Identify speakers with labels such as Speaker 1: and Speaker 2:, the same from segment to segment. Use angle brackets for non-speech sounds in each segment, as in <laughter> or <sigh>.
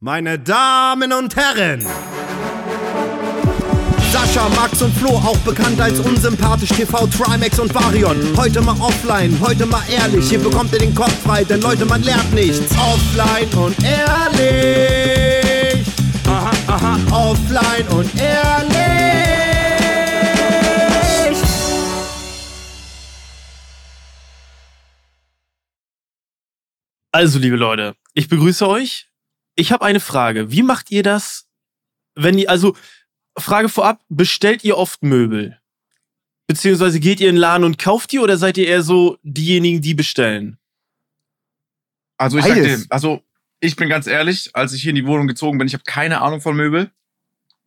Speaker 1: Meine Damen und Herren! Sascha, Max und Flo, auch bekannt als unsympathisch TV, Trimax und Varion. Heute mal offline, heute mal ehrlich, hier bekommt ihr den Kopf frei, denn Leute, man lernt nichts. Offline und ehrlich. Aha, aha, offline und ehrlich.
Speaker 2: Also, liebe Leute, ich begrüße euch. Ich habe eine Frage. Wie macht ihr das, wenn ihr, also, Frage vorab, bestellt ihr oft Möbel? Beziehungsweise geht ihr in den Laden und kauft die oder seid ihr eher so diejenigen, die bestellen?
Speaker 3: Also ich sag dir, also ich bin ganz ehrlich, als ich hier in die Wohnung gezogen bin, ich habe keine Ahnung von Möbel.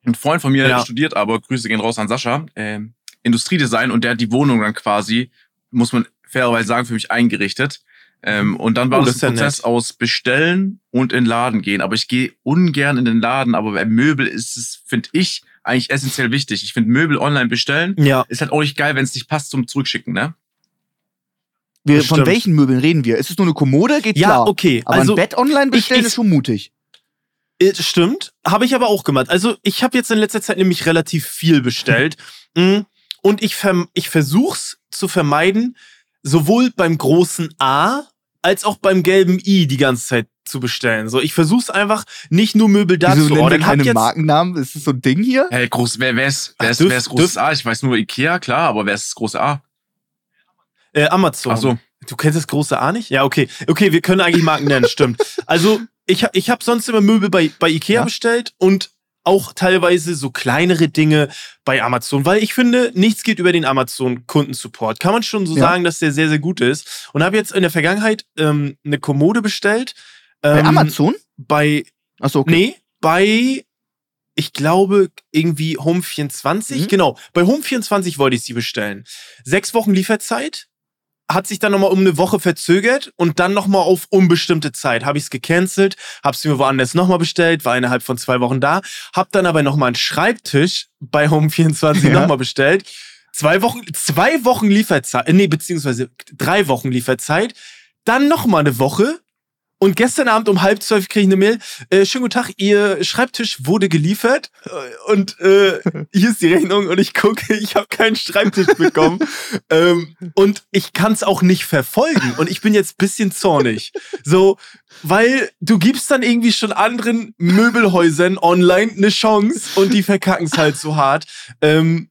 Speaker 3: Ein Freund von mir
Speaker 2: Ja.
Speaker 3: der studiert, aber Grüße gehen raus an Sascha, ähm, Industriedesign und der hat die Wohnung dann quasi, muss man fairerweise sagen, für mich eingerichtet. Ähm, und dann war
Speaker 2: Oh,
Speaker 3: das,
Speaker 2: das
Speaker 3: ein Prozess
Speaker 2: nett.
Speaker 3: aus bestellen und in den Laden gehen. Aber ich gehe ungern in den Laden, aber bei Möbel ist es, finde ich, eigentlich essentiell wichtig. Ich finde Möbel online bestellen
Speaker 2: Ja.
Speaker 3: ist halt auch nicht geil, wenn es nicht passt zum Zurückschicken, ne?
Speaker 4: Wir, von
Speaker 2: stimmt.
Speaker 4: welchen Möbeln reden wir? Ist es nur eine Kommode? Geht
Speaker 2: Ja,
Speaker 4: klar.
Speaker 2: okay.
Speaker 4: Aber
Speaker 2: also,
Speaker 4: ein Bett online bestellen
Speaker 2: ich-
Speaker 4: ist schon mutig.
Speaker 2: Äh, Stimmt, habe ich aber auch gemacht. Also ich habe jetzt in letzter Zeit nämlich relativ viel bestellt <laughs> Mm, und ich, verm ich versuch's zu vermeiden, sowohl beim großen A als auch beim gelben I die ganze Zeit zu bestellen. So, ich versuch's einfach nicht nur Möbel da
Speaker 4: Wieso
Speaker 2: zu
Speaker 4: nennen wir
Speaker 2: ordern. Hab
Speaker 4: keine
Speaker 2: jetzt,
Speaker 4: Markennamen? Ist das so ein Ding hier?
Speaker 3: Hey, groß, wer, wer ist, wer
Speaker 2: Ach,
Speaker 3: ist,
Speaker 2: dürf-
Speaker 3: wer ist großes
Speaker 2: dürf-
Speaker 3: A? Ich weiß nur Ikea, klar, aber wer ist das große A?
Speaker 2: äh, Amazon.
Speaker 3: Ach so.
Speaker 2: Du kennst das große A nicht? Ja, okay. Okay, wir können eigentlich Marken nennen, stimmt. Also, ich, ich habe sonst immer Möbel bei, bei Ikea
Speaker 4: Ja.
Speaker 2: bestellt und auch teilweise so kleinere Dinge bei Amazon, weil ich finde, nichts geht über den Amazon-Kundensupport. Kann man schon so
Speaker 4: Ja.
Speaker 2: sagen, dass der sehr, sehr gut ist. Und habe jetzt in der Vergangenheit ähm, eine Kommode bestellt.
Speaker 4: Bei
Speaker 2: Ähm,
Speaker 4: Amazon?
Speaker 2: Bei,
Speaker 4: Achso, okay.
Speaker 2: nee, bei, ich glaube, irgendwie Home 24.
Speaker 4: Mhm.
Speaker 2: Genau, bei Home 24 wollte ich sie bestellen. Sechs Wochen Lieferzeit, hat sich dann nochmal um eine Woche verzögert und dann nochmal auf unbestimmte Zeit. Habe ich es gecancelt, habe es mir woanders nochmal bestellt, war innerhalb von zwei Wochen da, habe dann aber nochmal einen Schreibtisch bei Home 24
Speaker 4: Ja.
Speaker 2: nochmal bestellt. Zwei Wochen, zwei Wochen Lieferzeit, nee, beziehungsweise drei Wochen Lieferzeit, dann nochmal eine Woche und gestern Abend um halb zwölf kriege ich eine Mail. Äh, schönen guten Tag, Ihr Schreibtisch wurde geliefert und äh, hier ist die Rechnung und ich gucke, ich habe keinen Schreibtisch bekommen <laughs> ähm, und ich kann es auch nicht verfolgen und ich bin jetzt bisschen zornig. So, weil du gibst dann irgendwie schon anderen Möbelhäusern online eine Chance und die verkacken es halt so hart. Ähm,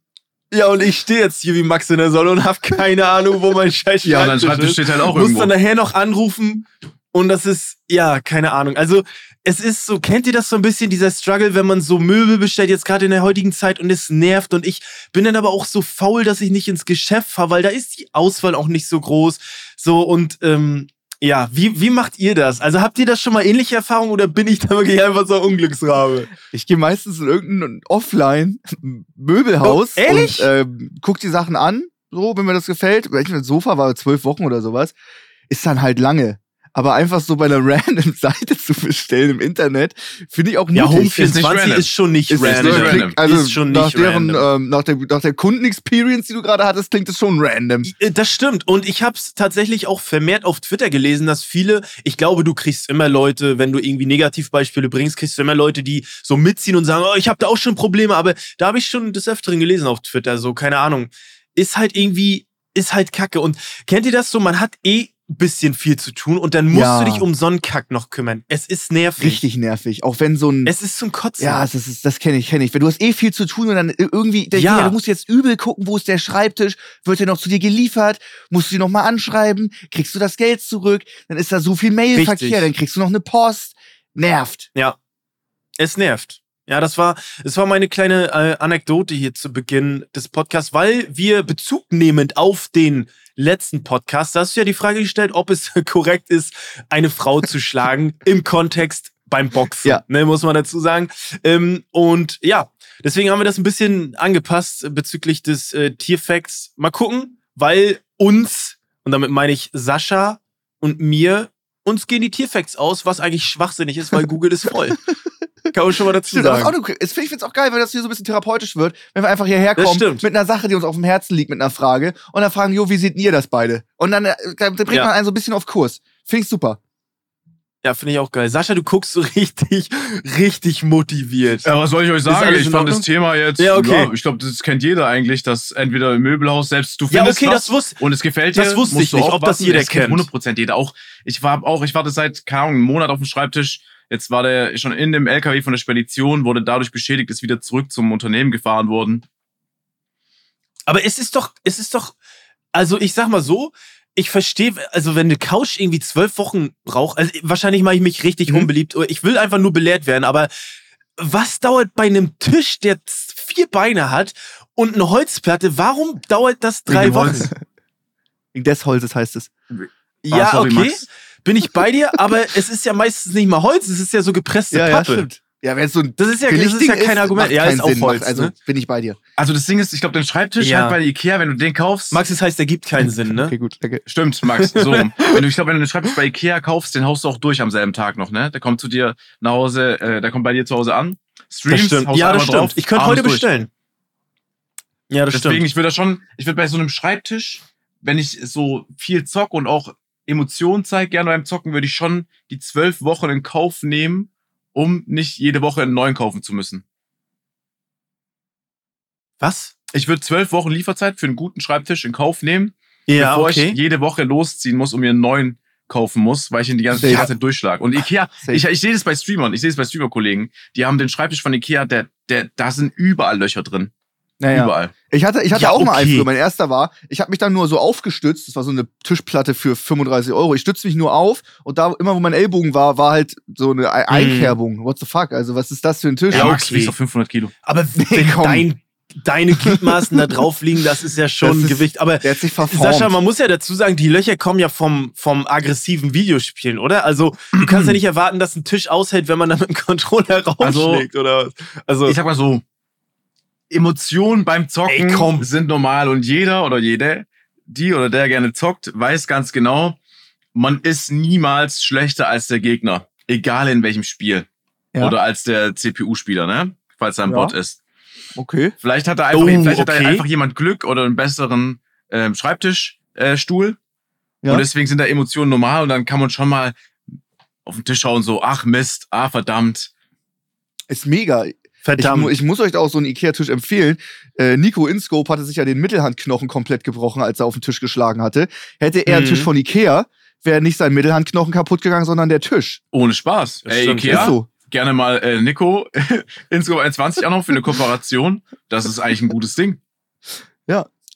Speaker 2: ja, und ich stehe jetzt hier wie Max in der Sonne und habe keine Ahnung, wo mein scheiß
Speaker 3: Ja, und dein
Speaker 2: Schreibtisch ist
Speaker 3: steht halt auch
Speaker 2: muss
Speaker 3: irgendwo.
Speaker 2: dann nachher noch anrufen und das ist, ja, keine Ahnung. Also, es ist so, kennt ihr das so ein bisschen, dieser Struggle, wenn man so Möbel bestellt, jetzt gerade in der heutigen Zeit und es nervt und ich bin dann aber auch so faul, dass ich nicht ins Geschäft fahre, weil da ist die Auswahl auch nicht so groß. So und, ähm, ja, wie, wie macht ihr das? Also habt ihr das schon mal ähnliche Erfahrungen oder bin ich da wirklich einfach so ein Unglücksrabe?
Speaker 4: Ich gehe meistens in irgendein Offline-Möbelhaus
Speaker 2: Oh, ehrlich?
Speaker 4: und ähm, guck die Sachen an, so, wenn mir das gefällt. Ich mein Sofa war zwölf Wochen oder sowas. Ist dann halt lange. Aber einfach so bei einer <laughs> random Seite zu bestellen im Internet, finde ich auch
Speaker 2: Ja,
Speaker 4: mutig.
Speaker 2: Home
Speaker 3: Ist nicht
Speaker 2: 24
Speaker 3: random.
Speaker 2: ist schon nicht
Speaker 4: Ist nicht
Speaker 2: random.
Speaker 4: klingt-
Speaker 3: random.
Speaker 4: Also
Speaker 2: ist schon nicht
Speaker 4: nach deren,
Speaker 2: random.
Speaker 4: ähm, nach der, nach der Kundenexperience, die du gerade hattest, klingt es schon random.
Speaker 2: Äh, Das stimmt. Und ich habe es tatsächlich auch vermehrt auf Twitter gelesen, dass viele, ich glaube, du kriegst immer Leute, wenn du irgendwie Negativbeispiele bringst, kriegst du immer Leute, die so mitziehen und sagen, oh, ich habe da auch schon Probleme. Aber da habe ich schon des Öfteren gelesen auf Twitter. So, keine Ahnung. Ist halt irgendwie, ist halt Kacke. Und kennt ihr das so? Man hat eh bisschen viel zu tun und dann musst
Speaker 4: Ja.
Speaker 2: du dich um so einen Kack noch kümmern. Es ist nervig.
Speaker 4: Richtig nervig. Auch wenn so ein.
Speaker 2: Es ist zum Kotzen.
Speaker 4: Ja, das, ist, das kenne ich, kenne ich. Wenn du hast eh viel zu tun und dann irgendwie, der,
Speaker 2: Ja.
Speaker 4: ja. du musst jetzt übel gucken, wo ist der Schreibtisch, wird der noch zu dir geliefert, musst du ihn nochmal anschreiben, kriegst du das Geld zurück, dann ist da so viel Mailverkehr,
Speaker 2: Richtig.
Speaker 4: dann kriegst du noch eine Post. Nervt.
Speaker 2: Ja, es nervt. Ja, das war, das war meine kleine äh, Anekdote hier zu Beginn des Podcasts, weil wir Bezug nehmend auf den letzten Podcast, da hast du ja die Frage gestellt, ob es <laughs> korrekt ist, eine Frau zu schlagen <laughs> im Kontext beim Boxen,
Speaker 4: Ja.
Speaker 2: ne, muss man dazu sagen. Ähm, und ja, deswegen haben wir das ein bisschen angepasst bezüglich des äh, Tierfacts. Mal gucken, weil uns, und damit meine ich Sascha und mir, uns gehen die Tierfacts aus, was eigentlich schwachsinnig ist, weil Google ist voll. <laughs> Kann man schon mal dazu
Speaker 4: Stimmt,
Speaker 2: sagen.
Speaker 4: auch, ich finde es auch geil, weil das hier so ein bisschen therapeutisch wird, wenn wir einfach hierher
Speaker 2: Das
Speaker 4: kommen
Speaker 2: stimmt.
Speaker 4: mit einer Sache, die uns auf dem Herzen liegt, mit einer Frage und dann fragen, jo, wie seht ihr das beide? Und dann, äh, dann bringt
Speaker 2: Ja.
Speaker 4: man einen so ein bisschen auf Kurs. Finde ich super.
Speaker 2: Ja, finde ich auch geil. Sascha, du guckst so <laughs> richtig, richtig motiviert.
Speaker 3: Ja, was soll ich euch sagen? Ich fand das Thema jetzt.
Speaker 2: Ja, okay.
Speaker 3: ich glaube, das kennt jeder eigentlich, dass entweder im Möbelhaus selbst du
Speaker 2: Ja,
Speaker 3: findest
Speaker 2: okay,
Speaker 3: was
Speaker 2: das wusste-
Speaker 3: und es gefällt dir.
Speaker 2: das wusste
Speaker 3: musst
Speaker 2: ich
Speaker 3: du
Speaker 2: nicht, ob das jeder
Speaker 3: es kennt.
Speaker 2: kennt.
Speaker 3: 100% jeder. Auch ich war auch, ich warte seit keine Ahnung, einem Monat auf dem Schreibtisch. Jetzt war der schon in dem LKW von der Spedition, wurde dadurch beschädigt, ist wieder zurück zum Unternehmen gefahren worden.
Speaker 2: Aber es ist doch, es ist doch, also ich sag mal so, ich verstehe, also wenn eine Couch irgendwie zwölf Wochen braucht, also wahrscheinlich mache ich mich richtig
Speaker 4: Mhm.
Speaker 2: unbeliebt, ich will einfach nur belehrt werden, aber was dauert bei einem Tisch, der vier Beine hat und eine Holzplatte, warum dauert das drei
Speaker 3: Wegen
Speaker 2: Wochen?
Speaker 3: Holz.
Speaker 4: Wegen des Holzes heißt es.
Speaker 2: Ja,
Speaker 3: Ah, sorry,
Speaker 2: okay,
Speaker 3: Max.
Speaker 2: Bin ich bei dir, aber es ist ja meistens nicht mal Holz, es ist ja so gepresste
Speaker 4: Ja, ja,
Speaker 2: Pappe.
Speaker 4: stimmt. Ja, wenn es so ein
Speaker 2: Das ist ja, das ist ja kein Argument.
Speaker 4: macht
Speaker 2: Ja, ist auch
Speaker 4: Sinn,
Speaker 2: Holz.
Speaker 4: macht- Also
Speaker 2: ne?
Speaker 4: bin ich bei dir.
Speaker 3: Also das Ding ist, ich glaube, den Schreibtisch
Speaker 2: Ja.
Speaker 3: halt bei Ikea, wenn du den kaufst.
Speaker 2: Max, das heißt, der gibt keinen Sinn, ne?
Speaker 4: Okay, gut, danke.
Speaker 3: Stimmt, Max. <laughs> So. wenn du, ich glaube, wenn du den Schreibtisch bei Ikea kaufst, den haust du auch durch am selben Tag noch, ne? Der kommt zu dir nach Hause, äh, der kommt bei dir zu Hause an.
Speaker 2: Das
Speaker 3: Streams,
Speaker 2: stimmt.
Speaker 3: haust
Speaker 2: Ja, das stimmt.
Speaker 3: drauf,
Speaker 2: ich könnte heute
Speaker 3: durch.
Speaker 2: bestellen. Ja, das
Speaker 3: Deswegen,
Speaker 2: stimmt.
Speaker 3: ich würde da schon, ich würde bei so einem Schreibtisch, wenn ich so viel zock und auch Emotionen zeige, gerne beim Zocken, würde ich schon die zwölf Wochen in Kauf nehmen, um nicht jede Woche einen neuen kaufen zu müssen.
Speaker 2: Was?
Speaker 3: Ich würde zwölf Wochen Lieferzeit für einen guten Schreibtisch in Kauf nehmen,
Speaker 2: Ja,
Speaker 3: bevor
Speaker 2: okay.
Speaker 3: ich jede Woche losziehen muss und mir einen neuen kaufen muss, weil ich ihn die ganze, die ganze Zeit durchschlag. Und Ikea, <laughs>
Speaker 4: Safe.
Speaker 3: ich, ich sehe das bei Streamern, ich sehe es bei Streamer-Kollegen, die haben den Schreibtisch von Ikea, der, der, da sind überall Löcher drin.
Speaker 4: Naja.
Speaker 3: Überall.
Speaker 4: Ich hatte, ich hatte
Speaker 2: Ja,
Speaker 4: auch mal einen
Speaker 2: okay.
Speaker 4: früher. Mein erster war, ich habe mich dann nur so aufgestützt. Das war so eine Tischplatte für 35 Euro. Ich stütze mich nur auf und da immer, wo mein Ellbogen war, war halt so eine Ei- Einkerbung. What the fuck? Also was ist das für ein Tisch?
Speaker 3: Ja, Max
Speaker 2: okay.
Speaker 3: wiegt auf 500 Kilo.
Speaker 2: Aber <laughs> wenn
Speaker 4: komm.
Speaker 2: dein, deine Gliedmaßen da drauf liegen, das ist ja schon
Speaker 4: ist-
Speaker 2: Gewicht. Aber
Speaker 4: Der hat sich verformt.
Speaker 2: Sascha, man muss ja dazu sagen, die Löcher kommen ja vom, vom aggressiven Videospielen, oder? Also, du kannst ja <clears throat> nicht erwarten, dass ein Tisch aushält, wenn man da mit dem Controller rausschlägt, oder? was? Also,
Speaker 3: Ich sag mal so, Emotionen beim Zocken
Speaker 2: Ey,
Speaker 3: sind normal und jeder oder jede, die oder der gerne zockt, weiß ganz genau, man ist niemals schlechter als der Gegner. Egal in welchem Spiel.
Speaker 4: Ja.
Speaker 3: Oder als der CPU-Spieler, ne? Falls er ein
Speaker 4: Ja.
Speaker 3: Bot ist.
Speaker 4: okay.
Speaker 3: Vielleicht hat da einfach,
Speaker 2: Oh,
Speaker 3: vielleicht hat da
Speaker 2: okay.
Speaker 3: einfach jemand Glück oder einen besseren ähm, Schreibtischstuhl. Äh.
Speaker 4: Ja.
Speaker 3: Und deswegen sind da Emotionen normal und dann kann man schon mal auf den Tisch schauen, so, ach Mist, ah verdammt.
Speaker 4: Ist mega. Ich,
Speaker 2: verdammt.
Speaker 4: mu ich muss euch da auch so einen Ikea-Tisch empfehlen. Äh, Nico Inscope hatte sich ja den Mittelhandknochen komplett gebrochen, als er auf den Tisch geschlagen hatte. Hätte er einen
Speaker 2: Mhm.
Speaker 4: Tisch von Ikea, wäre nicht sein Mittelhandknochen kaputt gegangen, sondern der Tisch.
Speaker 3: Ohne Spaß.
Speaker 2: Das
Speaker 3: Ey. Ikea,
Speaker 4: Ist so.
Speaker 3: gerne mal äh, Nico <laughs> Inscope 21 anrufen für eine Kooperation. Das ist eigentlich ein gutes Ding.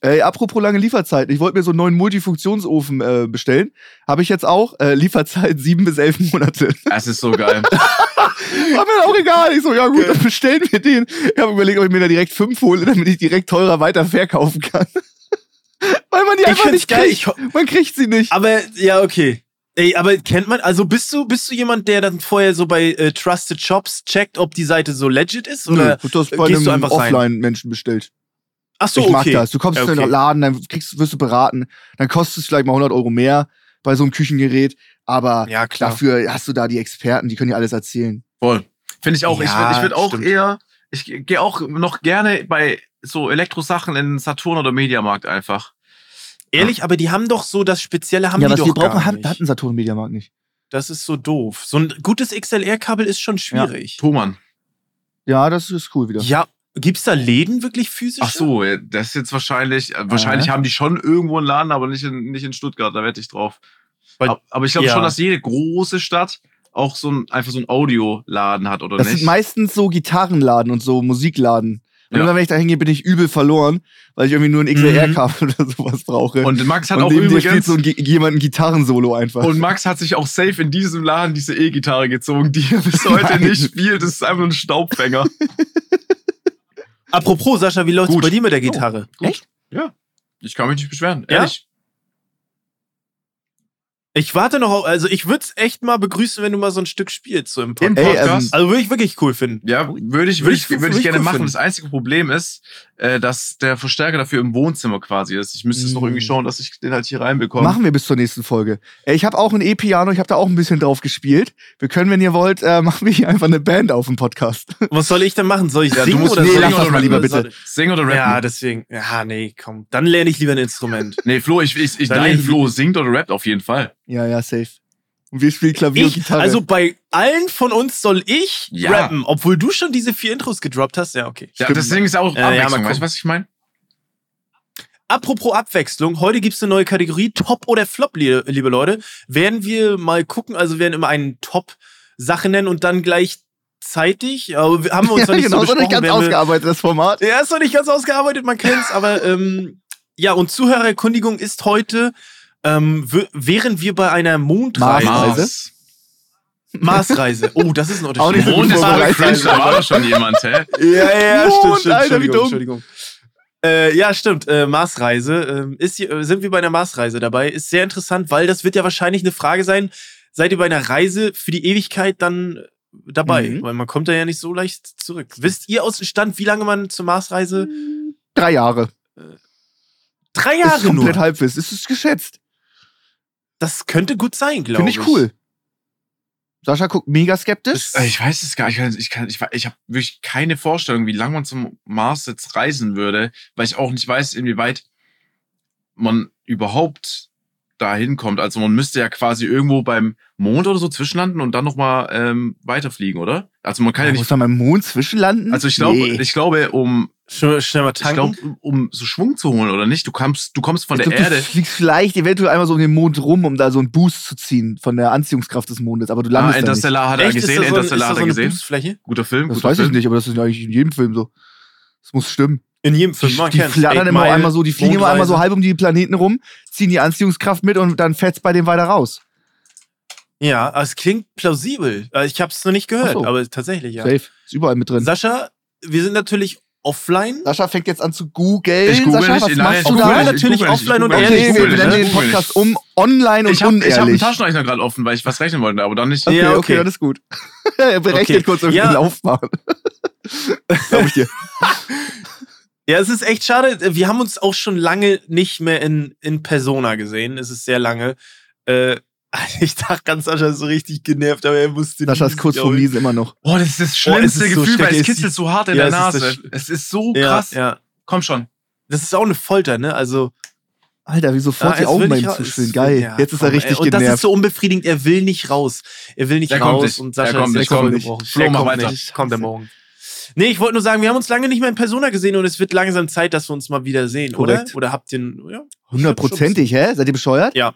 Speaker 4: Ey, apropos lange Lieferzeiten. Ich wollte mir so einen neuen Multifunktionsofen äh, bestellen. Habe ich jetzt auch. Äh, Lieferzeit sieben bis elf Monate.
Speaker 3: Das ist so geil. <laughs> <laughs>
Speaker 4: War mir auch egal. Ich so, ja gut, dann bestellen wir den. Ich habe überlegt, ob ich mir da direkt fünf hole, damit ich direkt teurer weiter verkaufen kann. <laughs> Weil man die einfach nicht
Speaker 2: geil.
Speaker 4: kriegt.
Speaker 2: Ich
Speaker 4: man kriegt sie nicht.
Speaker 2: aber, ja, okay. Ey, aber kennt man, also bist du, bist du jemand, der dann vorher so bei äh, Trusted Shops checkt, ob die Seite so legit ist? Oder
Speaker 4: Nö, du hast bei
Speaker 2: gehst
Speaker 4: einem? Offline-Menschen bestellt.
Speaker 2: Ach so,
Speaker 4: ich mag
Speaker 2: okay.
Speaker 4: das. Du kommst
Speaker 2: Ja,
Speaker 4: in den
Speaker 2: okay.
Speaker 4: Laden, dann kriegst, wirst du beraten. Dann kostet es vielleicht mal 100 Euro mehr bei so einem Küchengerät. Aber
Speaker 2: Ja, klar.
Speaker 4: dafür hast du da die Experten, die können dir alles erzählen.
Speaker 3: Voll. Finde ich auch. ich
Speaker 2: Ja,
Speaker 3: würd- ich würde auch
Speaker 2: stimmt.
Speaker 3: eher, ich gehe auch noch gerne bei so Elektrosachen in Saturn oder Mediamarkt einfach.
Speaker 2: Ehrlich, aber die haben doch so das Spezielle, haben
Speaker 4: ja,
Speaker 2: die
Speaker 4: was
Speaker 2: doch
Speaker 4: wir brauchen,
Speaker 2: gar
Speaker 4: hat,
Speaker 2: nicht.
Speaker 4: hat ein Saturn Mediamarkt nicht.
Speaker 2: Das ist so doof. So ein gutes XLR-Kabel ist schon schwierig.
Speaker 3: Thomann.
Speaker 4: Ja, das ist cool wieder.
Speaker 2: Ja, gibt's da Läden wirklich physisch?
Speaker 3: Ach so, äh, das ist jetzt wahrscheinlich, äh, wahrscheinlich haben die schon irgendwo einen Laden, aber nicht in, nicht in Stuttgart, da wette ich drauf.
Speaker 2: Weil-
Speaker 3: aber, ich glaube
Speaker 2: ja.
Speaker 3: schon, dass jede große Stadt auch so ein, einfach so ein Audioladen hat, oder
Speaker 4: Das
Speaker 3: nicht?
Speaker 4: sind meistens so Gitarrenladen und so Musikladen. Und
Speaker 3: Ja.
Speaker 4: immer wenn ich da hingehe, bin ich übel verloren, weil ich irgendwie nur ein XLR-Kabel <laughs> oder sowas brauche.
Speaker 3: und Max hat
Speaker 4: und
Speaker 3: auch
Speaker 4: dir spielt
Speaker 3: übrigens,
Speaker 4: so ein, jemand ein Gitarrensolo einfach.
Speaker 3: und Max hat sich auch safe in diesem Laden diese E-Gitarre gezogen, die er bis <laughs> heute
Speaker 4: Nein.
Speaker 3: nicht spielt. Das ist einfach ein Staubfänger. <laughs>
Speaker 2: Apropos, Sascha, wie läuft's
Speaker 3: Gut.
Speaker 2: bei dir mit der Gitarre?
Speaker 4: Echt?
Speaker 3: Ja. Ich kann mich nicht beschweren,
Speaker 2: Ja?
Speaker 3: ehrlich.
Speaker 2: Ich warte noch auf, also ich würde es echt mal begrüßen, wenn du mal so ein Stück spielst, so im Podcast.
Speaker 4: Ey, ähm,
Speaker 2: Also würde ich wirklich cool finden.
Speaker 3: Ja, würde ich, würde ich,
Speaker 2: Würde ich-
Speaker 3: würde
Speaker 2: würde
Speaker 3: ich
Speaker 2: ich
Speaker 3: gerne
Speaker 2: cool
Speaker 3: machen.
Speaker 2: finden.
Speaker 3: Das einzige Problem ist, äh, dass der Verstärker dafür im Wohnzimmer quasi ist. Ich müsste es noch
Speaker 4: Mm.
Speaker 3: irgendwie schauen, dass ich den halt hier reinbekomme.
Speaker 4: Machen wir bis zur nächsten Folge. Ich habe auch ein E-Piano, ich habe da auch ein bisschen drauf gespielt. Wir können, wenn ihr wollt, äh, <laughs> machen wir hier einfach eine Band auf dem Podcast.
Speaker 2: Was soll ich denn machen? Soll ich
Speaker 3: Ja,
Speaker 2: singen
Speaker 3: du musst
Speaker 2: oder
Speaker 4: nee,
Speaker 2: soll
Speaker 4: lass
Speaker 2: ich
Speaker 4: das mal lieber
Speaker 2: oder
Speaker 4: bitte.
Speaker 2: soll-
Speaker 3: Sing oder rappen?
Speaker 2: Ja, deswegen. Ja, nee, komm. Dann lerne ich lieber ein Instrument.
Speaker 3: nee, Flo, ich, ich, ich nein, Flo singt oder rappt auf jeden Fall.
Speaker 4: Ja, ja, safe. Und wir spielen Klavier und
Speaker 2: Ich,
Speaker 4: Gitarre.
Speaker 2: also bei allen von uns soll ich
Speaker 3: Ja.
Speaker 2: rappen, obwohl du schon diese vier Intros gedroppt hast. Ja, okay.
Speaker 3: Ja,
Speaker 4: Stimmt.
Speaker 3: deswegen ist auch
Speaker 2: Ja, ja, mal
Speaker 3: Abwechslung. weißt
Speaker 2: gucken.
Speaker 3: du, was ich meine?
Speaker 2: Apropos Abwechslung, heute gibt's eine neue Kategorie, Top oder Flop, li- liebe Leute. Werden wir mal gucken, also wir werden immer einen Top-Sache nennen und dann gleichzeitig, aber wir- haben wir uns <laughs> noch
Speaker 4: ja,
Speaker 2: nicht
Speaker 4: genau,
Speaker 2: so
Speaker 4: so nicht
Speaker 2: besprochen,
Speaker 4: ganz ausgearbeitet, das Format.
Speaker 2: Ja, ist noch nicht ganz ausgearbeitet, man kennt's, aber ähm, ja, und Zuhörererkundigung ist heute, ähm, wären wir bei einer Mondreise.
Speaker 4: Marsreise?
Speaker 3: Mars.
Speaker 2: Marsreise. Oh, das ist ein Unterschied.
Speaker 4: Auch nicht so
Speaker 3: Mond ist aber cringe, da war doch schon jemand, hä?
Speaker 2: Ja, ja,
Speaker 4: Mond,
Speaker 2: stimmt, stimmt.
Speaker 4: Alter, wie
Speaker 2: Entschuldigung,
Speaker 4: dumm.
Speaker 2: Entschuldigung. Äh, ja, stimmt. Äh, Marsreise. Ähm, ist hier, äh, sind wir bei einer Marsreise dabei? Ist sehr interessant, weil das wird ja wahrscheinlich eine Frage sein. Seid ihr bei einer Reise für die Ewigkeit dann äh, dabei?
Speaker 4: Mhm.
Speaker 2: Weil man kommt da ja nicht so leicht zurück. Wisst ihr aus dem Stand, wie lange man zur Marsreise?
Speaker 4: Drei Jahre.
Speaker 2: Drei
Speaker 4: ist
Speaker 2: Jahre
Speaker 4: komplett
Speaker 2: nur.
Speaker 4: Halbwiss. Es ist geschätzt.
Speaker 2: Das könnte gut sein, glaube
Speaker 4: Finde
Speaker 2: ich.
Speaker 4: ich cool. Sascha guckt mega skeptisch.
Speaker 3: Äh, Ich weiß es gar nicht. Ich, kann- ich, ich, ich habe wirklich keine Vorstellung, wie lange man zum Mars jetzt reisen würde, weil ich auch nicht weiß, inwieweit man überhaupt dahin kommt. Also man müsste ja quasi irgendwo beim Mond oder so zwischenlanden und dann nochmal ähm, weiterfliegen, oder? Also man kann ja,
Speaker 4: muss
Speaker 3: nicht.
Speaker 4: man beim Mond zwischenlanden?
Speaker 3: Also ich glaube,
Speaker 4: Nee.
Speaker 3: ich glaube, um
Speaker 2: Schnell, schnell mal
Speaker 3: ich
Speaker 2: tanken.
Speaker 3: glaube, um, um so Schwung zu holen oder nicht, du kommst, du kommst von
Speaker 4: Ich
Speaker 3: der
Speaker 4: glaub,
Speaker 3: Erde.
Speaker 4: Du fliegst vielleicht eventuell einmal so um den Mond rum, um da so einen Boost zu ziehen von der Anziehungskraft des Mondes, aber du
Speaker 3: Ah,
Speaker 4: landest da nicht.
Speaker 3: Interstellar hat er
Speaker 2: Echt?
Speaker 3: gesehen,
Speaker 2: so,
Speaker 3: Interstellar hat
Speaker 2: so
Speaker 3: er
Speaker 2: eine
Speaker 3: gesehen.
Speaker 2: Boostfläche?
Speaker 3: Guter Film,
Speaker 4: Das
Speaker 3: guter
Speaker 4: weiß
Speaker 3: Film.
Speaker 4: ich nicht, aber das ist eigentlich in jedem Film so. Das muss stimmen.
Speaker 2: In jedem Film,
Speaker 4: Die,
Speaker 2: man
Speaker 4: die flattern immer einmal so, die fliegen immer einmal so halb um die Planeten rum, ziehen die Anziehungskraft mit und dann fährt's bei dem weiter raus.
Speaker 2: Ja, aber es klingt plausibel. Also Ich habe es noch nicht gehört,
Speaker 4: so.
Speaker 2: aber tatsächlich, ja.
Speaker 4: Safe. Ist überall mit drin.
Speaker 2: Sascha, wir sind natürlich offline.
Speaker 4: Sascha fängt jetzt an zu googeln.
Speaker 3: Ich google
Speaker 4: Sascha,
Speaker 3: nicht,
Speaker 4: was
Speaker 3: nein,
Speaker 4: machst
Speaker 3: ich
Speaker 4: du
Speaker 3: google
Speaker 4: da?
Speaker 3: Ich
Speaker 2: natürlich
Speaker 3: ich
Speaker 2: offline und
Speaker 3: google
Speaker 4: Okay,
Speaker 3: ich
Speaker 2: ehrlich.
Speaker 4: wir
Speaker 3: nicht,
Speaker 4: den
Speaker 3: ich
Speaker 4: Podcast um online und
Speaker 3: Ich habe ich hab einen
Speaker 4: unehrlich.
Speaker 3: Taschenrechner gerade offen, weil ich was rechnen wollte, aber dann nicht.
Speaker 4: okay,
Speaker 2: Ja,
Speaker 4: okay,
Speaker 2: okay.
Speaker 4: alles gut. <laughs> er berechnet
Speaker 2: Okay.
Speaker 4: kurz irgendwie
Speaker 2: Ja.
Speaker 4: den Laufbahn. <laughs> Glaub ich dir.
Speaker 2: Ja, es ist echt schade. Wir haben uns auch schon lange nicht mehr in, in Persona gesehen. Es ist sehr lange. Äh, <laughs> ich dachte ganz, Sascha ist so richtig genervt, aber er musste
Speaker 4: Sascha ist kurz vorm. Niesen immer noch.
Speaker 3: Oh, das ist das
Speaker 2: Oh,
Speaker 3: schlimmste
Speaker 2: ist so
Speaker 3: Gefühl, weil
Speaker 2: schrecklich.
Speaker 3: es kitzelt so hart in
Speaker 2: Ja,
Speaker 3: der
Speaker 2: es ist
Speaker 3: Nase.
Speaker 2: das
Speaker 3: Es ist so
Speaker 2: Ja,
Speaker 3: krass.
Speaker 2: ja.
Speaker 3: Komm schon.
Speaker 2: Das ist auch eine Folter, ne? Also.
Speaker 4: Alter, wie sofort die Augen bei
Speaker 2: nicht
Speaker 4: ihm
Speaker 2: es-
Speaker 4: Geil.
Speaker 2: ja,
Speaker 4: Jetzt ist er richtig
Speaker 2: ey. Und das ist
Speaker 4: genervt.
Speaker 2: so unbefriedigend. Er will nicht raus. Er will nicht
Speaker 3: Der
Speaker 2: raus.
Speaker 3: kommt nicht.
Speaker 2: Und Sascha
Speaker 3: Der kommt
Speaker 2: ist
Speaker 3: nicht, kommt
Speaker 4: nicht.
Speaker 2: gebrochen.
Speaker 3: Flo,
Speaker 2: Der
Speaker 3: mach weiter.
Speaker 2: nicht. Kommt er morgen. Nee, ich wollte nur sagen, wir haben uns lange nicht mehr in Persona gesehen und es wird langsam Zeit, dass wir uns mal wieder sehen,
Speaker 4: Korrekt.
Speaker 2: oder? Oder habt ihr. Ja,
Speaker 4: Hundertprozentig, hä? Seid ihr bescheuert?
Speaker 2: Ja.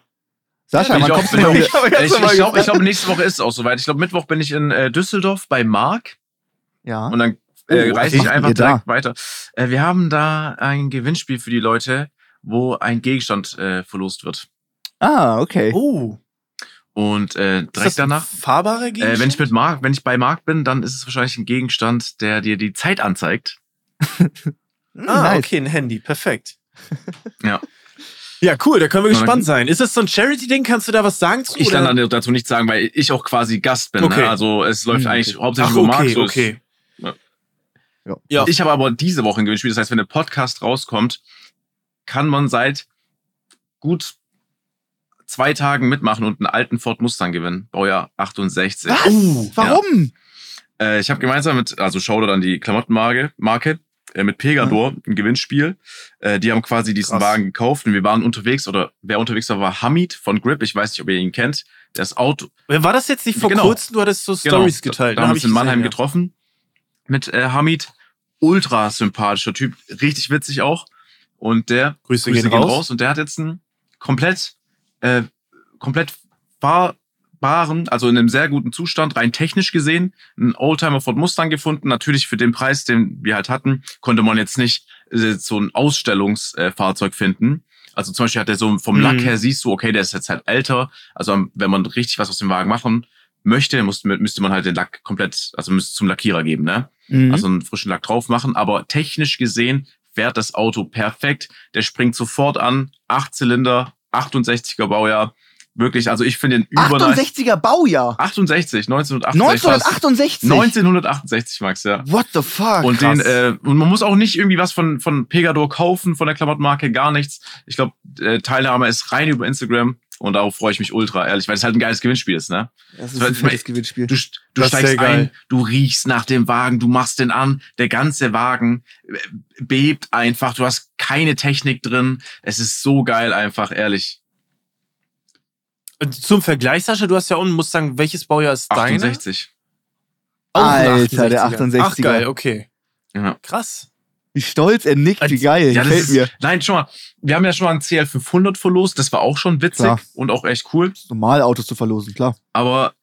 Speaker 4: Sascha,
Speaker 3: Bin
Speaker 4: wann
Speaker 3: ich ich Ich, glaube, glaub, nächste Woche ist es auch soweit. Ich glaube, Mittwoch bin ich in äh, Düsseldorf bei Marc
Speaker 4: Ja.
Speaker 3: und dann äh,
Speaker 4: Oh,
Speaker 3: reise ich einfach
Speaker 4: ihr da?
Speaker 3: direkt weiter. Äh, wir haben da ein Gewinnspiel für die Leute, wo ein Gegenstand äh, verlost wird.
Speaker 4: Ah, okay.
Speaker 2: Oh.
Speaker 3: Und äh,
Speaker 2: Ist
Speaker 3: direkt
Speaker 2: das ein
Speaker 3: danach,
Speaker 2: fahrbarer Gegenstand?
Speaker 3: äh, wenn ich mit Marc, wenn ich bei Marc bin, dann ist es wahrscheinlich ein Gegenstand, der dir die Zeit anzeigt. <laughs>
Speaker 2: Ah,
Speaker 4: nice.
Speaker 2: okay, ein Handy. Perfekt.
Speaker 3: Ja. <laughs>
Speaker 2: Ja, cool, da können wir gespannt sein. Ist das so ein Charity-Ding? Kannst du da was sagen zu?
Speaker 3: Ich
Speaker 2: oder?
Speaker 3: kann dazu nichts sagen, weil ich auch quasi Gast bin.
Speaker 2: Okay.
Speaker 3: Ne? Also es läuft
Speaker 4: Hm,
Speaker 3: eigentlich
Speaker 4: okay.
Speaker 3: hauptsächlich
Speaker 2: Ach, okay,
Speaker 3: so ist-
Speaker 2: okay.
Speaker 4: Ja.
Speaker 2: Ja.
Speaker 3: Ich habe aber diese Woche ein Gewinnspiel. Das heißt, wenn der Podcast rauskommt, kann man seit gut zwei Tagen mitmachen und einen alten Ford Mustang gewinnen. Baujahr 68.
Speaker 4: Was?
Speaker 2: Uh,
Speaker 4: Warum?
Speaker 3: Äh, ich habe gemeinsam mit, also schau dann die Klamottenmarke, Marke, mit Pegador ein Gewinnspiel. Äh, die haben quasi diesen
Speaker 2: Krass.
Speaker 3: Wagen gekauft und wir waren unterwegs oder wer unterwegs war, war Hamid von Grip. Ich weiß nicht, ob ihr ihn kennt. Das Auto,
Speaker 2: War das jetzt nicht vor
Speaker 3: Genau.
Speaker 2: kurzem? Du hattest so Stories geteilt.
Speaker 3: Da
Speaker 2: ne?
Speaker 3: haben
Speaker 2: Hab
Speaker 3: wir uns in Mannheim
Speaker 2: ja.
Speaker 3: getroffen mit äh, Hamid. Ultra sympathischer Typ, richtig witzig auch. Und der
Speaker 2: Grüße,
Speaker 3: Grüße
Speaker 2: gehen raus.
Speaker 3: Und der hat jetzt einen komplett, äh, komplett fahrbaren, also in einem sehr guten Zustand, rein technisch gesehen, einen Oldtimer Ford Mustang gefunden. Natürlich für den Preis, den wir halt hatten, konnte man jetzt nicht äh, so ein Ausstellungsfahrzeug Fahrzeug finden. Also zum Beispiel hat er so vom
Speaker 2: Mhm.
Speaker 3: Lack her siehst du, okay, der ist jetzt halt älter. Also wenn man richtig was aus dem Wagen machen möchte, muss, müsste man halt den Lack komplett, also müsste zum Lackierer geben, ne?
Speaker 4: Mhm.
Speaker 3: also einen frischen Lack drauf machen. Aber technisch gesehen fährt das Auto perfekt. Der springt sofort an. Acht Zylinder, 68er Baujahr. Wirklich, also ich finde den über
Speaker 4: 68er Baujahr.
Speaker 3: 68, 1968. war's.
Speaker 4: 1968.
Speaker 3: 1968, Max, ja.
Speaker 4: What the fuck?
Speaker 3: Und
Speaker 2: krass.
Speaker 3: den, äh, und man muss auch nicht irgendwie was von, von Pegador kaufen, von der Klamottenmarke, gar nichts. Ich glaube, äh, Teilnahme ist rein über Instagram und darauf freue ich mich ultra, ehrlich, weil es halt ein geiles Gewinnspiel ist, ne?
Speaker 4: das ist ein fettes Gewinnspiel.
Speaker 3: Du, du steigst ein, du riechst nach dem Wagen, du machst den an, der ganze Wagen äh, bebt einfach, du hast keine Technik drin. Es ist so geil einfach, ehrlich.
Speaker 2: Und Zum Vergleich, Sascha, du hast ja unten Mustang, welches Baujahr ist deine?
Speaker 3: 68.
Speaker 2: Auch ein
Speaker 4: Alter, der
Speaker 2: 68er. Ach
Speaker 4: 68er.
Speaker 2: geil, okay.
Speaker 3: Ja.
Speaker 2: Krass.
Speaker 4: Wie stolz er nickt, wie geil.
Speaker 3: Ja, das
Speaker 4: Gefällt
Speaker 3: ist,
Speaker 4: mir.
Speaker 3: Nein, schon mal. Wir haben ja schon mal einen CL500 verlost. Das war auch schon witzig
Speaker 4: Klar.
Speaker 3: und auch echt cool.
Speaker 4: Normal Autos zu verlosen, klar.
Speaker 3: Aber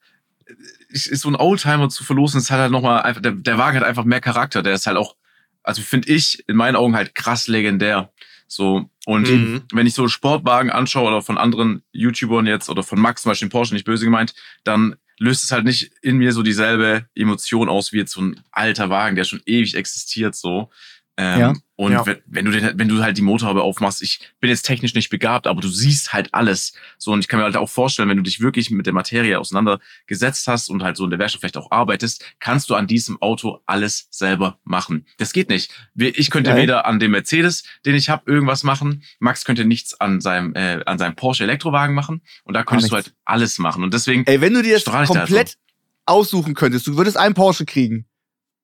Speaker 3: so ein Oldtimer zu verlosen, ist halt, halt nochmal einfach, der, der Wagen hat einfach mehr Charakter. Der ist halt auch, also finde ich, in meinen Augen halt krass legendär. So. Und
Speaker 2: Mhm.
Speaker 3: wenn ich so Sportwagen anschaue oder von anderen YouTubern jetzt oder von Max zum Beispiel, Porsche, nicht böse gemeint, dann löst es halt nicht in mir so dieselbe Emotion aus wie jetzt so ein alter Wagen, der schon ewig existiert, so. Ähm,
Speaker 4: Ja.
Speaker 3: Und
Speaker 2: Ja.
Speaker 3: Wenn, wenn du den, wenn du halt die Motorhaube aufmachst, ich bin jetzt technisch nicht begabt, aber du siehst halt alles. So, und ich kann mir halt auch vorstellen, wenn du dich wirklich mit der Materie auseinandergesetzt hast und halt so in der Werkstatt vielleicht auch arbeitest, kannst du an diesem Auto alles selber machen. Das geht nicht. Ich könnte
Speaker 4: Geil.
Speaker 3: weder an dem Mercedes, den ich habe, irgendwas machen. Max könnte nichts an seinem, äh, an seinem Porsche Elektrowagen machen. Und da könntest du halt alles machen. Und deswegen,
Speaker 4: Ey, wenn du dir das
Speaker 3: ich da
Speaker 4: komplett aussuchen könntest, du würdest einen Porsche kriegen.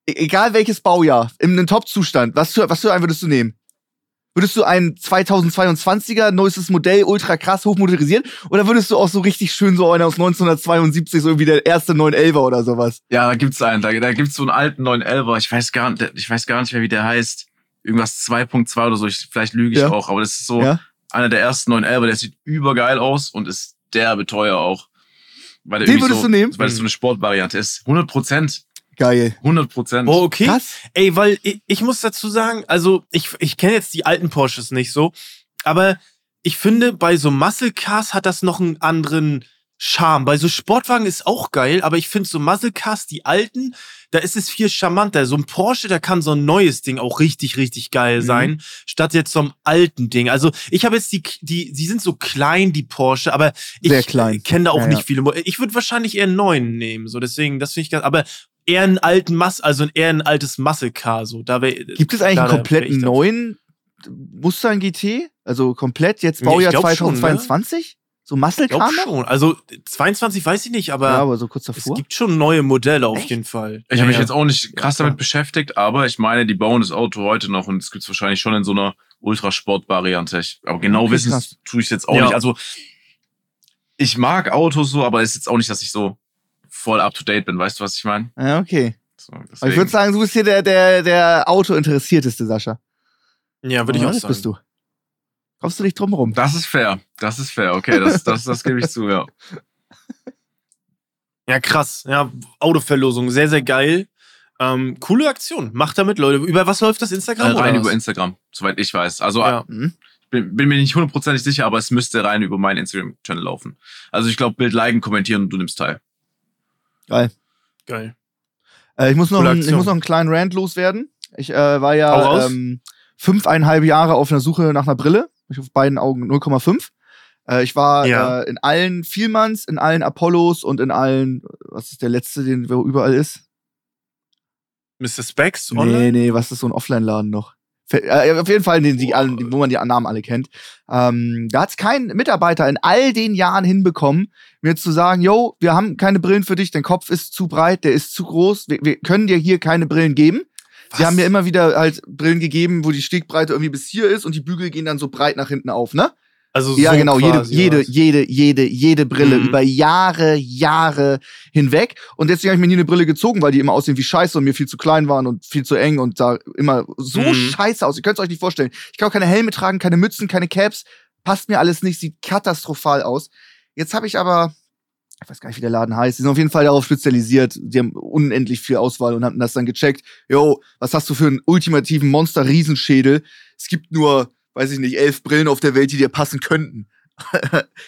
Speaker 4: E egal welches Baujahr, in einem Top-Zustand, was für, was für einen würdest du nehmen? Würdest du einen 2022er, neuestes Modell, ultra krass hochmotorisiert? Oder würdest du auch so richtig schön so einen aus 1972, so wie der erste 911er oder sowas?
Speaker 3: ja, da gibt's einen. Da, da gibt's so einen alten 911er. Ich weiß gar nicht, ich weiß gar nicht mehr, wie der heißt. Irgendwas 2.2 oder so. Ich, vielleicht lüge ich
Speaker 4: Ja.
Speaker 3: auch, aber das ist so
Speaker 4: Ja?
Speaker 3: einer der ersten 911er. Der sieht übergeil aus und ist derbe teuer auch. Weil der
Speaker 4: Den
Speaker 3: irgendwie
Speaker 4: würdest
Speaker 3: so,
Speaker 4: du nehmen?
Speaker 3: Weil es so eine Sportvariante ist. 100 Prozent.
Speaker 4: Geil.
Speaker 3: 100 Prozent.
Speaker 2: Oh, okay.
Speaker 4: Krass.
Speaker 2: Ey, weil ich, ich muss dazu sagen, also ich, ich kenne jetzt die alten Porsches nicht so, aber ich finde, bei so Muscle Cars hat das noch einen anderen Charme. Bei so Sportwagen ist auch geil, aber ich finde so Muscle Cars, die alten, da ist es viel charmanter. So ein Porsche, da kann so ein neues Ding auch richtig, richtig geil
Speaker 4: Mhm.
Speaker 2: sein, statt jetzt so einem alten Ding. Also ich habe jetzt die, die, die sind so klein, die Porsche, aber ich kenne da auch
Speaker 4: Ja,
Speaker 2: nicht
Speaker 4: ja.
Speaker 2: viele. Ich würde wahrscheinlich eher einen neuen nehmen, so deswegen, das finde ich ganz, aber eher einen alten Mass, also eher ein altes Muscle Car, so. Da wär,
Speaker 4: Gibt es eigentlich
Speaker 2: da-
Speaker 4: einen
Speaker 2: da
Speaker 4: komplett
Speaker 2: wär ich da-
Speaker 4: neuen Mustang GT? Also komplett jetzt Baujahr
Speaker 2: glaub schon, ne?
Speaker 4: 2022? So Muscle
Speaker 2: Ich schon. Also 22 weiß ich nicht, aber,
Speaker 4: Ja, aber so kurz
Speaker 2: es
Speaker 4: davor.
Speaker 2: gibt schon neue Modelle auf
Speaker 4: Echt?
Speaker 2: jeden Fall.
Speaker 3: Ich habe mich
Speaker 2: ja.
Speaker 3: jetzt auch nicht krass
Speaker 2: Ja,
Speaker 3: damit beschäftigt, aber ich meine, die bauen das Auto heute noch und es gibt's wahrscheinlich schon in so einer Ultrasport-Variante. Aber genau
Speaker 4: Okay,
Speaker 3: wissen tue ich jetzt auch
Speaker 2: Ja.
Speaker 3: nicht. Also ich mag Autos so, aber es ist jetzt auch nicht, dass ich so voll up to date bin. Weißt du, was ich meine?
Speaker 4: Ja, okay.
Speaker 3: So,
Speaker 4: ich würde sagen, du bist hier der, der, der Auto-Interessierteste, Sascha.
Speaker 2: Ja, würde ich auch sagen.
Speaker 4: bist du. Kommst du nicht drum rum?
Speaker 3: das ist fair. Das ist fair. Okay, das, das, das gebe ich zu, ja. <laughs>
Speaker 2: Ja, krass. Ja, Autoverlosung, sehr, sehr geil. Ähm, coole Aktion. Macht damit, Leute. Über was läuft das
Speaker 3: Äh,
Speaker 2: Instagram?
Speaker 3: rein
Speaker 2: oder
Speaker 3: über
Speaker 2: was?
Speaker 3: Instagram, soweit ich weiß. Also
Speaker 2: Ja.
Speaker 4: Hm?
Speaker 3: bin, bin mir nicht hundertprozentig sicher, aber es müsste rein über meinen Instagram-Channel laufen. Also ich glaube, Bild liken, kommentieren und du nimmst teil.
Speaker 4: Geil.
Speaker 2: Geil.
Speaker 4: Äh, ich, muss noch einen, ich muss noch einen kleinen Rant loswerden. Ich äh, war ja ähm, fünfeinhalb Jahre auf einer Suche nach einer Brille. Ich auf beiden Augen 0,5. Äh, ich war
Speaker 2: Ja.
Speaker 4: äh, in allen Vielmanns, in allen Apollos und in allen, was ist der letzte, den wo überall ist?
Speaker 2: Mr. Specs
Speaker 4: Nee, nee, was ist so ein Offline-Laden noch? Äh, auf jeden Fall, die, die, wo man die Namen alle kennt. Ähm, da hat es kein Mitarbeiter in all den Jahren hinbekommen, mir zu sagen, yo, wir haben keine Brillen für dich, dein Kopf ist zu breit, der ist zu groß, wir, wir können dir hier keine Brillen geben. Sie
Speaker 2: Was?
Speaker 4: haben mir immer wieder halt Brillen gegeben, wo die Stegbreite irgendwie bis hier ist und die Bügel gehen dann so breit nach hinten auf, ne?
Speaker 2: Also
Speaker 4: Ja,
Speaker 2: so
Speaker 4: genau, jede, jede,
Speaker 2: was?
Speaker 4: jede, jede, jede Brille
Speaker 2: Mhm.
Speaker 4: über Jahre, Jahre hinweg. Und deswegen habe ich mir nie eine Brille gezogen, weil die immer aussehen wie scheiße und mir viel zu klein waren und viel zu eng und sah immer so
Speaker 2: Mhm.
Speaker 4: scheiße aus. Ihr könnt es euch nicht vorstellen. Ich kann auch keine Helme tragen, keine Mützen, keine Caps. Passt mir alles nicht, sieht katastrophal aus. Jetzt habe ich aber, ich weiß gar nicht, wie der Laden heißt, die sind auf jeden Fall darauf spezialisiert. Die haben unendlich viel Auswahl und haben das dann gecheckt. Yo, was hast du für einen ultimativen Monster-Riesenschädel? Es gibt nur, weiß ich nicht, elf Brillen auf der Welt, die dir passen könnten. <laughs>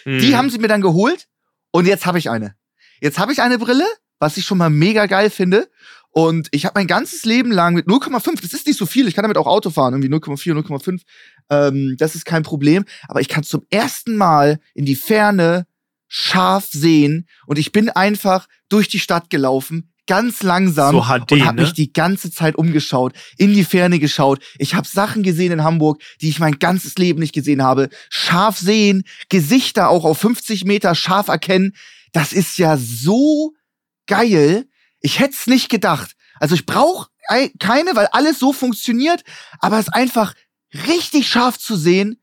Speaker 4: Die
Speaker 2: Mhm.
Speaker 4: haben sie mir dann geholt und jetzt habe ich eine. Jetzt habe ich eine Brille, was ich schon mal mega geil finde. Und ich habe mein ganzes Leben lang mit 0,5, das ist nicht so viel, ich kann damit auch Auto fahren, irgendwie 0,4, 0,5, ähm, das ist kein Problem. Aber ich kann zum ersten Mal in die Ferne scharf sehen und ich bin einfach durch die Stadt gelaufen, ganz langsam
Speaker 2: So HD,
Speaker 4: und habe
Speaker 2: ne?
Speaker 4: mich die ganze Zeit umgeschaut, in die Ferne geschaut. Ich habe Sachen gesehen in Hamburg, die ich mein ganzes Leben nicht gesehen habe. Scharf sehen, Gesichter auch auf 50 Meter scharf erkennen. Das ist ja so geil. Ich hätte es nicht gedacht. Also ich brauche keine, weil alles so funktioniert, aber es ist einfach richtig scharf zu sehen.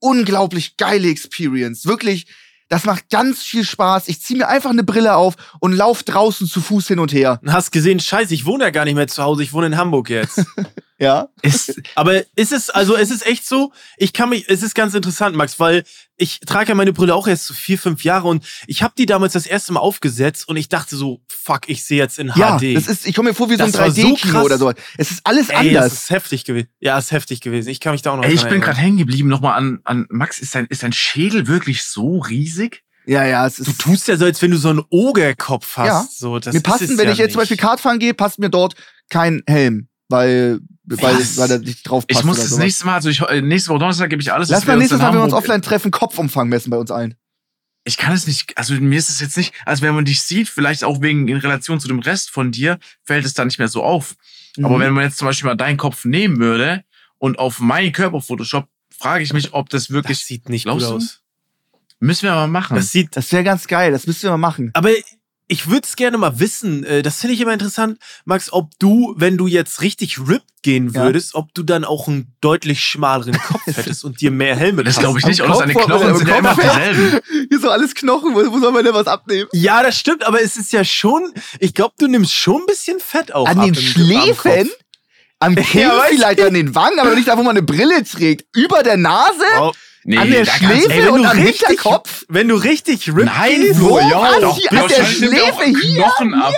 Speaker 4: Unglaublich geile Experience. Wirklich, Das macht ganz viel Spaß. Ich ziehe mir einfach eine Brille auf und lauf draußen zu Fuß hin und her.
Speaker 2: Hast gesehen, scheiße, ich wohne ja gar nicht mehr zu Hause, ich wohne in Hamburg jetzt. <laughs>
Speaker 4: Ja.
Speaker 2: ist, aber ist es, also es ist echt so, ich kann mich, es ist ganz interessant, Max, weil ich trage ja meine Brille auch erst so vier, fünf Jahre und ich habe die damals das erste Mal aufgesetzt und ich dachte so, fuck, ich sehe jetzt in
Speaker 4: Ja,
Speaker 2: HD.
Speaker 4: das ist, ich komme mir vor wie so ein
Speaker 2: Das so
Speaker 4: 3D-Kino
Speaker 2: krass.
Speaker 4: oder so. Es ist alles
Speaker 2: Ey, das
Speaker 4: anders.
Speaker 2: ist heftig gewesen. Ja, ist heftig gewesen. Ich kann mich da auch noch
Speaker 3: Ey, ich bin gerade hängen geblieben nochmal an, an Max. Ist dein, ist dein Schädel wirklich so riesig?
Speaker 4: Ja, ja, es
Speaker 2: Du
Speaker 4: ist.
Speaker 2: tust ja so, als wenn du so einen Ogerkopf hast.
Speaker 4: Ja.
Speaker 2: So, das
Speaker 4: mir passen,
Speaker 2: es
Speaker 4: wenn
Speaker 2: ja
Speaker 4: ich jetzt zum
Speaker 2: nicht.
Speaker 4: Beispiel Kart fahren gehe, passt mir dort kein Helm, weil, weil,
Speaker 3: Was?
Speaker 4: weil er nicht drauf passt.
Speaker 3: Ich muss das
Speaker 4: sowas.
Speaker 3: nächste Mal, also ich, äh, nächste Woche Donnerstag gebe ich alles.
Speaker 4: Lass mal nächstes
Speaker 3: in
Speaker 4: Mal, wenn wir uns offline treffen, Kopfumfang messen bei uns allen.
Speaker 3: Ich kann es nicht, also mir ist es jetzt nicht, also wenn man dich sieht, vielleicht auch wegen in Relation zu dem Rest von dir, fällt es dann nicht mehr so auf. Aber
Speaker 4: Mhm.
Speaker 3: wenn man jetzt zum Beispiel mal deinen Kopf nehmen würde und auf meinen Körper Photoshop, frage ich mich, ob das
Speaker 2: Das
Speaker 3: wirklich,
Speaker 2: sieht nicht gut
Speaker 3: du?
Speaker 2: aus.
Speaker 3: müssen wir mal machen.
Speaker 2: Das sieht,
Speaker 4: Das wäre ganz geil, das müssten wir mal machen.
Speaker 2: aber ich würde es gerne mal wissen, äh, das finde ich immer interessant, Max, ob du, wenn du jetzt richtig ripped gehen
Speaker 4: Ja.
Speaker 2: würdest, ob du dann auch einen deutlich schmaleren Kopf <laughs> hättest und dir mehr Helme
Speaker 3: das glaube ich nicht, oder seine Knochen sind ja immer
Speaker 4: Kopf-
Speaker 3: dieselben. <laughs>
Speaker 4: Hier so alles Knochen, wo, wo soll man denn was abnehmen?
Speaker 2: Ja, das stimmt, aber es ist ja schon, ich glaube, du nimmst schon ein bisschen Fett auf.
Speaker 4: An
Speaker 2: ab
Speaker 4: den Schläfen? Am <laughs> Kinn
Speaker 2: Ja,
Speaker 4: vielleicht, an den Wangen, aber nicht da, wo man eine Brille trägt. Über der Nase?
Speaker 2: Oh,
Speaker 3: Nee,
Speaker 4: an der Schläfe
Speaker 2: ey, wenn
Speaker 4: und
Speaker 2: du
Speaker 4: am
Speaker 2: richtig-
Speaker 4: Hinterkopf?
Speaker 2: wenn du richtig ripped
Speaker 3: Nein,
Speaker 2: gehst?
Speaker 3: Wo? Ja,
Speaker 4: Was?
Speaker 3: doch.
Speaker 4: Hier, an der
Speaker 3: er
Speaker 4: Schläfe hier,
Speaker 3: Knochen ab.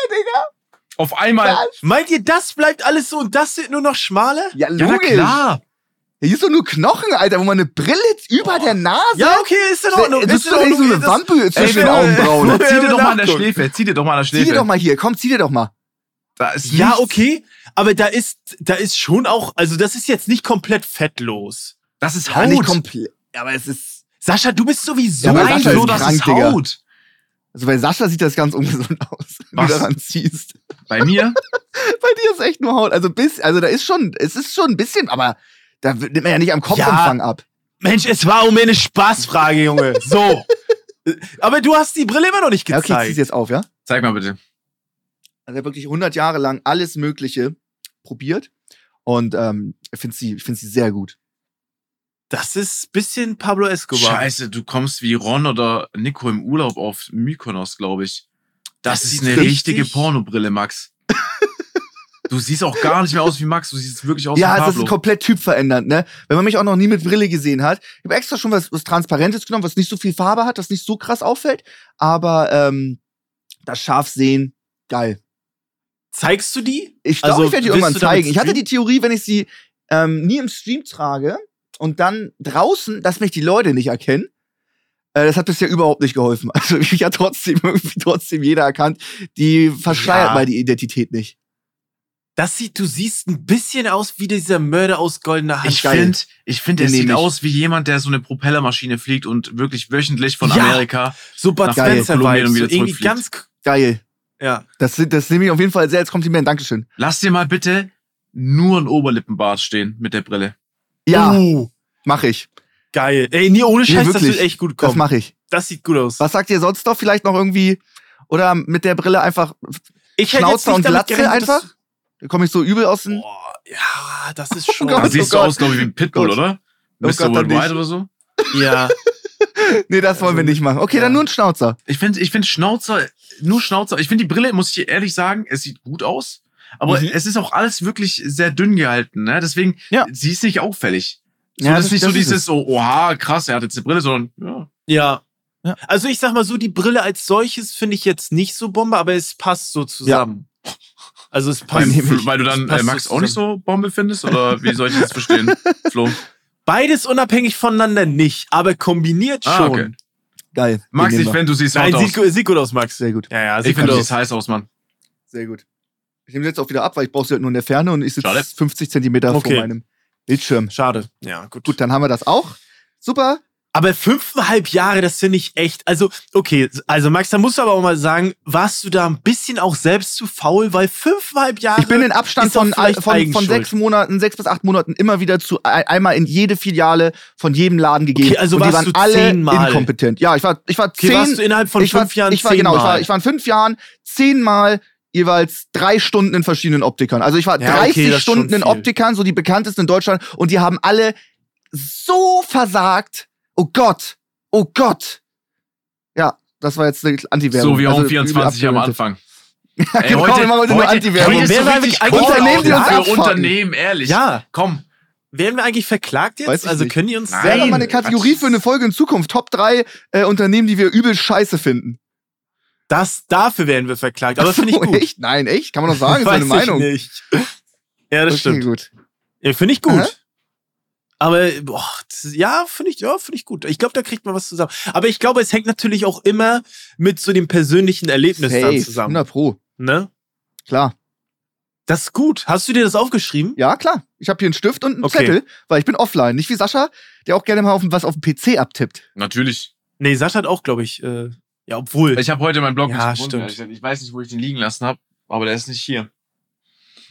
Speaker 3: Auf einmal.
Speaker 2: meint ihr, das bleibt alles so und das sind nur noch schmale?
Speaker 4: Ja,
Speaker 3: Ja,
Speaker 4: logisch.
Speaker 3: klar.
Speaker 4: Hier ist doch nur Knochen, Alter, wo man eine Brille über der Nase.
Speaker 2: Ja, okay, ist in Ordnung.
Speaker 4: Das ist
Speaker 2: in
Speaker 4: doch nicht so eine Wampe zwischen den
Speaker 2: Ey,
Speaker 4: Augenbrauen.
Speaker 2: äh,
Speaker 3: Zieh dir doch mal an der. Schläfe, zieh dir doch mal an der
Speaker 4: Zieh
Speaker 3: Schläfe.
Speaker 4: dir doch mal hier, komm, zieh dir doch mal.
Speaker 3: Da ist
Speaker 2: Ja,
Speaker 3: nichts.
Speaker 2: okay, aber da ist, da ist schon auch, also das ist jetzt nicht komplett fettlos.
Speaker 3: Das ist
Speaker 4: Ja, nicht
Speaker 3: Haut.
Speaker 4: komplett. Aber es ist.
Speaker 2: Sascha, du bist sowieso
Speaker 4: Ja, Sascha
Speaker 2: ein
Speaker 4: ist
Speaker 3: Flo, das
Speaker 4: krank, Digga.
Speaker 3: Haut.
Speaker 4: Also bei Sascha sieht das ganz ungesund <laughs> aus, wenn
Speaker 3: Was?
Speaker 4: du daran ziehst.
Speaker 3: Bei mir? <laughs>
Speaker 4: Bei dir ist echt nur Haut. Also bis, also da ist schon, es ist schon ein bisschen, aber da nimmt man ja nicht am Kopfumfang ab.
Speaker 2: Mensch, es war um eine Spaßfrage, Junge. So. <laughs> aber du hast die Brille immer noch nicht
Speaker 4: Ja, okay,
Speaker 2: gezeigt.
Speaker 4: zieh's jetzt auf, ja?
Speaker 3: Zeig mal bitte.
Speaker 4: Also er hat wirklich 100 Jahre lang alles Mögliche probiert und ähm, ich finde sie, ich find sie sehr gut.
Speaker 2: Das ist ein bisschen Pablo Escobar.
Speaker 3: Scheiße, du kommst wie Ron oder Nico im Urlaub auf Mykonos, glaube ich. Das,
Speaker 2: Das
Speaker 3: ist eine
Speaker 2: richtig-
Speaker 3: richtige Pornobrille, Max. <laughs> du siehst auch gar nicht mehr aus wie Max, du siehst wirklich aus
Speaker 4: ja,
Speaker 3: wie
Speaker 4: das
Speaker 3: Pablo.
Speaker 4: ist komplett typverändernd, ne? Wenn man mich auch noch nie mit Brille gesehen hat. Ich habe extra schon was, was Transparentes genommen, was nicht so viel Farbe hat, das nicht so krass auffällt. Aber ähm, das Scharfsehen, geil.
Speaker 2: Zeigst du die?
Speaker 4: Ich glaube,
Speaker 2: Also,
Speaker 4: ich werde die irgendwann zeigen. Ich hatte die Theorie, wenn ich sie ähm, nie im Stream trage und dann draußen, dass mich die Leute nicht erkennen. Äh, das hat bisher überhaupt nicht geholfen. <laughs> Also mich hat trotzdem irgendwie trotzdem jeder erkannt. Die verschleiert
Speaker 2: Ja.
Speaker 4: mal die Identität nicht.
Speaker 2: Das sieht, du siehst ein bisschen aus wie dieser Mörder aus goldener Hand.
Speaker 3: Ich finde, ich finde, er
Speaker 4: nehm
Speaker 3: sieht
Speaker 4: ich.
Speaker 3: aus wie jemand, der so eine Propellermaschine fliegt und wirklich wöchentlich von
Speaker 2: Ja.
Speaker 3: Amerika.
Speaker 2: so Bud
Speaker 3: nach
Speaker 2: Spencer
Speaker 3: Kolumbien und
Speaker 2: So
Speaker 3: wieder
Speaker 2: irgendwie
Speaker 3: zurückfliegt.
Speaker 2: ganz,
Speaker 4: Geil.
Speaker 2: ja.
Speaker 4: Das, das nehme ich auf jeden Fall sehr als Kompliment. Dankeschön.
Speaker 3: Lass dir mal bitte nur ein Oberlippenbart stehen mit der Brille.
Speaker 4: Ja,
Speaker 2: Uh,
Speaker 4: mach ich.
Speaker 2: geil. Ey, nee, ohne Scheiß, das
Speaker 4: wirklich.
Speaker 2: wird echt gut
Speaker 4: Das
Speaker 2: kommen.
Speaker 4: mache ich.
Speaker 2: Das sieht gut aus.
Speaker 4: Was sagt ihr sonst noch? Vielleicht noch irgendwie oder mit der Brille einfach
Speaker 2: Ich hätte jetzt
Speaker 4: Schnauzer und Glatze
Speaker 2: gerechnet,
Speaker 4: einfach? Da komme ich so übel aus dem.
Speaker 2: Boah, ja, das ist <laughs> schon.
Speaker 4: Gott,
Speaker 3: Da
Speaker 4: oh
Speaker 3: siehst du
Speaker 4: Gott.
Speaker 3: aus, glaube ich, wie ein Pitbull,
Speaker 4: Gott.
Speaker 3: oder?
Speaker 4: Oh
Speaker 3: Mr.
Speaker 4: Gott,
Speaker 3: Worldwide oder so? <laughs>
Speaker 2: ja.
Speaker 4: Nee, das wollen wir
Speaker 2: Also,
Speaker 4: nicht machen. Okay,
Speaker 2: ja.
Speaker 4: dann nur ein Schnauzer.
Speaker 3: Ich finde, ich finde Schnauzer, nur Schnauzer. Ich finde die Brille, muss ich dir ehrlich sagen, es sieht gut aus. Aber
Speaker 4: Mhm.
Speaker 3: es ist auch alles wirklich sehr dünn gehalten, ne? Deswegen,
Speaker 4: Ja.
Speaker 3: sie ist nicht auffällig. So,
Speaker 4: Ja,
Speaker 3: das
Speaker 4: das-
Speaker 3: ist nicht
Speaker 4: das
Speaker 3: so dieses, so, oha, krass, er hat jetzt eine Brille, sondern, ja.
Speaker 2: Ja.
Speaker 4: Ja.
Speaker 2: Also ich sag mal so, die Brille als solches finde ich jetzt nicht so Bombe, aber es passt so zusammen. Also es
Speaker 3: Weil,
Speaker 2: passt.
Speaker 4: Ich.
Speaker 3: weil du dann äh, Max
Speaker 2: so
Speaker 3: auch nicht so Bombe findest? Oder wie soll ich das <laughs> verstehen, Flo?
Speaker 2: Beides unabhängig voneinander nicht, aber kombiniert
Speaker 3: Ah,
Speaker 2: schon.
Speaker 3: okay.
Speaker 4: Geil.
Speaker 3: Max, ich finde, du siehst
Speaker 2: Nein,
Speaker 3: hot
Speaker 2: sieht,
Speaker 3: aus.
Speaker 2: sieht gut aus, Max.
Speaker 4: Sehr gut.
Speaker 2: Ja, ja,
Speaker 3: Ich
Speaker 2: sieht
Speaker 3: finde,
Speaker 2: gut
Speaker 3: du siehst heiß aus, Mann.
Speaker 4: Sehr gut. Ich nehme jetzt auch wieder ab, weil ich brauche sie halt nur in der Ferne und ich sitze
Speaker 3: Schade.
Speaker 4: 50 Zentimeter
Speaker 2: Okay.
Speaker 4: vor meinem Bildschirm.
Speaker 2: Schade. Ja, gut.
Speaker 4: Gut, dann haben wir das auch. Super.
Speaker 2: Aber fünfeinhalb Jahre, das finde ich echt. Also, okay, also Max, da musst du aber auch mal sagen, warst du da ein bisschen auch selbst zu faul, weil fünfeinhalb Jahre.
Speaker 4: Ich bin in Abstand von, von, von sechs Monaten, sechs bis acht Monaten immer wieder zu ein- einmal in jede Filiale von jedem Laden gegeben.
Speaker 2: Okay, also
Speaker 4: und die
Speaker 2: warst
Speaker 4: waren
Speaker 2: du
Speaker 4: alle
Speaker 2: zehnmal.
Speaker 4: inkompetent. Ja, ich war, ich war
Speaker 2: okay,
Speaker 4: zehn.
Speaker 2: warst du innerhalb von
Speaker 4: ich war,
Speaker 2: fünf Jahren
Speaker 4: ich war, genau, ich war, ich war in fünf Jahren zehnmal jeweils drei Stunden in verschiedenen Optikern. Also ich war
Speaker 2: Ja, okay,
Speaker 4: 30
Speaker 2: das ist schon
Speaker 4: Stunden in. Optikern, so die bekanntesten in Deutschland, und die haben alle so versagt. Oh Gott, oh Gott. Das war jetzt eine Anti-Werbung.
Speaker 3: So wie
Speaker 4: Also,
Speaker 3: Home 24 am Anfang. <laughs>
Speaker 4: Ja, genau, wir machen heute nur Anti-Werbung.
Speaker 3: heute ist
Speaker 2: Wer
Speaker 3: so
Speaker 2: war
Speaker 3: richtig
Speaker 2: eigentlich
Speaker 3: Kohle
Speaker 4: Unternehmen, die uns
Speaker 3: für? Unternehmen, ehrlich.
Speaker 2: Ja.
Speaker 3: Komm.
Speaker 2: Werden wir eigentlich verklagt jetzt?
Speaker 4: Weiß ich
Speaker 2: also
Speaker 4: nicht.
Speaker 2: können die uns
Speaker 3: Nein.
Speaker 4: Wäre doch mal eine
Speaker 3: Quatsch.
Speaker 4: Kategorie für eine Folge in Zukunft. Top 3 äh, Unternehmen, die wir übel scheiße finden.
Speaker 2: Das dafür werden wir verklagt. Aber finde ich
Speaker 4: so, <laughs>
Speaker 2: gut.
Speaker 4: Echt? Nein, echt? Kann man doch sagen, ist <laughs>
Speaker 2: Weiß
Speaker 4: eine Meinung.
Speaker 2: Ich nicht. Ja, das
Speaker 4: okay,
Speaker 2: stimmt.
Speaker 4: gut.
Speaker 2: Ja, finde ich gut.
Speaker 4: Aha.
Speaker 2: Aber boah, ja, finde ich, ja, finde ich gut. Ich glaube, da kriegt man was zusammen. Aber ich glaube, es hängt natürlich auch immer mit so dem persönlichen Erlebnis dann
Speaker 4: Safe,
Speaker 2: zusammen.
Speaker 4: 100 Pro.
Speaker 2: Ne?
Speaker 4: Klar.
Speaker 2: Das ist gut. Hast du dir das aufgeschrieben?
Speaker 4: Ja, klar. Ich habe hier einen Stift und einen
Speaker 2: Okay.
Speaker 4: Zettel, weil ich bin offline. Nicht wie Sascha, der auch gerne mal auf, was auf dem PC abtippt.
Speaker 3: Natürlich.
Speaker 2: Nee, Sascha hat auch, glaube ich, äh, ja, obwohl.
Speaker 3: Ich habe heute meinen Blog
Speaker 2: Ja,
Speaker 3: nicht gefunden.
Speaker 2: stimmt.
Speaker 3: Ich weiß nicht, wo ich den liegen lassen habe, aber der ist nicht hier.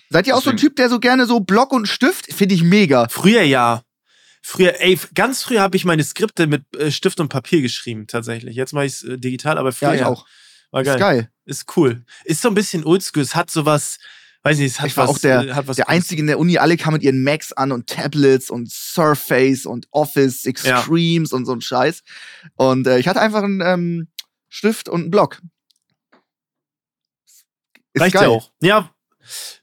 Speaker 4: Seid ihr auch so ein
Speaker 3: Deswegen-
Speaker 4: Typ, der so gerne so Block und Stift? Finde ich mega.
Speaker 2: Früher ja. Früher, ey, ganz früher habe ich meine Skripte mit äh, Stift und Papier geschrieben, tatsächlich. Jetzt mache ich es äh, digital, aber früher
Speaker 4: Ja, ich auch.
Speaker 2: war geil.
Speaker 4: Ist geil.
Speaker 2: Ist cool. Ist so ein bisschen oldschool. Es hat sowas, weiß nicht, es hat
Speaker 4: Ich war
Speaker 2: was.
Speaker 4: auch der-
Speaker 2: äh, hat was
Speaker 4: Der. Einzige in der Uni, alle kamen mit ihren Macs an und Tablets und Surface und Office Extremes und so ein Scheiß. Und äh, ich hatte einfach einen ähm, Stift und einen Block. Ist
Speaker 2: Reicht
Speaker 4: geil.
Speaker 2: ja auch. Ja,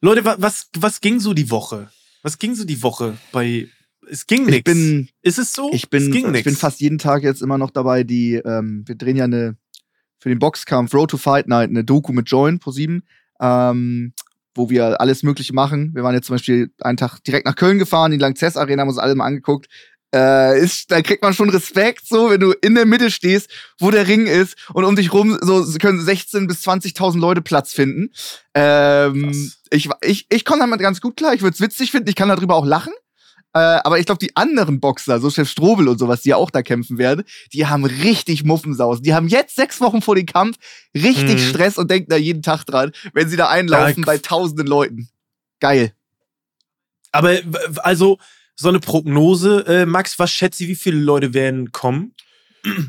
Speaker 2: Leute, wa- was, was ging so die Woche? Was ging so die Woche bei. Es ging
Speaker 4: Ich
Speaker 2: nichts.
Speaker 4: bin,
Speaker 2: Ist es so?
Speaker 4: ich bin,
Speaker 2: es ging
Speaker 4: ich
Speaker 2: nix.
Speaker 4: bin fast jeden Tag jetzt immer noch dabei, die, ähm, wir drehen ja eine, für den Boxkampf Road to Fight Night, eine Doku mit Join pro 7, ähm, wo wir alles Mögliche machen. Wir waren jetzt zum Beispiel einen Tag direkt nach Köln gefahren, in die Langzess Arena, haben uns alle mal angeguckt. Äh, ist, da kriegt man schon Respekt, so, wenn du in der Mitte stehst, wo der Ring ist und um dich rum so können 16 bis 20.000 Leute Platz finden. Ähm, ich, ich, ich komme damit ganz gut klar. Ich würde es witzig finden. Ich kann darüber auch lachen. Äh, aber ich glaube, die anderen Boxer, so Chef Strobel und sowas, die ja auch da kämpfen werden, die haben richtig Muffensausen. Die haben jetzt sechs Wochen vor dem Kampf richtig
Speaker 2: Mhm.
Speaker 4: Stress und denken da jeden Tag dran, wenn sie da einlaufen
Speaker 2: Ja,
Speaker 4: bei tausenden Leuten. Geil.
Speaker 2: Aber also, so eine Prognose, äh, Max, was schätzt du, wie viele Leute werden kommen?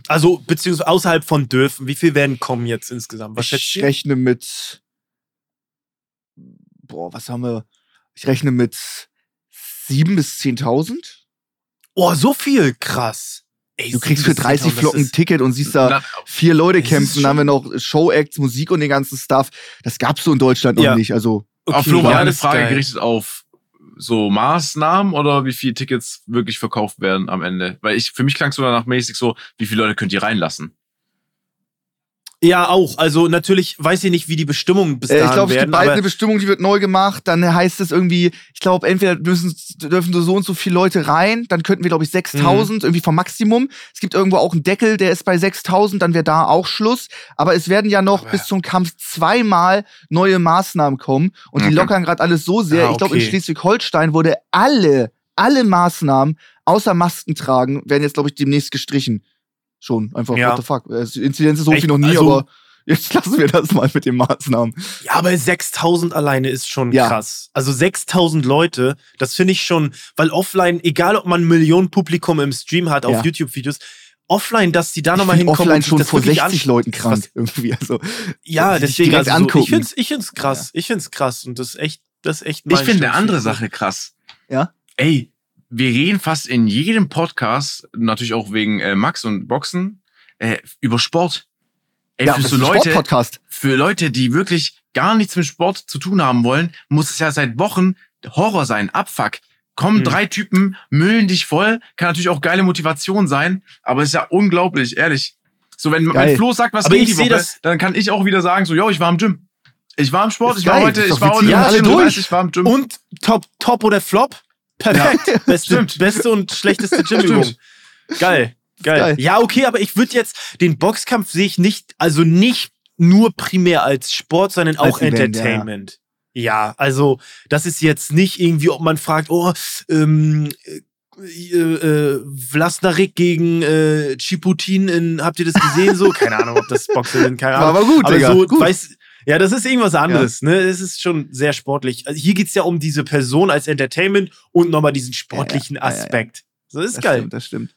Speaker 2: Also, beziehungsweise außerhalb von dürfen, wie viel werden kommen jetzt insgesamt? Was schätzt
Speaker 4: ich
Speaker 2: ihr?
Speaker 4: rechne mit. Boah, was haben wir? Ich rechne mit sieben bis 10.000.
Speaker 2: Oh, so viel, krass. Ey,
Speaker 4: Du kriegst für 30 Flocken ein Ticket und siehst da
Speaker 3: Na,
Speaker 4: vier Leute kämpfen. Dann haben wir noch Showacts, Musik und den ganzen Stuff. Das gab's so in Deutschland noch
Speaker 2: Ja.
Speaker 4: nicht. Also,
Speaker 3: auf Flo eine Frage
Speaker 2: geil.
Speaker 3: gerichtet auf so Maßnahmen oder wie viele Tickets wirklich verkauft werden am Ende? Weil ich, für mich klang es so danach mäßig so, wie viele Leute könnt ihr reinlassen?
Speaker 2: Ja, auch. Also, natürlich weiß ich nicht, wie die Bestimmungen bis
Speaker 4: äh,
Speaker 2: dahin
Speaker 4: ich glaube, es
Speaker 2: werden.
Speaker 4: gibt bald
Speaker 2: aber
Speaker 4: eine Bestimmung, die wird neu gemacht. Dann heißt es irgendwie, ich glaube, entweder müssen, dürfen so und so viele Leute rein. Dann könnten wir, glaube ich,
Speaker 2: Mhm.
Speaker 4: 6000 irgendwie vom Maximum. Es gibt irgendwo auch einen Deckel, der ist bei 6000. Dann wäre da auch Schluss. Aber es werden ja noch
Speaker 3: Aber-
Speaker 4: bis zum Kampf zweimal neue Maßnahmen kommen. Und die
Speaker 3: Okay.
Speaker 4: lockern gerade alles so sehr.
Speaker 2: Ah,
Speaker 4: Ich glaube, in
Speaker 2: okay.
Speaker 4: Schleswig-Holstein wurde alle, alle Maßnahmen außer Masken tragen, werden jetzt, glaube ich, demnächst gestrichen. Schon. Einfach,
Speaker 2: Ja.
Speaker 4: what the fuck. Die Inzidenz ist so
Speaker 2: Echt?
Speaker 4: viel noch nie,
Speaker 2: Also-
Speaker 4: aber jetzt lassen wir das mal mit den Maßnahmen.
Speaker 2: Ja, aber 6000 alleine ist schon
Speaker 4: Ja.
Speaker 2: krass. Also 6000 Leute, das finde ich schon, weil offline, egal ob man Millionen Publikum im Stream hat auf
Speaker 4: Ja.
Speaker 2: YouTube-Videos, offline, dass die da nochmal hinkommen
Speaker 4: offline schon
Speaker 2: das
Speaker 4: vor
Speaker 2: wirklich
Speaker 4: 60
Speaker 2: anschauen.
Speaker 4: Leuten krank
Speaker 2: was-
Speaker 4: irgendwie. Also,
Speaker 2: Ja, deswegen
Speaker 4: direkt
Speaker 2: also so,
Speaker 4: angucken.
Speaker 2: ich find's, ich find's krass. Ich find's krass und das ist echt, das ist echt
Speaker 3: Ich finde eine andere Sache krass.
Speaker 4: Ja?
Speaker 3: Ey, wir reden fast in jedem Podcast, natürlich auch wegen äh, Max und Boxen, äh, über Sport. Ey,
Speaker 4: ja,
Speaker 3: für so
Speaker 4: ist ein
Speaker 3: Leute, für Leute, die wirklich gar nichts mit Sport zu tun haben wollen, muss es ja seit Wochen Horror sein, Abfuck. Kommen
Speaker 2: Hm.
Speaker 3: drei Typen, müllen dich voll, kann natürlich auch geile Motivation sein, aber ist ja unglaublich, ehrlich. So, wenn, wenn Flo sagt, was ging
Speaker 2: ich
Speaker 3: die Woche,
Speaker 2: das-
Speaker 3: dann kann ich auch wieder sagen, so, yo, ich war im Gym. Ich war im Sport,
Speaker 4: Ist
Speaker 3: ich war heute, ich war heute.
Speaker 4: Ja, alle
Speaker 3: Stunde
Speaker 4: durch.
Speaker 3: 30, ich war im Gym.
Speaker 2: Und Top, Top oder Flop? Perfekt. Beste,
Speaker 3: Stimmt.
Speaker 2: beste und schlechteste Gymübung. Geil. Geil.
Speaker 4: geil.
Speaker 2: Ja, okay, aber ich würde jetzt den Boxkampf sehe ich nicht, also nicht nur primär als Sport, sondern
Speaker 4: Als
Speaker 2: auch
Speaker 4: Event, ja, ja.
Speaker 2: Entertainment. Ja, also das ist jetzt nicht irgendwie, ob man fragt, oh, ähm, äh, äh, Vlasnarik gegen äh, Chiputin in, habt ihr das gesehen? So, keine Ahnung, ob das Boxen sind, keine <laughs>
Speaker 4: War
Speaker 2: Ahnung.
Speaker 4: aber gut,
Speaker 2: Aber
Speaker 4: Digga.
Speaker 2: so,
Speaker 4: gut.
Speaker 2: weiß, ja, das ist irgendwas anderes, ne? Es ist schon sehr sportlich. Also hier geht's ja um diese Person als Entertainment und nochmal diesen sportlichen
Speaker 4: Ja, ja, ja, ja.
Speaker 2: Aspekt. So, das ist
Speaker 4: das
Speaker 2: geil.
Speaker 4: Stimmt, das stimmt.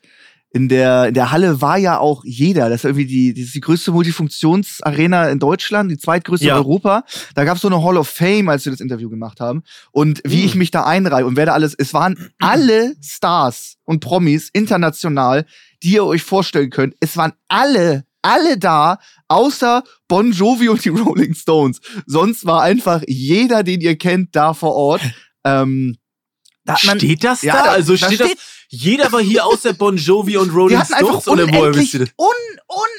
Speaker 4: In der, in der Halle war ja auch jeder. Das ist irgendwie die, ist die größte Multifunktionsarena in Deutschland, die zweitgrößte
Speaker 2: Ja.
Speaker 4: in Europa. Da gab es so eine Hall of Fame, als wir das Interview gemacht haben. Und wie
Speaker 2: Mhm.
Speaker 4: ich mich da einreihe und werde alles, es waren <clears throat> alle Stars und Promis international, die ihr euch vorstellen könnt. Es waren alle alle da, außer Bon Jovi und die Rolling Stones. Sonst war einfach jeder, den ihr kennt, da vor Ort. <laughs> Ähm, da man,
Speaker 2: steht das
Speaker 4: Ja,
Speaker 2: da? Also
Speaker 4: da
Speaker 2: steht das.
Speaker 4: steht-
Speaker 2: Jeder war hier außer Bon Jovi und
Speaker 4: die
Speaker 2: Rolling Stones oder
Speaker 4: unendlich,
Speaker 2: ihr das?
Speaker 4: un,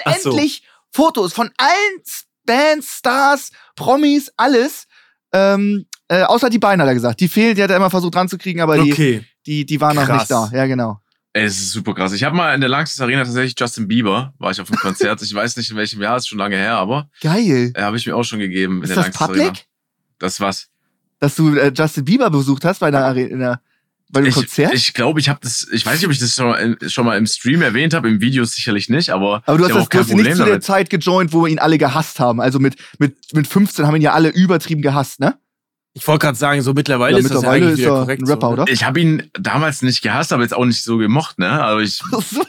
Speaker 2: Ach so.
Speaker 4: unendlich Fotos von allen Bands, Stars, Promis, alles. Ähm, äh, außer die Beine, hat er gesagt. Die fehlen, die hat er immer versucht ranzukriegen, aber die,
Speaker 2: Okay.
Speaker 4: die, die waren noch
Speaker 2: Krass.
Speaker 4: nicht da. Ja, genau.
Speaker 3: Ey, es ist super krass. Ich habe mal in der Langsys Arena tatsächlich Justin Bieber, war ich auf einem Konzert. ich weiß nicht in welchem Jahr, ist schon lange her, aber
Speaker 4: Geil.
Speaker 3: äh, habe ich mir auch schon gegeben in
Speaker 4: Ist
Speaker 3: der
Speaker 4: das
Speaker 3: Arena.
Speaker 4: public?
Speaker 3: Das was?
Speaker 4: Dass du äh, Justin Bieber besucht hast bei einer Arena, in bei einem
Speaker 3: Ich
Speaker 4: Konzert?
Speaker 3: ich, glaube, ich habe das, ich weiß nicht, ob ich das schon, schon mal im Stream erwähnt habe, im Video sicherlich nicht, aber,
Speaker 4: aber du hast, das, du hast nicht zu der. Zeit gejoint, wo ihn alle gehasst haben. Also mit, mit, mit 15 haben ihn ja alle übertrieben gehasst, ne?
Speaker 2: Ich wollte gerade sagen, so mittlerweile
Speaker 4: Ja,
Speaker 2: ist das ja
Speaker 4: ist
Speaker 2: wieder
Speaker 4: er
Speaker 2: korrekt.
Speaker 4: ein Rapper,
Speaker 2: so,
Speaker 4: oder?
Speaker 3: Ich habe ihn damals nicht gehasst, aber jetzt auch nicht so gemocht, ne? Also ich, <laughs>
Speaker 4: so,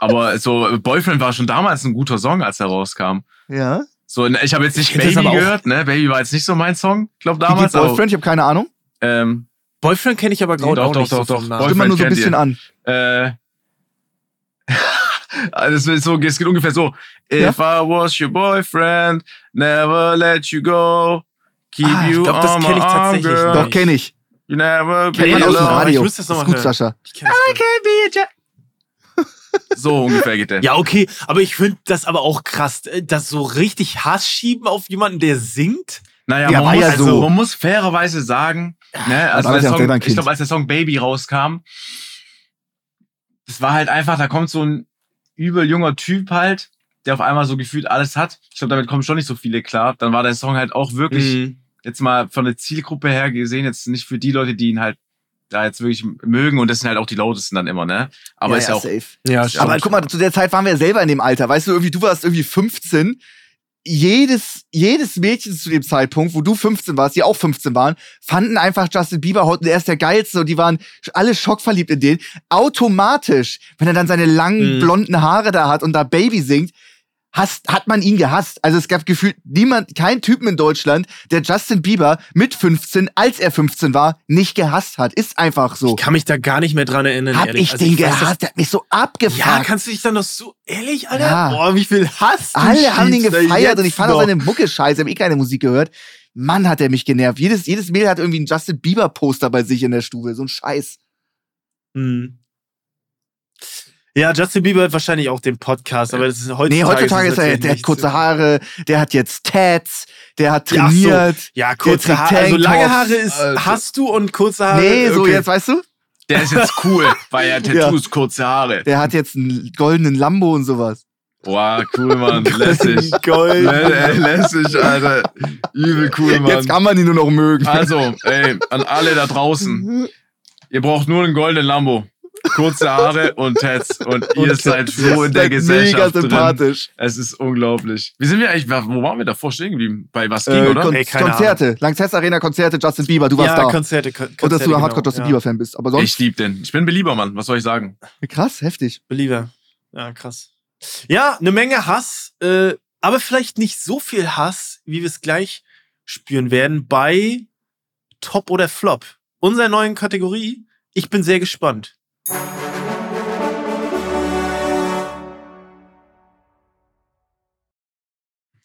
Speaker 3: aber so Boyfriend war schon damals ein guter Song, als er rauskam.
Speaker 4: ja.
Speaker 3: So, ne, ich habe jetzt nicht
Speaker 2: Ich das
Speaker 3: Baby
Speaker 2: aber
Speaker 3: gehört, ne? Baby war jetzt nicht so mein Song, glaub
Speaker 4: Wie geht
Speaker 3: damals. aber,
Speaker 4: Boyfriend? Ich habe keine Ahnung.
Speaker 3: ähm,
Speaker 2: Boyfriend kenne ich aber gerade
Speaker 3: Doch,
Speaker 2: auch
Speaker 3: doch,
Speaker 2: nicht
Speaker 3: doch,
Speaker 2: so
Speaker 3: doch.
Speaker 4: Stimmt man nur so ein bisschen
Speaker 3: ihr.
Speaker 4: an.
Speaker 3: äh, <laughs> also es, ist so, es geht ungefähr so.
Speaker 4: Ja?
Speaker 3: If I was your boyfriend, never let you go. Keep
Speaker 4: Ah, ich
Speaker 3: you
Speaker 2: glaub, das
Speaker 3: on
Speaker 2: kenn
Speaker 3: my
Speaker 2: ich tatsächlich
Speaker 3: girl.
Speaker 4: Doch, kenne ich.
Speaker 3: You never
Speaker 4: Kennt
Speaker 3: be
Speaker 4: man aus dem. Radio.
Speaker 2: Ich muss das
Speaker 4: ist gut,
Speaker 2: hören.
Speaker 4: Sascha.
Speaker 2: Ich
Speaker 3: I can't be a So ungefähr geht der.
Speaker 2: Ja, okay, aber ich finde das aber auch krass, äh, das so richtig Hass schieben auf jemanden, der singt.
Speaker 3: Naja,
Speaker 4: Ja,
Speaker 3: man,
Speaker 4: war
Speaker 3: muss,
Speaker 4: ja
Speaker 3: also,
Speaker 4: so.
Speaker 3: man muss fairerweise sagen, ne, also der Song, ich glaube, als der Song Baby rauskam, das war halt einfach, da kommt so ein übel junger Typ halt, der auf einmal so gefühlt alles hat. Ich glaube, damit kommen schon nicht so viele klar. Dann war der Song halt auch wirklich,
Speaker 2: Mhm.
Speaker 3: Jetzt mal von der Zielgruppe her gesehen, jetzt nicht für die Leute, die ihn halt da jetzt wirklich mögen und das sind halt auch die lautesten dann immer, ne? Aber ist ja auch,
Speaker 4: safe.
Speaker 2: Ja,
Speaker 3: Ja,
Speaker 4: Aber guck mal, zu der Zeit waren wir ja selber in dem Alter. Weißt du, irgendwie, du warst irgendwie 15. Jedes, jedes Mädchen zu dem Zeitpunkt, wo du 15 warst, die auch 15 waren, fanden einfach Justin Bieber heute, der ist der geilste und die waren alle schockverliebt in den. Automatisch, wenn er dann seine langen
Speaker 2: Mhm.
Speaker 4: blonden Haare da hat und da Baby singt, hasst, hat man ihn gehasst. Also es gab gefühlt niemand, kein Typen in Deutschland, der Justin Bieber mit 15, als er 15 war, nicht gehasst hat. Ist einfach so.
Speaker 2: Ich kann mich da gar nicht mehr dran erinnern.
Speaker 4: Hab
Speaker 2: ehrlich.
Speaker 4: ich
Speaker 2: Also
Speaker 4: den
Speaker 2: weiß das-
Speaker 4: gehasst, der hat mich so abgefuckt.
Speaker 2: Ja, kannst du dich dann noch so ehrlich, Alter?
Speaker 4: Ja.
Speaker 2: Boah, wie viel Hass
Speaker 4: Alle haben
Speaker 2: da
Speaker 4: gefeiert und ich fand auch seine Mucke scheiße, hab eh keine Musik gehört. Mann, hat er mich genervt. Jedes, jedes Mädel hat irgendwie ein Justin Bieber Poster bei sich in der Stube. So ein Scheiß.
Speaker 2: Hm. Ja, Justin Bieber hat wahrscheinlich auch den Podcast, aber das ist heutzutage.
Speaker 4: Nee, heutzutage ist er, der hat kurze. Haare, der hat jetzt Tats, der hat
Speaker 2: Ja, ach so.
Speaker 4: trainiert.
Speaker 2: Ja, kurze Haare. Also lange. Haare ist,
Speaker 3: Also-
Speaker 2: hast du und kurze Haare.
Speaker 4: Nee, so
Speaker 2: okay.
Speaker 4: jetzt, weißt du?
Speaker 3: der ist jetzt cool, weil er <laughs> Tattoos, kurze Haare.
Speaker 4: Der hat jetzt einen goldenen Lambo und sowas.
Speaker 3: Boah, cool, Mann, lässig.
Speaker 2: Gold.
Speaker 3: Lässig, Alter. Übel cool, Mann.
Speaker 4: Jetzt kann man ihn nur noch mögen.
Speaker 3: Also, ey, an alle da draußen. Ihr braucht nur einen goldenen Lambo. Kurze Haare und Tats. Und ihr
Speaker 4: Und
Speaker 3: seid froh in der Gesellschaft
Speaker 4: Mega
Speaker 3: drin.
Speaker 4: sympathisch.
Speaker 3: Es ist unglaublich. Wie sind wir eigentlich, wo waren wir davor stehen geblieben? Bei was ging,
Speaker 4: Äh,
Speaker 3: oder?
Speaker 4: Kon
Speaker 2: Ey, keine
Speaker 4: Konzerte, Lanxess Arena Konzerte, Justin Bieber, du warst
Speaker 2: ja,
Speaker 4: da.
Speaker 2: Konzerte. Kon
Speaker 4: und dass
Speaker 2: Konzerte,
Speaker 4: du ein
Speaker 2: genau,
Speaker 4: Hardcore Justin
Speaker 2: ja.
Speaker 4: Bieber Fan bist. Aber sonst
Speaker 3: Ich lieb den. Ich bin Belieber, Mann. Was soll ich sagen?
Speaker 4: krass, heftig.
Speaker 2: Belieber. Ja, krass. Ja, eine Menge Hass, äh, aber vielleicht nicht so viel Hass, wie wir es gleich spüren werden bei Top oder Flop. Unserer neuen Kategorie. Ich bin sehr gespannt.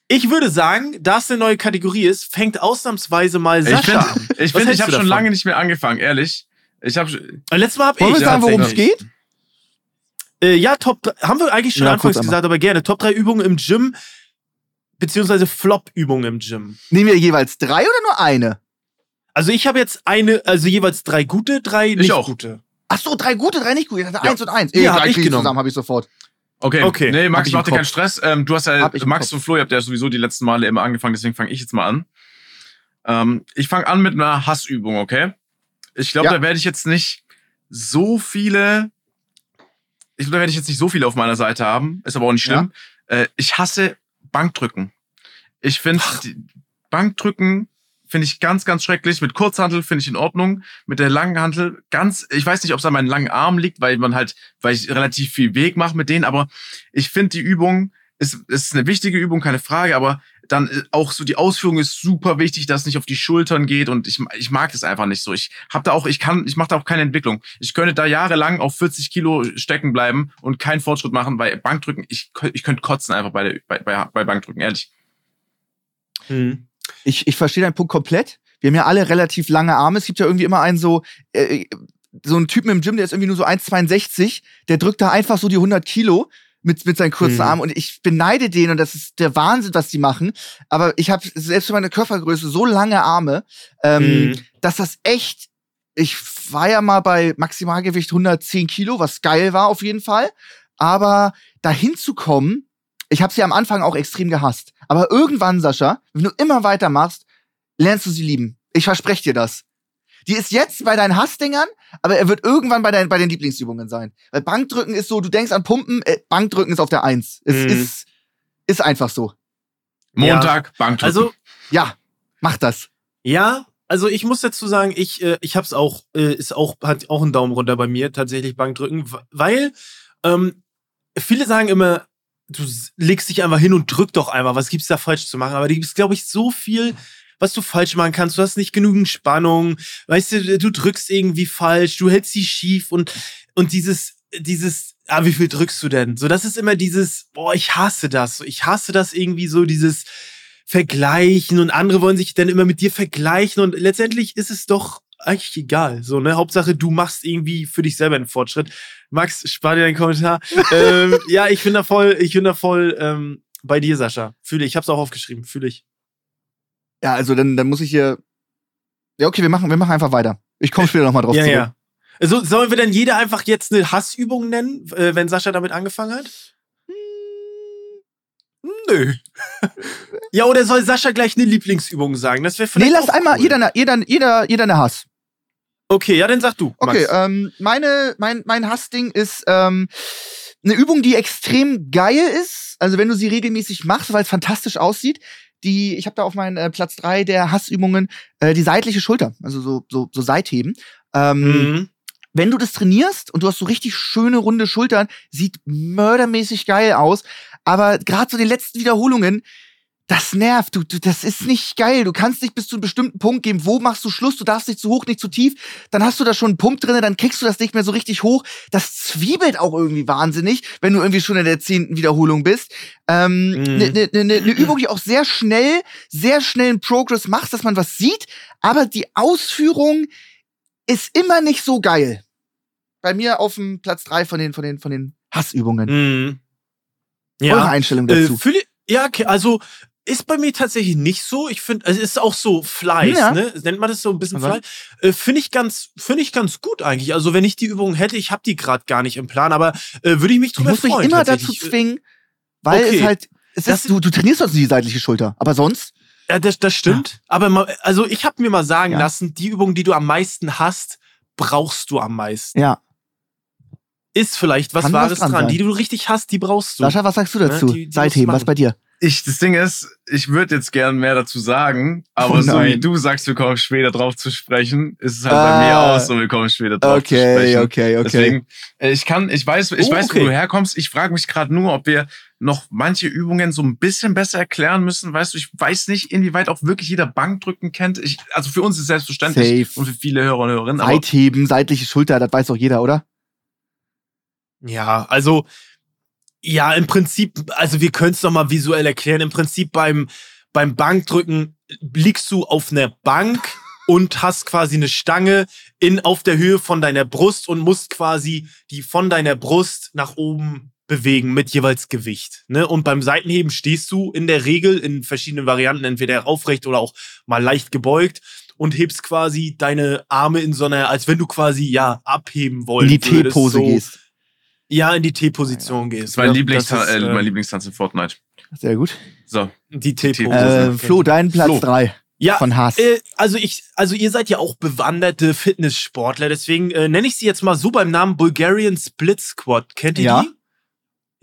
Speaker 2: Ich würde sagen, da es eine neue Kategorie ist, fängt ausnahmsweise mal
Speaker 3: Ich
Speaker 2: Sascha
Speaker 3: finde,
Speaker 2: an.
Speaker 3: ich,
Speaker 2: Was
Speaker 3: find, ich habe schon
Speaker 2: davon?
Speaker 3: lange nicht mehr angefangen, ehrlich. Ich habe
Speaker 2: Äh, Letztes Mal hab
Speaker 4: Wollen
Speaker 2: ich.
Speaker 4: wir sagen, worum es geht?
Speaker 2: Äh, ja, Top 3, haben wir eigentlich schon
Speaker 4: Ja,
Speaker 2: anfangs gesagt, aber gerne. Top 3 Übungen im Gym, beziehungsweise Flop-Übungen im Gym.
Speaker 4: Nehmen wir jeweils drei oder nur eine?
Speaker 2: Also ich habe jetzt eine, also jeweils drei gute, drei nicht
Speaker 3: auch.
Speaker 2: gute.
Speaker 4: Ach so, drei gute, drei nicht gute. Ich hatte
Speaker 3: Ja.
Speaker 4: eins und eins.
Speaker 2: Ja, hab ich genommen.
Speaker 4: zusammen, habe ich sofort.
Speaker 3: Okay.
Speaker 2: Okay.
Speaker 3: Nee, Max, mach dir keinen. Stress. Ähm, du hast ja,
Speaker 4: Hab
Speaker 3: Max und Flo, ihr habt ja sowieso die letzten Male immer angefangen, deswegen fange ich jetzt mal an. Ähm, ich fange an mit einer Hassübung, okay? Ich glaube,
Speaker 4: Ja.
Speaker 3: da werde ich jetzt nicht so viele, ich glaube, da werde ich jetzt nicht so viele auf meiner Seite haben, ist aber auch nicht schlimm. Äh, ich hasse Bankdrücken. Ich finde, Bankdrücken finde ich ganz, ganz schrecklich. Mit Kurzhantel finde ich in Ordnung. Mit der langen Hantel ganz, ich weiß nicht, ob es an meinen langen Armen liegt, weil man halt, weil ich relativ viel Weg mache mit denen, aber ich finde die Übung ist, ist eine wichtige Übung, keine Frage, aber Dann äh, auch so die Ausführung ist super wichtig, dass es nicht auf die Schultern geht und ich, ich mag das einfach nicht so. Ich habe da auch, ich kann, ich mache da auch keine Entwicklung. Ich könnte da jahrelang auf 40 Kilo stecken bleiben und keinen Fortschritt machen, weil Bankdrücken, ich, ich könnte kotzen einfach bei, der, bei, bei, bei Bankdrücken, ehrlich.
Speaker 2: Mhm.
Speaker 4: Ich, ich verstehe deinen Punkt komplett. Wir haben ja alle relativ lange Arme. Es gibt ja irgendwie immer einen so, äh, so einen Typen im Gym, der ist irgendwie nur so 1,62. Der drückt da einfach so die 100 Kilo mit, mit seinen kurzen
Speaker 2: Mhm.
Speaker 4: Armen. Und ich beneide den und das ist der Wahnsinn, was die machen. Aber ich habe selbst für meine Körpergröße so lange Arme, ähm,
Speaker 2: Mhm.
Speaker 4: dass das echt. Ich war ja mal bei Maximalgewicht 110 Kilo, was geil war auf jeden Fall. Aber dahin zu kommen, ich habe sie am Anfang auch extrem gehasst. Aber irgendwann, Sascha, wenn du immer weitermachst, lernst du sie lieben. Ich verspreche dir das. Die ist jetzt bei deinen Hassdingern, aber er wird irgendwann bei, deinen, bei den Lieblingsübungen sein. Weil Bankdrücken ist so, du denkst an Pumpen, äh, Bankdrücken ist auf der Eins. Es
Speaker 2: Mhm.
Speaker 4: ist, ist einfach so.
Speaker 3: Montag, Bankdrücken.
Speaker 2: Also,
Speaker 4: Ja, mach das.
Speaker 2: Ja, also ich muss dazu sagen, ich, äh, ich hab's auch, äh, ist auch, hat auch einen Daumen runter bei mir, tatsächlich Bankdrücken, weil ähm, viele sagen immer, du legst dich einfach hin und drück doch einmal, was gibt's da falsch zu machen? Aber da gibt's, glaube ich, so viel, was du falsch machen kannst. Du hast nicht genügend Spannung, weißt du, du drückst irgendwie falsch, du hältst sie schief und, und dieses, dieses, ah, wie viel drückst du denn? So, das ist immer dieses, boah, ich hasse das. Ich hasse das irgendwie so, dieses, vergleichen und andere wollen sich dann immer mit dir vergleichen und letztendlich ist es doch eigentlich egal. So, ne? Hauptsache, du machst irgendwie für dich selber einen Fortschritt. Max, spar dir deinen Kommentar. <laughs> ähm, ja, ich bin da voll, ich bin da voll ähm, bei dir, Sascha. Fühle ich. Ich hab's auch aufgeschrieben. Fühle ich.
Speaker 4: Ja, also dann, dann muss ich hier. Ja, okay, wir machen, wir machen einfach weiter. Ich komme später nochmal drauf
Speaker 2: ja,
Speaker 4: zurück.
Speaker 2: ja. Also, sollen wir dann jeder einfach jetzt eine Hassübung nennen, äh, wenn Sascha damit angefangen hat? Nö. <laughs> ja, oder soll Sascha gleich eine Lieblingsübung sagen? Das wäre
Speaker 4: Nee,
Speaker 2: vielleicht
Speaker 4: lass
Speaker 2: auch
Speaker 4: einmal jeder, jeder, jeder, jeder eine Hass.
Speaker 2: Okay, ja, dann sag du.
Speaker 4: Okay,
Speaker 2: Max.
Speaker 4: ähm, meine, mein, mein Hassding ist ähm, eine Übung, die extrem geil ist. Also wenn du sie regelmäßig machst, weil es fantastisch aussieht. Die, ich habe da auf meinen äh, Platz drei der Hassübungen äh, die seitliche Schulter, also so, so, so Seitheben. Ähm,
Speaker 2: Mhm.
Speaker 4: wenn du das trainierst und du hast so richtig schöne runde Schultern, sieht mördermäßig geil aus. Aber gerade so die letzten Wiederholungen, das nervt. Du, du, das ist nicht geil. Du kannst nicht bis zu einem bestimmten Punkt gehen. Wo machst du Schluss? Du darfst nicht zu hoch, nicht zu tief. Dann hast du da schon einen Pump drin, dann kriegst du das nicht mehr so richtig hoch. Das zwiebelt auch irgendwie wahnsinnig, wenn du irgendwie schon in der zehnten Wiederholung bist. Ähm,
Speaker 2: Mhm.
Speaker 4: ne, ne, ne, ne Übung, die auch sehr schnell, sehr schnell einen Progress macht, dass man was sieht, aber die Ausführung ist immer nicht so geil. Bei mir auf dem Platz drei von den, von den, von den Hassübungen.
Speaker 2: Mhm.
Speaker 4: Eure
Speaker 2: Ja,
Speaker 4: Einstellung
Speaker 2: äh,
Speaker 4: dazu.
Speaker 2: fühl, ja, okay, also ist bei mir tatsächlich nicht so. Ich finde, es ist auch so Fleiß,
Speaker 4: Ja.
Speaker 2: ne? Nennt man das so ein bisschen
Speaker 4: Aber-
Speaker 2: Fleiß? Äh, finde ich ganz, finde ich ganz gut eigentlich. Also wenn ich die Übung hätte, ich habe die gerade gar nicht im Plan, aber äh, würde ich mich
Speaker 4: ich
Speaker 2: drüber
Speaker 4: muss mich
Speaker 2: freuen.
Speaker 4: immer dazu
Speaker 2: tatsächlich.
Speaker 4: zwingen, weil
Speaker 2: okay.
Speaker 4: es halt, es
Speaker 2: Das
Speaker 4: ist, du, du trainierst also die seitliche Schulter, aber sonst,
Speaker 2: Ja, das, das stimmt. Aber mal, also ich habe mir mal sagen
Speaker 4: Ja.
Speaker 2: lassen, die Übung, die du am meisten hast, brauchst du am meisten.
Speaker 4: ja.
Speaker 2: Ist vielleicht was
Speaker 4: Kann was
Speaker 2: Wahres
Speaker 4: dran
Speaker 2: dran.
Speaker 4: sein.
Speaker 2: Die, die du richtig hast, die brauchst du.
Speaker 4: Sascha, was sagst du dazu?
Speaker 2: Ne, die- die musst du
Speaker 4: Seitheben, was bei dir?
Speaker 3: Ich, das Ding ist, ich würde jetzt gern mehr dazu sagen, aber
Speaker 4: Oh
Speaker 3: so wie du sagst, wir kommen später drauf zu sprechen, ist es halt
Speaker 4: Ah.
Speaker 3: bei mir auch so, wir kommen später drauf zu sprechen.
Speaker 4: okay, okay.
Speaker 3: Deswegen, äh, ich kann, ich weiß, ich
Speaker 2: Oh,
Speaker 3: weiß,
Speaker 2: okay.
Speaker 3: wo du herkommst. Ich frage mich gerade nur, ob wir noch manche Übungen so ein bisschen besser erklären müssen. Weißt du, ich weiß nicht, inwieweit auch wirklich jeder Bankdrücken kennt. Ich, also für uns ist es selbstverständlich
Speaker 4: Safe.
Speaker 3: und für viele Hörer und Hörerinnen.
Speaker 4: Seitheben, seitliche Schulter, das weiß doch jeder, oder?
Speaker 2: Ja, also ja, im Prinzip, also wir können es noch mal visuell erklären. Im Prinzip beim beim Bankdrücken liegst du auf einer Bank <laughs> und hast quasi eine Stange in auf der Höhe von deiner Brust und musst quasi die von deiner Brust nach oben bewegen mit jeweils Gewicht. Ne? Und beim Seitenheben stehst du in der Regel in verschiedenen Varianten, entweder aufrecht oder auch mal leicht gebeugt und hebst quasi deine Arme in so einer, als wenn du quasi ja abheben
Speaker 4: In
Speaker 2: wolltest.
Speaker 4: die T-Pose gehst.
Speaker 2: Ja, in die T-Position gehst.
Speaker 3: das ist mein,
Speaker 2: Ja,
Speaker 3: Lieblingsta
Speaker 2: das ist,
Speaker 3: äh, mein Lieblingstanz in Fortnite.
Speaker 4: Sehr gut.
Speaker 3: So.
Speaker 2: Die T-Pose.
Speaker 3: T-Pose.
Speaker 4: Äh, Flo, dein Platz
Speaker 3: Flo.
Speaker 4: drei
Speaker 2: ja,
Speaker 4: von Hass.
Speaker 2: äh, also ich, also ihr seid ja auch bewanderte Fitnesssportler, deswegen äh, nenne ich sie jetzt mal so beim Namen Bulgarian Split Squad. Kennt ihr
Speaker 4: Ja.
Speaker 2: die?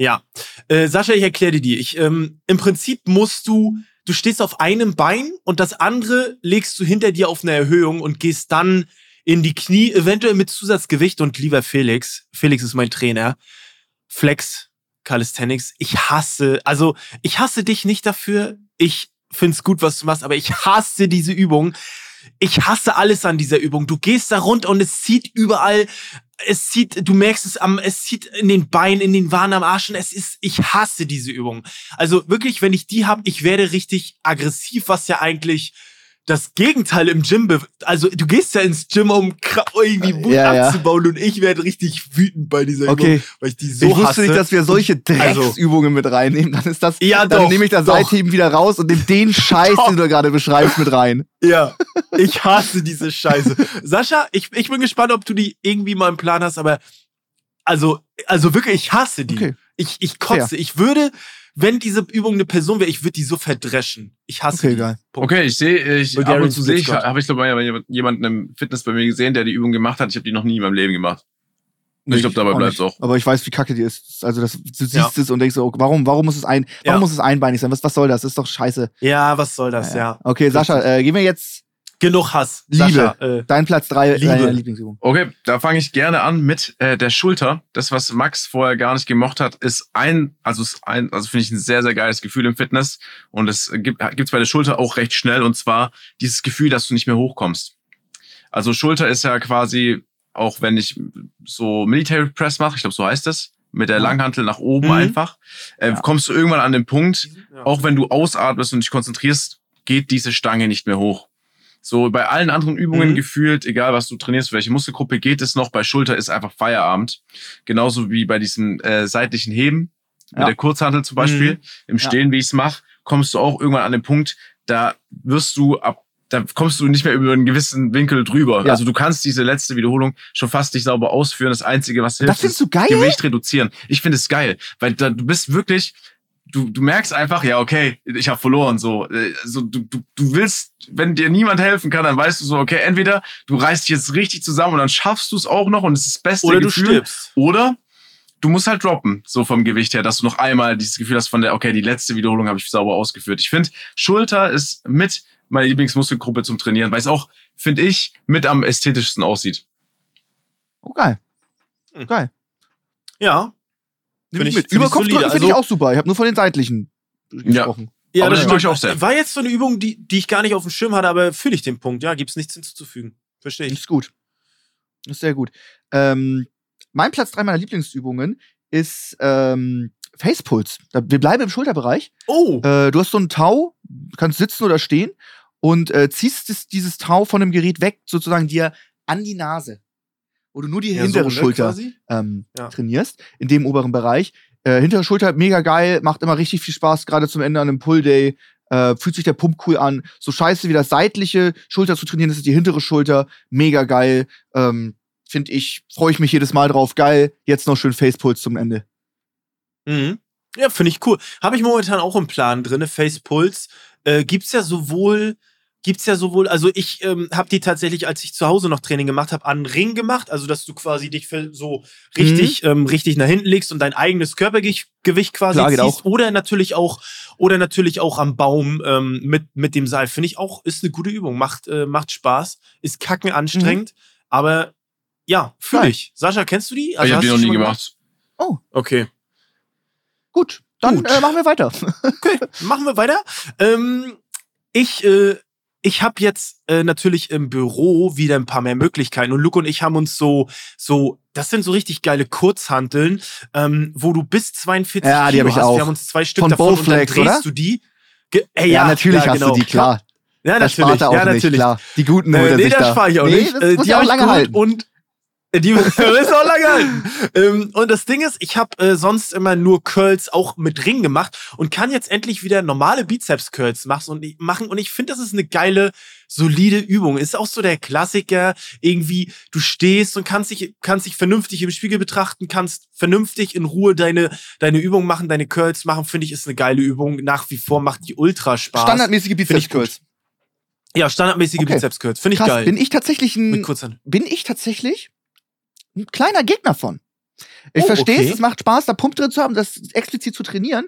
Speaker 2: Ja. Äh, Sascha, ich erkläre dir die. Ich, ähm, Im Prinzip musst du, du stehst auf einem Bein und das andere legst du hinter dir auf eine Erhöhung und gehst dann in die Knie, eventuell mit Zusatzgewicht und lieber Felix, Felix ist mein Trainer, Flex Calisthenics, ich hasse, also ich hasse dich nicht dafür, ich find's gut, was du machst, aber ich hasse diese Übung. Ich hasse alles an dieser Übung. Du gehst da runter und es zieht überall, es zieht, du merkst es am, es zieht in den Beinen, in den Waden am Arsch und es ist, ich hasse diese Übung. Also wirklich, wenn ich die hab, ich werde richtig aggressiv, was ja eigentlich das Gegenteil im Gym, also du gehst ja ins Gym, um irgendwie Wut
Speaker 4: Ja, ja.
Speaker 2: abzubauen und ich werde richtig wütend bei dieser
Speaker 4: Okay.
Speaker 2: Übung, weil ich die so
Speaker 4: ich wusste
Speaker 2: hasse.
Speaker 4: nicht, dass wir solche
Speaker 2: Also-
Speaker 4: Drecksübungen mit reinnehmen. Dann ist das,
Speaker 2: Ja,
Speaker 4: dann
Speaker 2: doch,
Speaker 4: nehme ich das
Speaker 2: doch.
Speaker 4: Seitheben wieder raus und nehme den <laughs> Scheiß,
Speaker 2: Doch.
Speaker 4: den du gerade beschreibst, mit rein.
Speaker 2: Ja, ich hasse diese Scheiße. Sascha, ich, ich bin gespannt, ob du die irgendwie mal im Plan hast, aber also, also wirklich, ich hasse die.
Speaker 4: Okay.
Speaker 2: Ich, ich kotze. Ich würde, wenn diese Übung eine Person wäre, ich würde die so verdreschen. Ich hasse
Speaker 4: Okay,
Speaker 2: die.
Speaker 4: geil.
Speaker 2: Punkt.
Speaker 3: Okay, ich sehe, ich ab und zu sehe ich, habe ich glaube mal jemanden im Fitness bei mir gesehen, der die Übung gemacht hat. Ich habe die noch nie in meinem Leben gemacht. Ich glaube, dabei bleibt es auch.
Speaker 4: Aber ich weiß, wie kacke die ist. Also das, du siehst
Speaker 2: Ja.
Speaker 4: es und denkst so, oh, warum, warum muss es ein, warum
Speaker 2: Ja.
Speaker 4: muss es einbeinig sein? Was, was soll das? Das ist doch scheiße.
Speaker 2: Ja, was soll das, ja.
Speaker 4: Okay, Sascha, äh, gehen wir jetzt
Speaker 2: Genug Hass.
Speaker 4: Liebe.
Speaker 2: Sascha, äh,
Speaker 4: dein Platz drei
Speaker 2: Liebe.
Speaker 4: deiner Lieblingsübung.
Speaker 3: Okay, da fange ich gerne an mit äh, der Schulter. Das, was Max vorher gar nicht gemocht hat, ist ein, also ist ein, also finde ich ein sehr, sehr geiles Gefühl im Fitness. Und es gibt gibt's bei der Schulter auch recht schnell. Und zwar dieses Gefühl, dass du nicht mehr hochkommst. Also Schulter ist ja quasi, auch wenn ich so Military Press mache, ich glaube, so heißt es, mit der. Langhantel nach oben
Speaker 2: Mhm.
Speaker 3: einfach, äh,
Speaker 4: Ja.
Speaker 3: kommst du irgendwann an den Punkt,
Speaker 2: ja.
Speaker 3: auch wenn du ausatmest und dich konzentrierst, geht diese Stange nicht mehr hoch. So bei allen anderen Übungen
Speaker 2: Mhm.
Speaker 3: gefühlt, egal was du trainierst, welche Muskelgruppe geht es noch, bei Schulter ist einfach Feierabend. Genauso wie bei diesem äh, seitlichen Heben, mit
Speaker 4: Ja.
Speaker 3: der Kurzhantel zum Beispiel,
Speaker 2: Mhm.
Speaker 3: im Stehen, wie ich es mache, kommst du auch irgendwann an den Punkt, da wirst du ab da kommst du nicht mehr über einen gewissen Winkel drüber.
Speaker 4: Ja.
Speaker 3: Also du kannst diese letzte Wiederholung schon fast nicht sauber ausführen. Das Einzige, was hilft,
Speaker 4: Das findest du geil?
Speaker 3: Gewicht reduzieren. Ich finde es geil, weil da, du bist wirklich, du, du merkst einfach, ja, okay, ich habe verloren. So, Äh, so du, du, du willst, wenn dir niemand helfen kann, dann weißt du so, okay, entweder du reißt dich jetzt richtig zusammen und dann schaffst du es auch noch und es ist das beste
Speaker 2: Oder du
Speaker 3: Gefühl.
Speaker 2: stirbst.
Speaker 3: Oder du musst halt droppen, so vom Gewicht her, dass du noch einmal dieses Gefühl hast von der, okay, die letzte Wiederholung habe ich sauber ausgeführt. Ich finde, Schulter ist mit meine Lieblingsmuskelgruppe zum Trainieren, weil es auch, finde ich, mit am ästhetischsten aussieht.
Speaker 4: Oh, geil.
Speaker 2: Hm.
Speaker 4: Geil.
Speaker 2: Ja.
Speaker 4: Nimm ich mit. Überkopfdrücken
Speaker 2: solide.
Speaker 4: finde ich
Speaker 2: Also-
Speaker 4: auch super. Ich habe nur von den seitlichen gesprochen.
Speaker 2: Ja,
Speaker 3: Aber
Speaker 2: das stimmt.
Speaker 3: ich auch sehr.
Speaker 2: War jetzt so eine Übung, die, die ich gar nicht auf dem Schirm hatte, aber fühle ich den Punkt. Ja, gibt's nichts hinzuzufügen. Verstehe ich.
Speaker 4: Ist gut. Ist sehr gut. Ähm, mein Platz drei meiner Lieblingsübungen ist ähm, Facepuls. Da- Wir bleiben im Schulterbereich.
Speaker 2: Oh.
Speaker 4: Äh, du hast so ein Tau, kannst sitzen oder stehen und äh, ziehst es, dieses Tau von dem Gerät weg, sozusagen dir an die Nase. Wo du nur die
Speaker 2: Ja,
Speaker 4: hintere
Speaker 2: so, ne,
Speaker 4: Schulter ähm,
Speaker 2: Ja.
Speaker 4: trainierst, in dem oberen Bereich. Äh, hintere Schulter, mega geil, macht immer richtig viel Spaß, gerade zum Ende an einem Pull-Day. Äh, fühlt sich der Pump cool an. So scheiße wie das seitliche Schulter zu trainieren, das ist die hintere Schulter. Mega geil. Ähm, Finde ich, freue ich mich jedes Mal drauf. Geil. Jetzt noch schön Facepuls zum Ende.
Speaker 2: Mhm. Ja, finde ich cool. Habe ich momentan auch im Plan drin, Face Pulse. Äh, gibt's ja sowohl, gibt's ja sowohl, also ich ähm, habe die tatsächlich, als ich zu Hause noch Training gemacht habe, an den Ring gemacht, also dass du quasi dich für so richtig, ähm, richtig nach hinten legst und dein eigenes Körpergewicht Gewicht quasi
Speaker 4: Klar, geht
Speaker 2: ziehst.
Speaker 4: auch.
Speaker 2: Oder natürlich auch, oder natürlich auch am Baum ähm, mit, mit dem Seil. Finde ich auch, ist eine gute Übung. Macht, äh, macht Spaß, ist kacken anstrengend, aber ja, fühle ich. Sascha, kennst du die?
Speaker 3: ich habe die noch nie
Speaker 2: mal
Speaker 3: gemacht.
Speaker 2: Okay.
Speaker 4: Gut, dann
Speaker 2: Gut.
Speaker 4: Äh, machen wir weiter.
Speaker 2: Okay, machen wir weiter. Ähm, ich äh, ich habe jetzt äh, natürlich im Büro wieder ein paar mehr Möglichkeiten und Luke und ich haben uns so so das sind so richtig geile Kurzhanteln, ähm, wo du bis 42
Speaker 4: Ja, die
Speaker 2: Kilo
Speaker 4: hab ich
Speaker 2: hast.
Speaker 4: auch.
Speaker 2: Wir haben uns zwei Stück
Speaker 4: Von
Speaker 2: davon und dann
Speaker 4: Bowflex,
Speaker 2: drehst
Speaker 4: oder?
Speaker 2: du die. Ge äh,
Speaker 4: Ja, natürlich
Speaker 2: ja,
Speaker 4: hast
Speaker 2: genau.
Speaker 4: du die, klar.
Speaker 2: Ja,
Speaker 4: Das
Speaker 2: natürlich.
Speaker 4: spart er auch
Speaker 2: ja,
Speaker 4: nicht,
Speaker 2: natürlich.
Speaker 4: klar. Die guten
Speaker 2: Äh, nee, das
Speaker 4: da.
Speaker 2: spare ich auch
Speaker 4: Nee,
Speaker 2: nicht. Äh, die
Speaker 4: ja auch lange halten.
Speaker 2: Und die müssen auch lange halten. Ähm, und das Ding ist, ich habe äh, sonst immer nur Curls auch mit Ring gemacht und kann jetzt endlich wieder normale Bizeps-Curls machen und, machen. Und ich finde, das ist eine geile, solide Übung. Ist auch so der Klassiker. Irgendwie, du stehst und kannst dich, kannst dich vernünftig im Spiegel betrachten, kannst vernünftig in Ruhe deine, deine Übung machen, deine Curls machen. Finde ich, ist eine geile Übung. Nach wie vor macht die ultra Spaß.
Speaker 4: Standardmäßige Bizeps-Curls.
Speaker 2: Ja, standardmäßige
Speaker 4: Okay.
Speaker 2: Bizeps-Curls. Finde ich
Speaker 4: Krass,
Speaker 2: geil.
Speaker 4: bin ich tatsächlich
Speaker 2: mit
Speaker 4: ein,
Speaker 2: Kurzhand.
Speaker 4: bin ich tatsächlich ein kleiner Gegner von. Ich
Speaker 2: Oh,
Speaker 4: verstehe es,
Speaker 2: okay.
Speaker 4: es macht Spaß, da Pump drin zu haben, das explizit zu trainieren.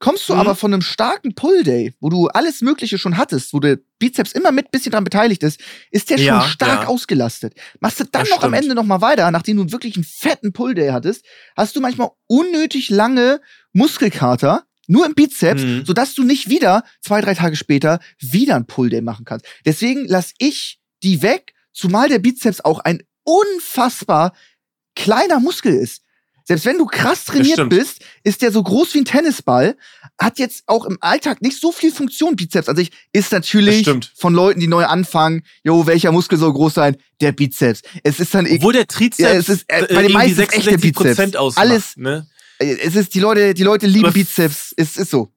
Speaker 4: Kommst du
Speaker 2: Mhm.
Speaker 4: aber von einem starken Pull-Day, wo du alles Mögliche schon hattest, wo der Bizeps immer mit bisschen dran beteiligt ist, ist der
Speaker 2: Ja,
Speaker 4: schon stark
Speaker 2: ja.
Speaker 4: ausgelastet. Machst du dann
Speaker 2: Das
Speaker 4: noch am
Speaker 2: stimmt.
Speaker 4: Ende noch mal weiter, nachdem du wirklich einen fetten Pull-Day hattest, hast du manchmal unnötig lange Muskelkater, Nur im Bizeps,
Speaker 2: Mhm.
Speaker 4: sodass du nicht wieder zwei, drei Tage später wieder ein Pull-Day machen kannst. Deswegen lass ich die weg, zumal der Bizeps auch ein unfassbar kleiner Muskel ist. Selbst wenn du krass trainiert bist, ist der so groß wie ein Tennisball, hat jetzt auch im Alltag nicht so viel Funktion, Bizeps an sich, ist natürlich von Leuten, die neu anfangen, jo, welcher Muskel soll groß sein? Der Bizeps. Es ist dann,
Speaker 2: Obwohl der Trizeps
Speaker 4: Ja, es ist, äh, bei den meisten ist echt der
Speaker 2: 66 Prozent
Speaker 4: Bizeps.
Speaker 2: ausmacht.
Speaker 4: Alles-
Speaker 2: Ne?
Speaker 4: es ist, die Leute, die Leute lieben
Speaker 2: Aber-
Speaker 4: Bizeps, es ist so.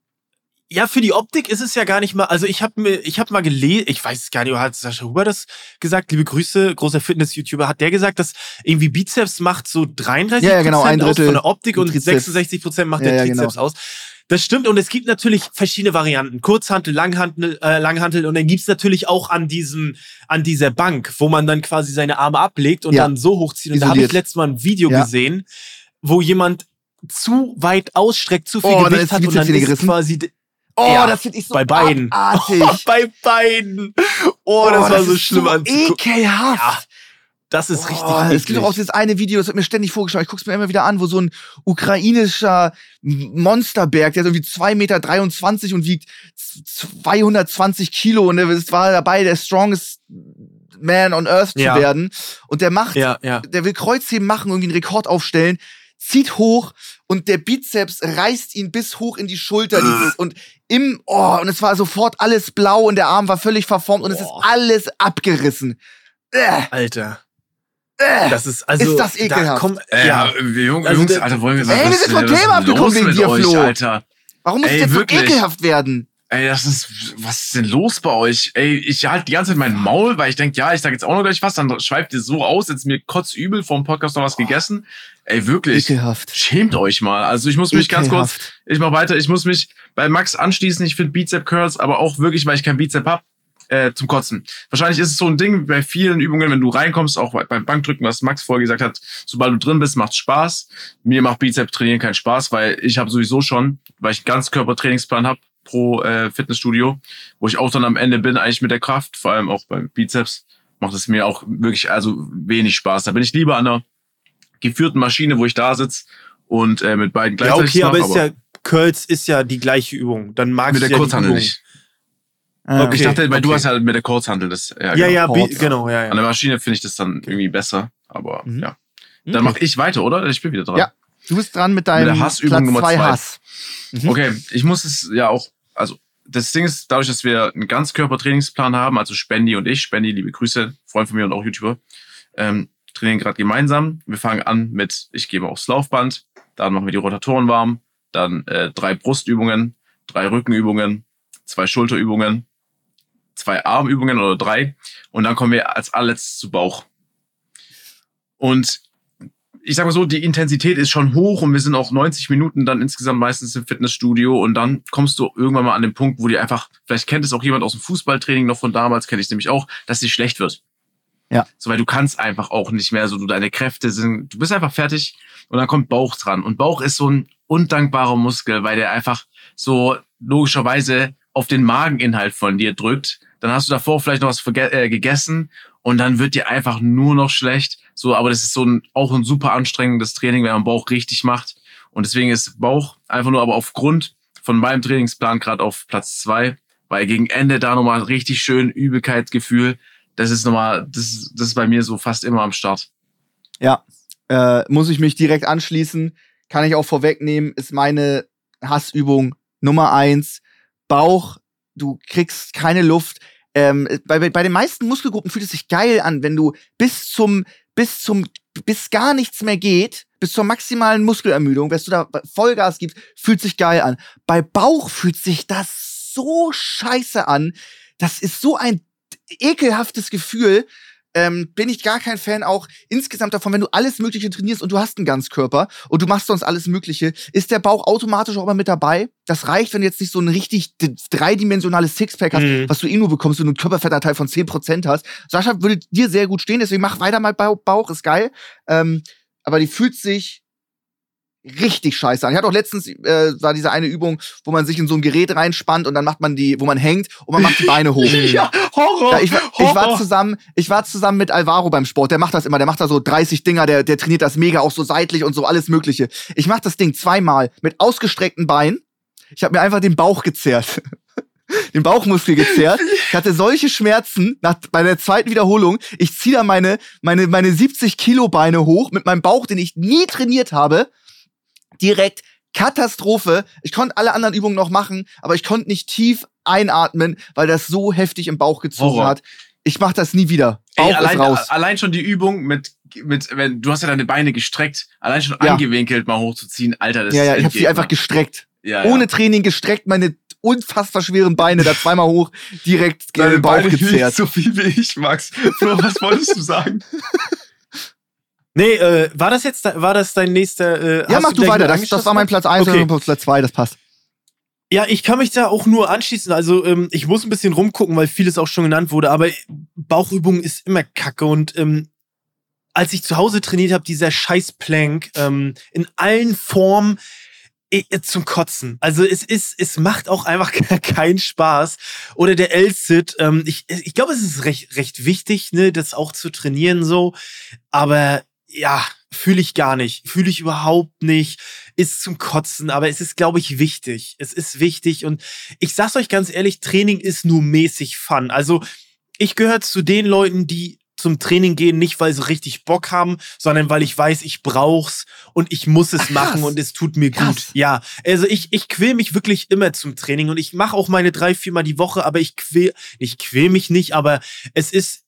Speaker 2: Ja, für die Optik ist es ja gar nicht mal. Also ich habe mir, ich habe mal gelesen, ich weiß es gar nicht, hat Sascha Huber das gesagt? Liebe Grüße, großer Fitness-YouTuber, hat der gesagt, dass irgendwie Bizeps macht so 33
Speaker 4: Ja, ja, genau, ein
Speaker 2: aus
Speaker 4: Drittel
Speaker 2: von der Optik und
Speaker 4: Trizeps.
Speaker 2: 66 Prozent macht
Speaker 4: Ja,
Speaker 2: der Trizeps
Speaker 4: genau.
Speaker 2: aus. Das stimmt und es gibt natürlich verschiedene Varianten. Kurzhantel, Langhantel, äh, Langhantel und dann gibt's natürlich auch an diesem, an dieser Bank, wo man dann quasi seine Arme ablegt und dann so hochzieht. Und da habe ich
Speaker 4: Isoliert.
Speaker 2: letztes Mal ein Video gesehen, wo jemand zu weit ausstreckt, zu viel
Speaker 4: Oh,
Speaker 2: Gewicht hat und dann ist
Speaker 4: gerissen.
Speaker 2: quasi
Speaker 4: Oh,
Speaker 2: Ja,
Speaker 4: das finde ich so
Speaker 2: bei beiden.
Speaker 4: abartig.
Speaker 2: Oh, <laughs> bei beiden. Oh, das war so schlimm
Speaker 4: so
Speaker 2: anzugucken.
Speaker 4: ekelhaft.
Speaker 2: Ja, das ist richtig
Speaker 4: Oh, es gibt doch auch
Speaker 2: eklig.
Speaker 4: dieses eine Video, das wird mir ständig vorgeschlagen. Ich guck's mir immer wieder an, wo so ein ukrainischer Monsterberg, der ist irgendwie 2,23 Meter und wiegt 220 Kilo und es war dabei, der strongest man on earth
Speaker 2: Ja.
Speaker 4: zu werden. Und der macht,
Speaker 2: Ja, ja.
Speaker 4: der will Kreuzheben machen, irgendwie einen Rekord aufstellen, zieht hoch und der Bizeps reißt ihn bis hoch in die Schulter. Dieses, und im, oh, und es war sofort alles blau und der Arm war völlig verformt und es ist alles abgerissen. Äh,
Speaker 2: Alter.
Speaker 4: äh.
Speaker 2: Das ist also.
Speaker 4: Ist das ekelhaft?
Speaker 2: Da komm,
Speaker 3: Äh,
Speaker 2: ja.
Speaker 3: wir Jungs,
Speaker 2: Also
Speaker 3: Jungs
Speaker 2: der-
Speaker 3: Alter, wollen wir
Speaker 4: Ey, wir
Speaker 3: was-
Speaker 4: sind vom Thema abgekommen wegen
Speaker 3: mit
Speaker 4: dir,
Speaker 3: euch,
Speaker 4: Flo.
Speaker 3: Alter.
Speaker 4: Warum muss
Speaker 3: Ey,
Speaker 4: es jetzt
Speaker 3: wirklich?
Speaker 4: so ekelhaft werden?
Speaker 3: Ey, das ist, was ist denn los bei euch? Ey, ich halte die ganze Zeit mein Maul, weil ich denke, ja, ich sag jetzt auch noch gleich was, dann schweift ihr so aus, jetzt mir kotzübel vom Podcast noch was gegessen. Ey, wirklich.
Speaker 4: Ekelhaft.
Speaker 3: Schämt euch mal. Also ich muss mich ganz kurz,
Speaker 4: Ekelhaft.
Speaker 3: ich mach weiter, ich muss mich bei Max anschließen. Ich finde Bizep Curls, aber auch wirklich, weil ich kein Bizep hab, äh, zum Kotzen. Wahrscheinlich ist es so ein Ding bei vielen Übungen, wenn du reinkommst, auch bei- beim Bankdrücken, was Max vorher gesagt hat, sobald du drin bist, macht Spaß. Mir macht Bizep trainieren keinen Spaß, weil ich habe sowieso schon, weil ich einen Ganzkörpertrainingsplan habe pro äh, Fitnessstudio, wo ich auch dann am Ende bin, eigentlich mit der Kraft, vor allem auch beim Bizeps, macht es mir auch wirklich also wenig Spaß. Da bin ich lieber an einer geführten Maschine, wo ich da sitze und äh, mit beiden
Speaker 2: Ja,
Speaker 3: gleichzeitig
Speaker 2: okay, aber
Speaker 3: mach,
Speaker 2: ist ja, Curls ist ja die gleiche Übung. Dann magst
Speaker 3: mit
Speaker 2: du
Speaker 3: der
Speaker 2: ja
Speaker 3: Kurzhandel nicht.
Speaker 4: Ah,
Speaker 2: Okay.
Speaker 3: Ich dachte, weil du
Speaker 2: okay.
Speaker 3: hast ja mit der Kurzhandel das. Ja,
Speaker 2: Ja,
Speaker 3: genau.
Speaker 2: ja,
Speaker 4: Kurz.
Speaker 2: genau, ja,
Speaker 3: An
Speaker 2: ja.
Speaker 3: der Maschine finde ich das dann irgendwie besser. Aber
Speaker 4: Mhm.
Speaker 3: ja. Dann
Speaker 4: Okay.
Speaker 3: mache ich weiter, oder? Ich bin wieder dran.
Speaker 4: Ja. Du bist dran mit deinem
Speaker 3: Mit der Hassübung
Speaker 4: Platz
Speaker 3: Nummer
Speaker 4: zwei
Speaker 3: zwei.
Speaker 4: Hass. Mhm.
Speaker 3: Okay, ich muss es ja auch, also das Ding ist, dadurch, dass wir einen Ganzkörpertrainingsplan haben, also Spendi und ich, Spendi, liebe Grüße, Freund von mir und auch YouTuber, ähm, trainieren gerade gemeinsam. Wir fangen an mit, ich gebe aufs Laufband, dann machen wir die Rotatoren warm, dann äh, drei Brustübungen, drei Rückenübungen, zwei Schulterübungen, zwei Armübungen oder drei und dann kommen wir als allerletztes zu Bauch. Und ich sag mal so, die Intensität ist schon hoch und wir sind auch 90 Minuten dann insgesamt meistens im Fitnessstudio und dann kommst du irgendwann mal an den Punkt, wo dir einfach, vielleicht kennt es auch jemand aus dem Fußballtraining noch von damals, kenne ich nämlich auch, dass dir schlecht wird.
Speaker 4: Ja.
Speaker 3: So, weil du kannst einfach auch nicht mehr, so du deine Kräfte sind, du bist einfach fertig und dann kommt Bauch dran. Und Bauch ist so ein undankbarer Muskel, weil der einfach so logischerweise auf den Mageninhalt von dir drückt. Dann hast du davor vielleicht noch was äh, gegessen und dann wird dir einfach nur noch schlecht. So, aber das ist so ein, auch ein super anstrengendes Training, wenn man Bauch richtig macht. Und deswegen ist Bauch einfach nur aber aufgrund von meinem Trainingsplan gerade auf Platz zwei, weil gegen Ende da nochmal richtig schön Übelkeitsgefühl. Das ist nochmal, das, das ist bei mir so fast immer am Start.
Speaker 4: Ja, äh, muss ich mich direkt anschließen. Kann ich auch vorwegnehmen, ist meine Hassübung Nummer eins. Bauch, du kriegst keine Luft. Ähm, bei, bei den meisten Muskelgruppen fühlt es sich geil an, wenn du bis zum, bis zum, bis gar nichts mehr geht, bis zur maximalen Muskelermüdung, wenn du da Vollgas gibst, fühlt sich geil an. Bei Bauch fühlt sich das so scheiße an. Das ist so ein ekelhaftes Gefühl ähm, bin ich gar kein Fan auch insgesamt davon, wenn du alles Mögliche trainierst und du hast einen Ganzkörper und du machst sonst alles Mögliche, ist der Bauch automatisch auch immer mit dabei. Das reicht, wenn du jetzt nicht so ein richtig dreidimensionales Sixpack hast,
Speaker 2: Mhm.
Speaker 4: was du eh nur bekommst, wenn du einen Körperfettanteil von 10% hast. Sascha würde dir sehr gut stehen, deswegen mach weiter mal Bau- Bauch, ist geil. Ähm, aber die fühlt sich richtig scheiße an. Ich hatte auch letztens, äh, war diese eine Übung, wo man sich in so ein Gerät reinspannt und dann macht man die, wo man hängt und man macht die Beine hoch. <laughs>
Speaker 3: Ja, Horror!
Speaker 4: Ja, ich, war- ich war zusammen, ich war zusammen mit Alvaro beim Sport. Der macht das immer. Der macht da so 30 Dinger. Der, der trainiert das mega auch so seitlich und so alles Mögliche. Ich mach das Ding zweimal mit ausgestreckten Beinen. Ich habe mir einfach den Bauch gezerrt. <laughs> den Bauchmuskel gezerrt. Ich hatte solche Schmerzen nach, bei der zweiten Wiederholung. Ich ziehe da meine, meine, meine 70 Kilo Beine hoch mit meinem Bauch, den ich nie trainiert habe. Direkt Katastrophe. Ich konnte alle anderen Übungen noch machen, aber ich konnte nicht tief einatmen, weil das so heftig im Bauch gezogen
Speaker 3: Horror.
Speaker 4: hat. Ich mach das nie wieder. Bauch
Speaker 3: Ey, allein,
Speaker 4: raus.
Speaker 3: allein schon die Übung mit, mit, wenn du hast ja deine Beine gestreckt, allein schon
Speaker 4: Ja.
Speaker 3: angewinkelt mal hochzuziehen, Alter, das
Speaker 4: Ja, ja, ich habe sie einfach gestreckt.
Speaker 3: ja, ja.
Speaker 4: Ohne Training gestreckt, meine unfassbar schweren Beine da zweimal hoch, direkt gegen
Speaker 3: Deine
Speaker 4: den Bauch
Speaker 3: Beine
Speaker 4: gezerrt.
Speaker 3: so viel wie ich, Max. Flo, was wolltest du sagen? <laughs>
Speaker 2: Nee, äh, war das jetzt, war das dein nächster? Äh,
Speaker 4: Ja, mach du
Speaker 2: gleich
Speaker 4: weiter. Das, das war mein Platz 1
Speaker 2: Okay.
Speaker 4: und Platz 2, das passt.
Speaker 2: Ja, ich kann mich da auch nur anschließen. Also ähm, ich muss ein bisschen rumgucken, weil vieles auch schon genannt wurde. Aber Bauchübung ist immer Kacke und ähm, als ich zu Hause trainiert habe, dieser scheiß Plank ähm, in allen Formen eh, zum Kotzen. Also es ist, es macht auch einfach <laughs> keinen Spaß. Oder der L-Sit. Ähm, ich ich glaube, es ist recht, recht wichtig, ne, das auch zu trainieren so. Aber ja, fühle ich gar nicht. Fühle ich überhaupt nicht. Ist zum Kotzen. Aber es ist, glaube ich, wichtig. Es ist wichtig. Und ich sag's euch ganz ehrlich, Training ist nur mäßig Fun. Also ich gehöre zu den Leuten, die zum Training gehen, nicht weil sie richtig Bock haben, sondern weil ich weiß, ich brauch's und ich muss es
Speaker 4: Ach,
Speaker 2: machen und es tut mir
Speaker 4: Krass.
Speaker 2: gut. Ja, also ich, ich quäl mich wirklich immer zum Training und ich mache auch meine drei, viermal die Woche, aber ich quäl, ich quäl mich nicht, aber es ist,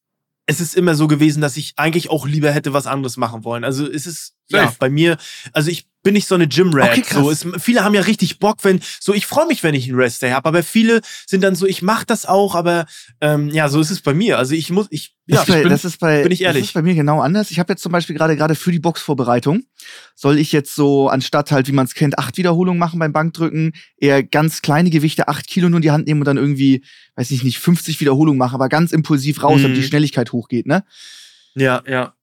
Speaker 2: es ist immer so gewesen, dass ich eigentlich auch lieber hätte was anderes machen wollen. Also es ist, ja, bei mir, also ich bin nicht so eine Gym-Rat.
Speaker 4: Okay, krass.
Speaker 2: so, es, viele haben ja richtig Bock, wenn, so ich freue mich, wenn ich einen Rest-Day habe, aber viele sind dann so, ich mach das auch, aber ähm, ja, so ist es bei mir. Also ich muss, ich, ja,
Speaker 4: das, ist bei,
Speaker 2: ich bin,
Speaker 4: das ist bei,
Speaker 2: bin ich ehrlich.
Speaker 4: Das ist bei mir genau anders. Ich habe jetzt zum Beispiel gerade gerade für die Boxvorbereitung soll ich jetzt so anstatt halt, wie man es kennt, acht Wiederholungen machen beim Bankdrücken, eher ganz kleine Gewichte, acht Kilo nur in die Hand nehmen und dann irgendwie, weiß ich nicht, 50 Wiederholungen machen, aber ganz impulsiv raus, damit
Speaker 2: Mhm.
Speaker 4: die Schnelligkeit hochgeht, ne?
Speaker 2: ja, ja.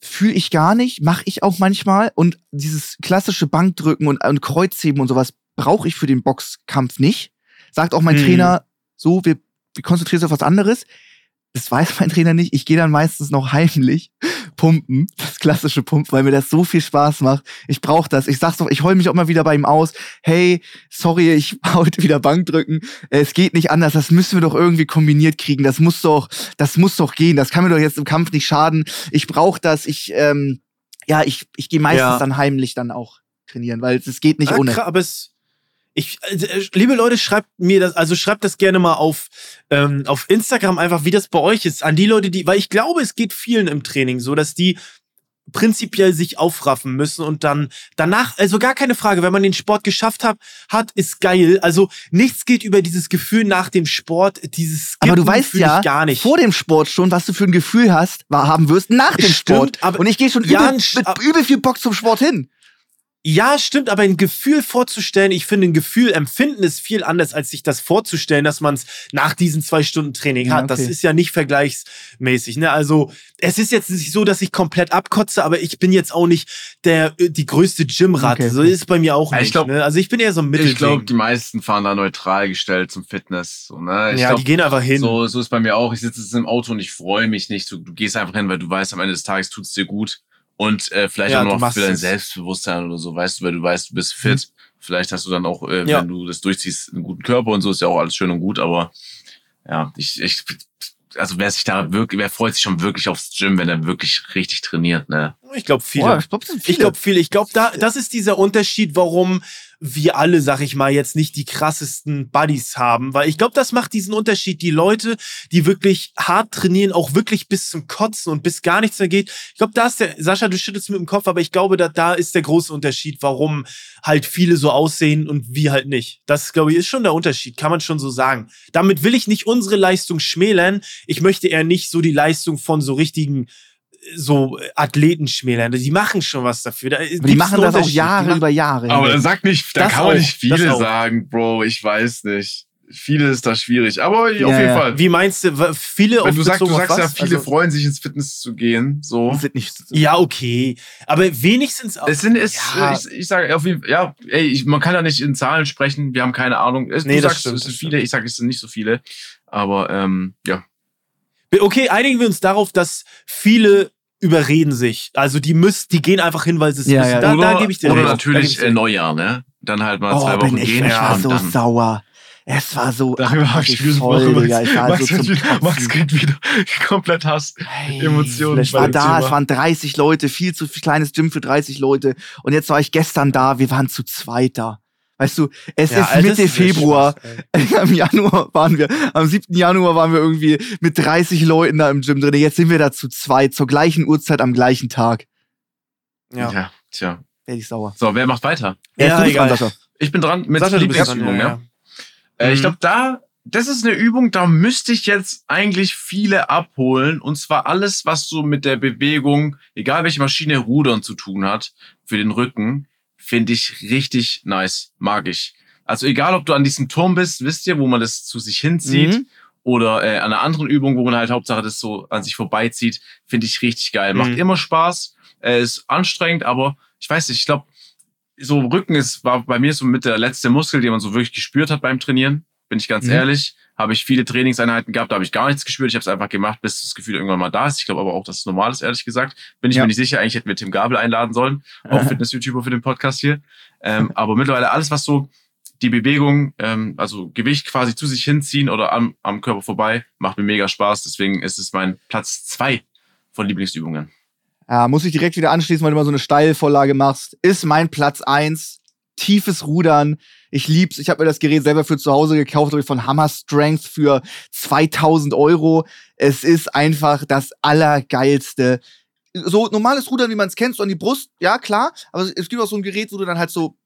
Speaker 4: Fühle ich gar nicht, mache ich auch manchmal. Und dieses klassische Bankdrücken und, und Kreuzheben und sowas brauche ich für den Boxkampf nicht. Sagt auch mein
Speaker 2: Mhm.
Speaker 4: Trainer, so, wir, wir konzentrieren uns auf was anderes. Das weiß mein Trainer nicht. Ich gehe dann meistens noch heimlich pumpen, das klassische Pumpen, weil mir das so viel Spaß macht. Ich brauche das. Ich sag's doch, ich heul mich auch mal wieder bei ihm aus. Hey, sorry, ich <laughs> heute wieder Bankdrücken. Äh, Es geht nicht anders. Das müssen wir doch irgendwie kombiniert kriegen. Das muss doch, das muss doch gehen. Das kann mir doch jetzt im Kampf nicht schaden. Ich brauche das. Ich, ähm, ja, ich, ich gehe meistens
Speaker 2: Ja.
Speaker 4: dann heimlich dann auch trainieren, weil es geht nicht
Speaker 2: Ah,
Speaker 4: ohne.
Speaker 2: aber es, ich, äh, liebe Leute, schreibt mir das, also schreibt das gerne mal auf, ähm, auf Instagram einfach, wie das bei euch ist. An die Leute, die, weil ich glaube, es geht vielen im Training so, dass die prinzipiell sich aufraffen müssen und dann danach, also gar keine Frage, wenn man den Sport geschafft hat, hat, ist geil. Also nichts geht über dieses Gefühl nach dem Sport, dieses
Speaker 4: Aber du
Speaker 2: Skippen
Speaker 4: weißt ja
Speaker 2: gar nicht.
Speaker 4: vor dem Sport schon, was du für ein Gefühl hast, haben wirst nach dem
Speaker 2: Stimmt,
Speaker 4: Sport. Und ich gehe schon
Speaker 2: Ja,
Speaker 4: übel,
Speaker 2: Sch-
Speaker 4: mit übel viel Bock zum Sport hin.
Speaker 2: Ja, stimmt, aber ein Gefühl vorzustellen, ich finde, ein Gefühl empfinden ist viel anders, als sich das vorzustellen, dass man es nach diesen zwei Stunden Training
Speaker 4: Ja,
Speaker 2: hat. Das
Speaker 4: okay.
Speaker 2: ist ja nicht vergleichsmäßig. Ne? Also, es ist jetzt nicht so, dass ich komplett abkotze, aber ich bin jetzt auch nicht der, äh, die größte Gymrat.
Speaker 4: Okay.
Speaker 2: So ist es bei mir auch
Speaker 3: Ja,
Speaker 2: nicht.
Speaker 3: ich glaub-
Speaker 2: ne? Also, ich bin eher so ein Mittelding.
Speaker 3: Ich glaube, die meisten fahren da neutral gestellt zum Fitness. So, ne? Ich
Speaker 2: ja,
Speaker 3: glaub,
Speaker 2: die gehen einfach hin.
Speaker 3: So, so ist bei mir auch. Ich sitze jetzt im Auto und ich freue mich nicht. Du, du gehst einfach hin, weil du weißt, am Ende des Tages tut's dir gut. Und äh, vielleicht
Speaker 2: Ja,
Speaker 3: auch noch für dein
Speaker 2: es.
Speaker 3: Selbstbewusstsein oder so, weißt du, weil du weißt, du bist fit. Vielleicht hast du dann auch, äh,
Speaker 2: Ja.
Speaker 3: wenn du das durchziehst, einen guten Körper und so ist ja auch alles schön und gut, aber ja, ich, ich also wer sich da wirklich, wer freut sich schon wirklich aufs Gym, wenn er wirklich richtig trainiert, ne?
Speaker 2: Ich glaube, viele.
Speaker 4: Boah, ich glaube, viele.
Speaker 2: Ich glaube viel. Ich glaube, da, das ist dieser Unterschied, warum wir alle, sag ich mal, jetzt nicht die krassesten Buddies haben. Weil ich glaube, das macht diesen Unterschied. Die Leute, die wirklich hart trainieren, auch wirklich bis zum Kotzen und bis gar nichts mehr geht. Ich glaube, da ist der, Sascha, du schüttelst mit dem Kopf, aber ich glaube, da, da ist der große Unterschied, warum halt viele so aussehen und wir halt nicht. Das, glaube ich, ist schon der Unterschied, kann man schon so sagen. Damit will ich nicht unsere Leistung schmälern. Ich möchte eher nicht so die Leistung von so richtigen so Athleten schmälern. Die machen schon was dafür. Da
Speaker 4: Aber die machen das auch Jahre über Jahre.
Speaker 3: Aber dann
Speaker 4: hinweg.
Speaker 3: sag nicht, da
Speaker 2: Das
Speaker 3: kann man
Speaker 2: auch,
Speaker 3: nicht
Speaker 2: das
Speaker 3: viele sagen, Bro, ich weiß nicht. Viele ist da schwierig, aber auf
Speaker 4: Ja,
Speaker 3: jeden
Speaker 4: ja.
Speaker 3: Fall.
Speaker 2: Wie meinst du, viele
Speaker 3: Wenn
Speaker 2: auf
Speaker 3: du sagst, du
Speaker 2: auf
Speaker 3: sagst ja, viele
Speaker 2: Also-
Speaker 3: freuen sich ins Fitness zu gehen, so.
Speaker 4: Das sind nicht,
Speaker 2: Ja, okay. Aber wenigstens auch.
Speaker 3: Es sind, es,
Speaker 2: Ja.
Speaker 3: ich, ich sage auf jeden Fall, ja, ey, ich, man kann ja nicht in Zahlen sprechen, wir haben keine Ahnung. Es,
Speaker 2: Nee,
Speaker 3: du
Speaker 2: das
Speaker 3: sagst,
Speaker 2: stimmt,
Speaker 3: es sind viele, ich sage, es sind nicht so viele. Aber ähm, ja.
Speaker 2: Okay, einigen wir uns darauf, dass viele überreden sich. Also die müssen, die gehen einfach hin, weil sie es
Speaker 4: Ja,
Speaker 2: müssen.
Speaker 4: ja.
Speaker 2: Da,
Speaker 3: oder
Speaker 2: da gebe ich dir
Speaker 3: oder
Speaker 2: recht.
Speaker 3: Natürlich äh. Neujahr, ne? dann halt mal
Speaker 4: Oh,
Speaker 3: zwei
Speaker 4: bin
Speaker 3: Wochen
Speaker 4: ich,
Speaker 3: gehen.
Speaker 4: ich war so
Speaker 3: dann,
Speaker 4: sauer. Es war so
Speaker 3: Darüber habe ich
Speaker 4: voll,
Speaker 3: Woche.
Speaker 4: Digga. Ich war
Speaker 3: Max,
Speaker 4: so
Speaker 3: Max,
Speaker 4: zum
Speaker 3: hat- Max kriegt wieder <laughs> komplett Hass.
Speaker 4: Hey,
Speaker 3: Emotionen
Speaker 4: Ich war da,
Speaker 3: Thema.
Speaker 4: es waren 30 Leute, viel zu viel kleines Gym für 30 Leute. Und jetzt war ich gestern da, wir waren zu zweit da. Weißt du, es
Speaker 2: Ja,
Speaker 4: ist Mitte Februar.
Speaker 2: ey. <laughs>
Speaker 4: Am Januar waren wir, am 7. Januar waren wir irgendwie mit 30 Leuten da im Gym drin. Jetzt sind wir da zu zweit, zur gleichen Uhrzeit am gleichen Tag.
Speaker 3: Ja.
Speaker 2: Ja.
Speaker 3: tja.
Speaker 4: Werde ich sauer.
Speaker 3: So, wer macht weiter?
Speaker 2: Ja,
Speaker 4: du bist
Speaker 2: egal.
Speaker 4: dran, Sascha.
Speaker 3: Ich bin dran mit
Speaker 2: Sascha,
Speaker 3: ja.
Speaker 2: ja.
Speaker 3: Äh, ich
Speaker 2: Mhm.
Speaker 3: glaube, da, das ist eine Übung, da müsste ich jetzt eigentlich viele abholen. Und zwar alles, was so mit der Bewegung, egal welche Maschine Rudern zu tun hat, für den Rücken, finde ich richtig nice. Mag ich. Also egal, ob du an diesem Turm bist, wisst ihr, wo man das zu sich hinzieht.
Speaker 4: Mhm.
Speaker 3: Oder äh, an einer anderen Übung, wo man halt Hauptsache das so an sich vorbeizieht, finde ich richtig geil. Macht
Speaker 2: Mhm.
Speaker 3: immer Spaß, äh, ist anstrengend, aber ich weiß nicht, ich glaube, so Rücken ist, war bei mir so mit der letzte Muskel, den man so wirklich gespürt hat beim Trainieren. Bin ich ganz
Speaker 4: Mhm.
Speaker 3: ehrlich. Habe ich viele Trainingseinheiten gehabt, da habe ich gar nichts gespürt. Ich habe es einfach gemacht, bis das Gefühl irgendwann mal da ist. Ich glaube aber auch, dass es normal ist, ehrlich gesagt. Bin ich
Speaker 4: Ja.
Speaker 3: mir nicht sicher. Eigentlich hätten wir Tim Gabel einladen sollen, auch <laughs> Fitness-YouTuber für den Podcast hier. Ähm, <laughs> aber mittlerweile alles, was so die Bewegung, ähm, also Gewicht quasi zu sich hinziehen oder am, am Körper vorbei, macht mir mega Spaß. Deswegen ist es mein Platz zwei von Lieblingsübungen.
Speaker 4: Ja, muss ich direkt wieder anschließen, weil du mal so eine Steilvorlage machst. Ist mein Platz eins Tiefes Rudern. Ich lieb's. Ich habe mir das Gerät selber für zu Hause gekauft, hab ich von Hammer Strength für 2000 Euro. Es ist einfach das Allergeilste. So normales Rudern, wie man es kennt, so an die Brust, ja klar. Aber es gibt auch so ein Gerät, wo du dann halt so,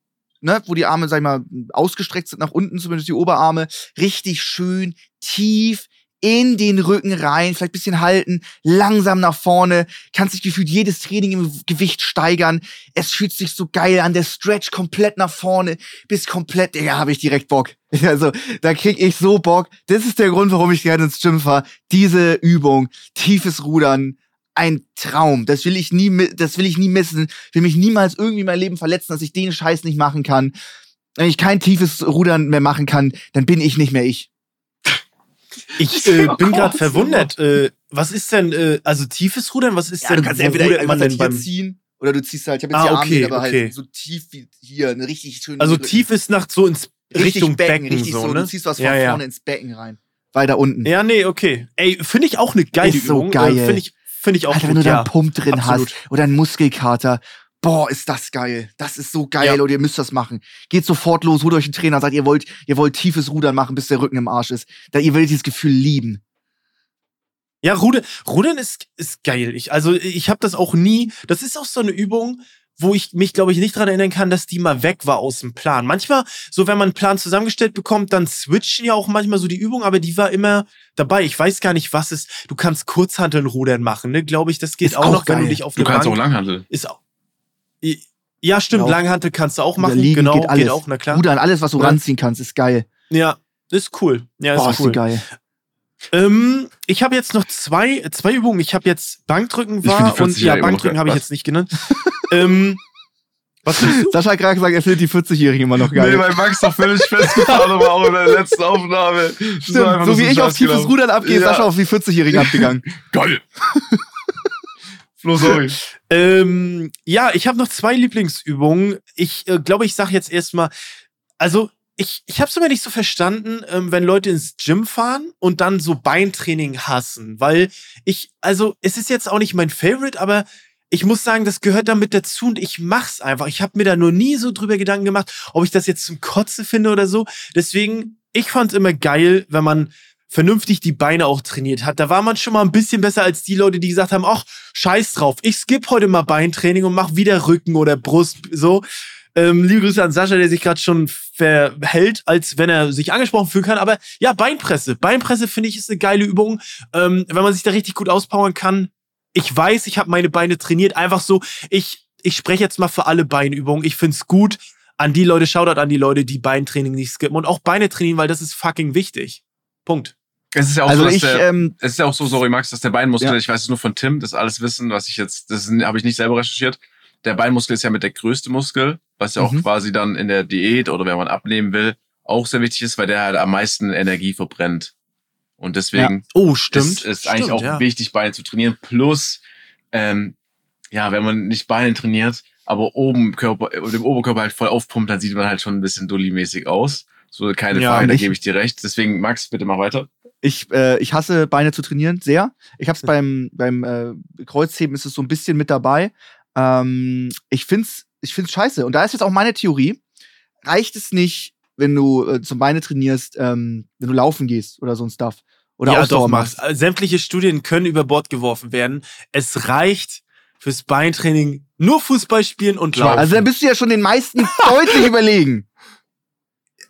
Speaker 4: ne, wo die Arme, sag ich mal, ausgestreckt sind nach unten, zumindest die Oberarme. Richtig schön tief in den Rücken rein, vielleicht bisschen halten, langsam nach vorne, kannst dich gefühlt jedes Training im Gewicht steigern. Es fühlt sich so geil an, der Stretch komplett nach vorne, bis komplett, Digga, habe ich direkt Bock. <laughs> Also, da krieg ich so Bock. Das ist der Grund, warum ich gerne ins Gym fahre. Diese Übung, tiefes Rudern, ein Traum. Das will ich nie, das will ich nie missen. Will mich niemals irgendwie mein Leben verletzen, dass ich den Scheiß nicht machen kann. Wenn ich kein tiefes Rudern mehr machen kann, dann bin ich nicht mehr ich.
Speaker 2: Ich äh, bin gerade verwundert. Äh, was ist denn, äh, also tiefes Rudern, was ist
Speaker 4: Ja,
Speaker 2: denn,
Speaker 4: du kannst entweder
Speaker 2: man denn
Speaker 4: hier
Speaker 2: beim,
Speaker 4: ziehen oder du ziehst halt, ich habe jetzt
Speaker 2: Ah,
Speaker 4: die Arme,
Speaker 2: okay,
Speaker 4: aber
Speaker 2: okay.
Speaker 4: halt so tief wie hier, eine richtig schöne
Speaker 2: also
Speaker 4: Rücken.
Speaker 2: tief ist nach so ins
Speaker 4: richtig
Speaker 2: Richtung Becken,
Speaker 4: richtig
Speaker 2: so, ne?
Speaker 4: du ziehst was von
Speaker 2: ja, ja.
Speaker 4: vorne ins Becken rein. Weiter unten.
Speaker 2: Ja, nee, okay. Ey, finde ich auch eine geile
Speaker 4: Ist so
Speaker 2: Übung.
Speaker 4: geil.
Speaker 2: Äh, finde ich, finde ich auch
Speaker 4: Alter,
Speaker 2: gut,
Speaker 4: wenn du da einen Pump drin
Speaker 2: absolut.
Speaker 4: hast oder einen Muskelkater. Boah, ist das geil. Das ist so geil
Speaker 2: Ja.
Speaker 4: und ihr müsst das machen. Geht sofort los, holt euch einen Trainer, sagt, ihr wollt, ihr wollt tiefes Rudern machen, bis der Rücken im Arsch ist. Da ihr werdet dieses Gefühl lieben.
Speaker 2: Ja, Rudern, Rudern ist, ist geil. Ich, also ich habe das auch nie. Das ist auch so eine Übung, wo ich mich, glaube ich, nicht dran erinnern kann, dass die mal weg war aus dem Plan. Manchmal, so wenn man einen Plan zusammengestellt bekommt, dann switchen ja auch manchmal so die Übungen, aber die war immer dabei. Ich weiß gar nicht, was es. Du kannst Kurzhanteln Rudern machen, ne? Glaube ich, das geht auch,
Speaker 4: auch
Speaker 2: noch, wenn du
Speaker 4: geil.
Speaker 2: dich auf
Speaker 3: Du kannst auch
Speaker 2: Bank
Speaker 3: Langhandel.
Speaker 2: ist auch. Ja, stimmt.
Speaker 4: Genau.
Speaker 2: Langhantel kannst du auch machen.
Speaker 4: liegen
Speaker 2: genau,
Speaker 4: geht alles.
Speaker 2: auch, na klar.
Speaker 4: Rudern, alles, was du
Speaker 2: Ja.
Speaker 4: ranziehen kannst, ist geil.
Speaker 2: Ja, ist cool. Ja,
Speaker 4: Boah,
Speaker 2: ist
Speaker 4: ist die
Speaker 2: cool.
Speaker 4: geil.
Speaker 2: Ähm, ich habe jetzt noch zwei, zwei Übungen. Ich habe jetzt Bankdrücken war und
Speaker 3: 40
Speaker 2: ja, Bankdrücken habe ich jetzt nicht genannt. <laughs> ähm, was du?
Speaker 4: Sascha hat gerade gesagt, er findet die 40-Jährigen immer noch geil.
Speaker 3: Nee, weil Max doch völlig festgefahren war auch in der letzten Aufnahme.
Speaker 4: Stimmt, so wie ich auf tiefes. Rudern abgehe, ist
Speaker 3: Ja.
Speaker 4: Sascha auf die 40-Jährigen <laughs> abgegangen.
Speaker 3: Geil. Flo, sorry. <laughs>
Speaker 2: Ähm, ja, ich habe noch zwei Lieblingsübungen. Ich äh, glaube, ich sage jetzt erstmal, also ich, ich habe es immer nicht so verstanden, ähm, wenn Leute ins Gym fahren und dann so Beintraining hassen, weil ich, also es ist jetzt auch nicht mein Favorite, aber ich muss sagen, das gehört damit dazu und ich mach's einfach. Ich habe mir da nur nie so drüber Gedanken gemacht, ob ich das jetzt zum Kotzen finde oder so. Deswegen, ich fand's immer geil, wenn man vernünftig die Beine auch trainiert hat. Da war man schon mal ein bisschen besser als die Leute, die gesagt haben, ach, scheiß drauf, ich skipp heute mal Beintraining und mach wieder Rücken oder Brust, so. Ähm, liebe Grüße an Sascha, der sich gerade schon verhält, als wenn er sich angesprochen fühlen kann. Aber ja, Beinpresse. Beinpresse finde ich ist eine geile Übung. Ähm, wenn man sich da richtig gut auspowern kann. Ich weiß, ich habe meine Beine trainiert. Einfach so, ich, ich spreche jetzt mal für alle Beinübungen. Ich find's gut. An die Leute, Shoutout an die Leute, die Beintraining nicht skippen und auch Beine trainieren, weil das ist fucking wichtig. Punkt.
Speaker 3: Es ist ja auch
Speaker 4: Also
Speaker 3: so,
Speaker 4: ich,
Speaker 3: der,
Speaker 4: ähm,
Speaker 3: es ist ja auch so, sorry Max, dass der Beinmuskel,
Speaker 4: Ja.
Speaker 3: ich weiß es nur von Tim, das alles Wissen, was ich jetzt, das habe ich nicht selber recherchiert. Der Beinmuskel ist ja mit der größte Muskel, was ja auch
Speaker 4: Mhm.
Speaker 3: quasi dann in der Diät oder wenn man abnehmen will, auch sehr wichtig ist, weil der halt am meisten Energie verbrennt. Und deswegen
Speaker 2: Oh,
Speaker 3: ist, ist eigentlich
Speaker 2: Stimmt,
Speaker 3: auch
Speaker 2: ja.
Speaker 3: wichtig, Beine zu trainieren. Plus, ähm, ja, wenn man nicht Beine trainiert, aber oben Körper, dem Oberkörper halt voll aufpumpt, dann sieht man halt schon ein bisschen Dulli-mäßig aus. So, keine
Speaker 2: Ja,
Speaker 3: Frage, da gebe ich dir recht. Deswegen, Max, bitte mach weiter.
Speaker 4: Ich, äh, ich hasse Beine zu trainieren, sehr. Ich hab's <laughs> beim, beim äh, Kreuzheben ist es so ein bisschen mit dabei. Ähm, ich find's, ich find's scheiße. Und da ist jetzt auch meine Theorie. Reicht es nicht, wenn du äh, zum Beine trainierst, ähm, wenn du laufen gehst oder so ein Stuff? Oder
Speaker 2: ja,
Speaker 4: Ausdauer
Speaker 2: doch,
Speaker 4: machst?
Speaker 2: Max. Sämtliche Studien können über Bord geworfen werden. Es reicht fürs Beintraining nur Fußball spielen und laufen.
Speaker 4: Also dann bist du ja schon den meisten <laughs> deutlich überlegen.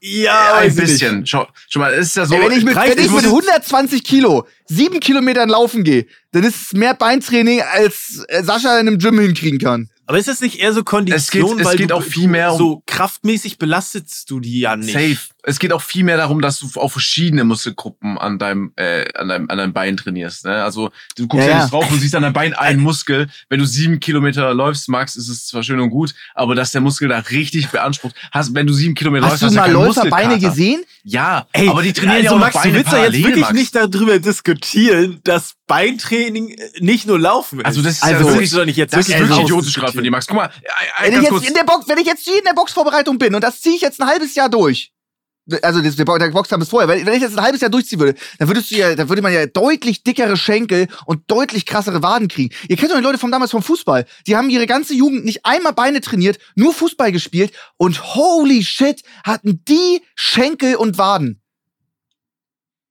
Speaker 2: Ja,
Speaker 3: ein
Speaker 2: ich nicht.
Speaker 3: bisschen. Schau, schau mal, ist ja so.
Speaker 4: Ey, wenn ich mit, wenn ich mit
Speaker 2: muss
Speaker 4: 120 Kilo sieben Kilometern laufen gehe, dann ist es mehr Beintraining, als äh, Sascha in einem Gym hinkriegen kann.
Speaker 2: Aber ist das nicht eher so Kondition,
Speaker 3: Es geht- es
Speaker 2: weil
Speaker 3: geht
Speaker 2: du,
Speaker 3: auch viel mehr um-
Speaker 2: so kraftmäßig belastetst du die ja nicht.
Speaker 3: Safe. Es geht auch viel mehr darum, dass du auch verschiedene Muskelgruppen an deinem, äh, an deinem, an deinem Bein trainierst. Ne? Also du guckst
Speaker 4: Ja,
Speaker 3: ja, nicht drauf, du siehst an deinem Bein einen Muskel. Wenn du sieben Kilometer läufst, Max, ist es zwar schön und gut, aber dass der Muskel da richtig beansprucht. Hast, wenn du sieben Kilometer
Speaker 4: Hast
Speaker 3: läufst,
Speaker 4: du
Speaker 3: hast
Speaker 4: mal
Speaker 3: keinen
Speaker 4: Läuferbeine gesehen?
Speaker 3: Ja,
Speaker 2: Ey,
Speaker 3: aber die trainieren
Speaker 2: also
Speaker 3: ja auch
Speaker 2: Max, du
Speaker 3: Beine
Speaker 2: willst ja jetzt wirklich
Speaker 3: Max.
Speaker 2: nicht darüber diskutieren, dass Beintraining äh, nicht nur Laufen ist.
Speaker 3: Also das ist
Speaker 4: Also,
Speaker 3: ja
Speaker 2: das
Speaker 3: wirklich,
Speaker 2: du doch nicht jetzt
Speaker 3: das ist
Speaker 2: wirklich
Speaker 3: idiotisch gerade von dir, Max. Guck mal, äh, äh,
Speaker 4: Wenn ich, jetzt
Speaker 3: kurz.
Speaker 4: in der Box, wenn ich jetzt hier in der Boxvorbereitung bin und das ziehe ich jetzt ein halbes Jahr durch. Also das, der Boxkampf ist vorher. Wenn, wenn ich jetzt ein halbes Jahr durchziehen würde, dann würdest du ja, dann würde man ja deutlich dickere Schenkel und deutlich krassere Waden kriegen. Ihr kennt doch die Leute von damals vom Fußball. Die haben ihre ganze Jugend nicht einmal Beine trainiert, nur Fußball gespielt und holy shit, hatten die Schenkel und Waden.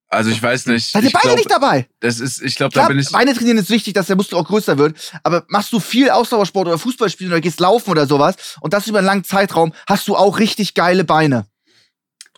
Speaker 3: Also ich weiß nicht.
Speaker 4: Seid ihr beide
Speaker 3: glaub,
Speaker 4: nicht dabei?
Speaker 3: das ist, ich glaube, da bin ich.
Speaker 4: Beine trainieren ist wichtig, dass der Muskel auch größer wird. Aber machst du viel Ausdauersport oder Fußball spielen oder gehst laufen oder sowas und das über einen langen Zeitraum, hast du auch richtig geile Beine.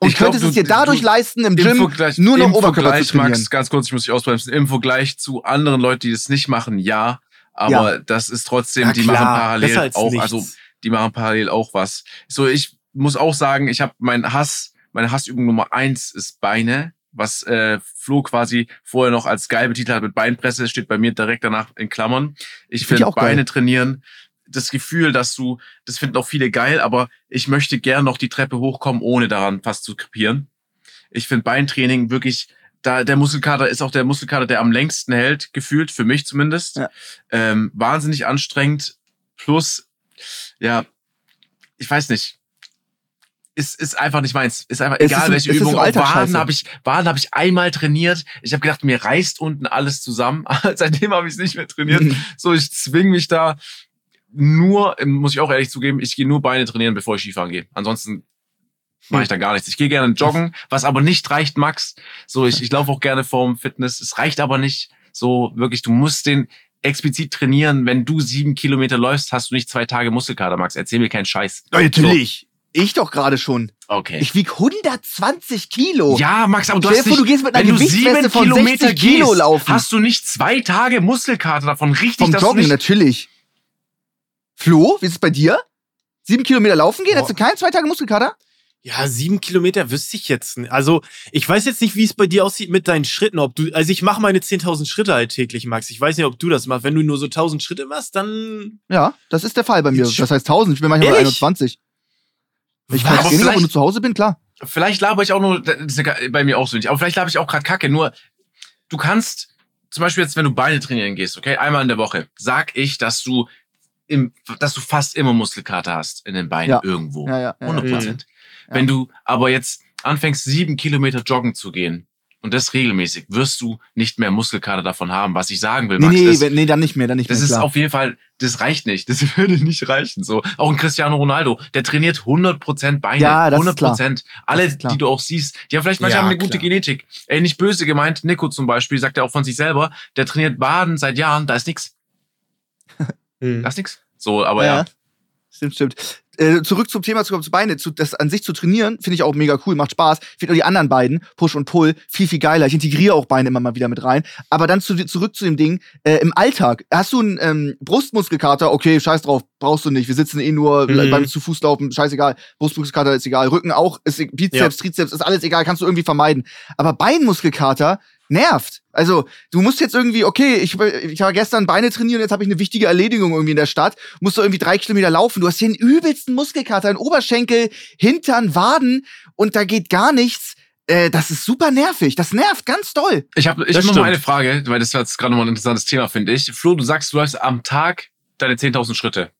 Speaker 4: Und
Speaker 3: Ich glaub,
Speaker 4: könntest
Speaker 3: du-
Speaker 4: es dir dadurch
Speaker 3: du-
Speaker 4: leisten, im
Speaker 3: Im
Speaker 4: Gym
Speaker 3: Vergleich,
Speaker 4: nur noch
Speaker 3: im
Speaker 4: Oberkörper
Speaker 3: Vergleich,
Speaker 4: zu trainieren.
Speaker 3: Max, ganz kurz, ich muss dich ausbremsen. Im Vergleich zu anderen Leuten, die das nicht machen, ja. Aber das ist trotzdem,
Speaker 2: Ja,
Speaker 3: die
Speaker 2: klar,
Speaker 3: machen parallel
Speaker 2: als
Speaker 3: auch,
Speaker 2: nichts.
Speaker 3: also die machen parallel auch was. So, ich muss auch sagen, ich habe meinen Hass, meine Hassübung Nummer eins ist Beine, was äh, Flo quasi vorher noch als geil betitelt hat mit Beinpresse, steht bei mir direkt danach in Klammern. Ich
Speaker 4: Find
Speaker 3: finde
Speaker 4: auch geil.
Speaker 3: Beine trainieren, das Gefühl, dass du, das finden auch viele geil, aber ich möchte gern noch die Treppe hochkommen, ohne daran fast zu krepieren. Ich finde Beintraining wirklich, da der Muskelkater ist auch der Muskelkater, der am längsten hält, gefühlt, für mich zumindest.
Speaker 4: Ja.
Speaker 3: Ähm, wahnsinnig anstrengend. Plus, ja, ich weiß nicht. Ist, ist einfach nicht meins. Ist einfach
Speaker 4: Es
Speaker 3: egal,
Speaker 4: ist-
Speaker 3: welche
Speaker 4: ist
Speaker 3: Übung. Auch. Waden habe ich, Waden habe ich einmal trainiert. Ich habe gedacht, mir reißt unten alles zusammen. <laughs> Seitdem habe ich es nicht mehr trainiert. So, ich zwing mich da nur, ähm, muss ich auch ehrlich zugeben, ich gehe nur Beine trainieren, bevor ich Skifahren gehe. Ansonsten mache ich da gar nichts. Ich gehe gerne joggen, was aber nicht reicht, Max. So, ich, ich laufe auch gerne vorm Fitness. Es reicht aber nicht. So, wirklich, du musst den explizit trainieren. Wenn du sieben Kilometer läufst, hast du nicht zwei Tage Muskelkater, Max. Erzähl mir keinen Scheiß.
Speaker 4: Natürlich. Ich doch gerade schon.
Speaker 3: Okay.
Speaker 4: Ich wieg 120 Kilo.
Speaker 3: ja, Max, aber du
Speaker 4: Stell
Speaker 3: hast
Speaker 4: vor,
Speaker 3: nicht,
Speaker 4: du gehst mit einer
Speaker 3: wenn du sieben Kilometer
Speaker 4: 60 Kilo
Speaker 3: gehst,
Speaker 4: laufen.
Speaker 3: hast du nicht zwei Tage Muskelkater davon. Richtig,
Speaker 4: Vom
Speaker 3: dass du
Speaker 4: Joggen,
Speaker 3: nicht
Speaker 4: natürlich. Flo, wie ist es bei dir? Sieben Kilometer laufen gehen?
Speaker 2: Boah.
Speaker 4: Hast du keinen zwei Tage Muskelkater?
Speaker 2: Ja, sieben Kilometer wüsste ich jetzt nicht. Also, ich weiß jetzt nicht, wie es bei dir aussieht mit deinen Schritten. Ob du, also ich mache meine 10.000 Schritte halt täglich, Max. Ich weiß nicht, ob du das machst. Wenn du nur so 1.000 Schritte machst, dann.
Speaker 4: Ja, das ist der Fall bei mir. Das heißt 1000, ich bin manchmal bei
Speaker 2: Ehrlich?
Speaker 4: 21. Ich kann gehen,
Speaker 3: vielleicht-
Speaker 4: wenn du zu Hause bin, klar.
Speaker 3: vielleicht laber ich auch nur, das ist ja bei mir auch so nicht, aber vielleicht laber ich auch gerade Kacke. Nur, du kannst, zum Beispiel jetzt, wenn du Beine trainieren gehst, okay, einmal in der Woche, sag ich, dass du im, dass du fast immer Muskelkater hast in den Beinen
Speaker 4: Ja.
Speaker 3: irgendwo.
Speaker 4: Ja, ja. ja,
Speaker 3: 100
Speaker 4: ja.
Speaker 3: Prozent.
Speaker 4: Ja.
Speaker 3: Wenn du aber jetzt anfängst, sieben Kilometer joggen zu gehen und das regelmäßig, wirst du nicht mehr Muskelkater davon haben. Was ich sagen will,
Speaker 4: Nee,
Speaker 3: Max,
Speaker 4: nee,
Speaker 3: ist,
Speaker 4: wenn- nee, dann nicht mehr, dann nicht
Speaker 3: das
Speaker 4: mehr.
Speaker 3: ist
Speaker 4: klar.
Speaker 3: auf jeden Fall, das reicht nicht. Das <laughs> würde nicht reichen. So auch ein Cristiano Ronaldo, der trainiert 100% Beine,
Speaker 4: Ja, das ist
Speaker 3: 100%. Alle,
Speaker 4: ist klar.
Speaker 3: die du auch siehst, die haben vielleicht manche
Speaker 2: Ja,
Speaker 3: haben eine gute
Speaker 2: klar.
Speaker 3: Genetik. Ey, nicht böse gemeint. Nico zum Beispiel sagt ja auch von sich selber, der trainiert Baden seit Jahren, da ist nix,
Speaker 2: Hm.
Speaker 3: da ist nix. So, aber ja.
Speaker 4: Stimmt, stimmt. Äh, zurück zum Thema, zu, zu Beine. Zu, das an sich zu trainieren, finde ich auch mega cool, macht Spaß. Ich finde auch die anderen beiden, Push und Pull, viel, viel geiler. Ich integriere auch Beine immer mal wieder mit rein. Aber dann zu, zurück zu dem Ding, äh, im Alltag, hast du einen ähm, Brustmuskelkater, okay, scheiß drauf, brauchst du nicht. Wir sitzen eh nur
Speaker 2: Mhm.
Speaker 4: beim zu Fuß laufen, scheißegal. Brustmuskelkater ist egal. Rücken auch, ist e- Bizeps, Trizeps, ist alles egal, kannst du irgendwie vermeiden. Aber Beinmuskelkater nervt. Also, du musst jetzt irgendwie, okay, ich, ich war gestern Beine trainieren, jetzt habe ich eine wichtige Erledigung irgendwie in der Stadt, musst du irgendwie drei Kilometer laufen. Du hast hier den übelsten Muskelkater in Oberschenkel, Hintern, Waden und da geht gar nichts. Äh, das ist super nervig. Das nervt ganz doll.
Speaker 3: Ich habe ich hab noch mal eine Frage, weil das war jetzt gerade noch mal ein interessantes Thema, finde ich. Flo, du sagst, du läufst am Tag deine 10.000 Schritte.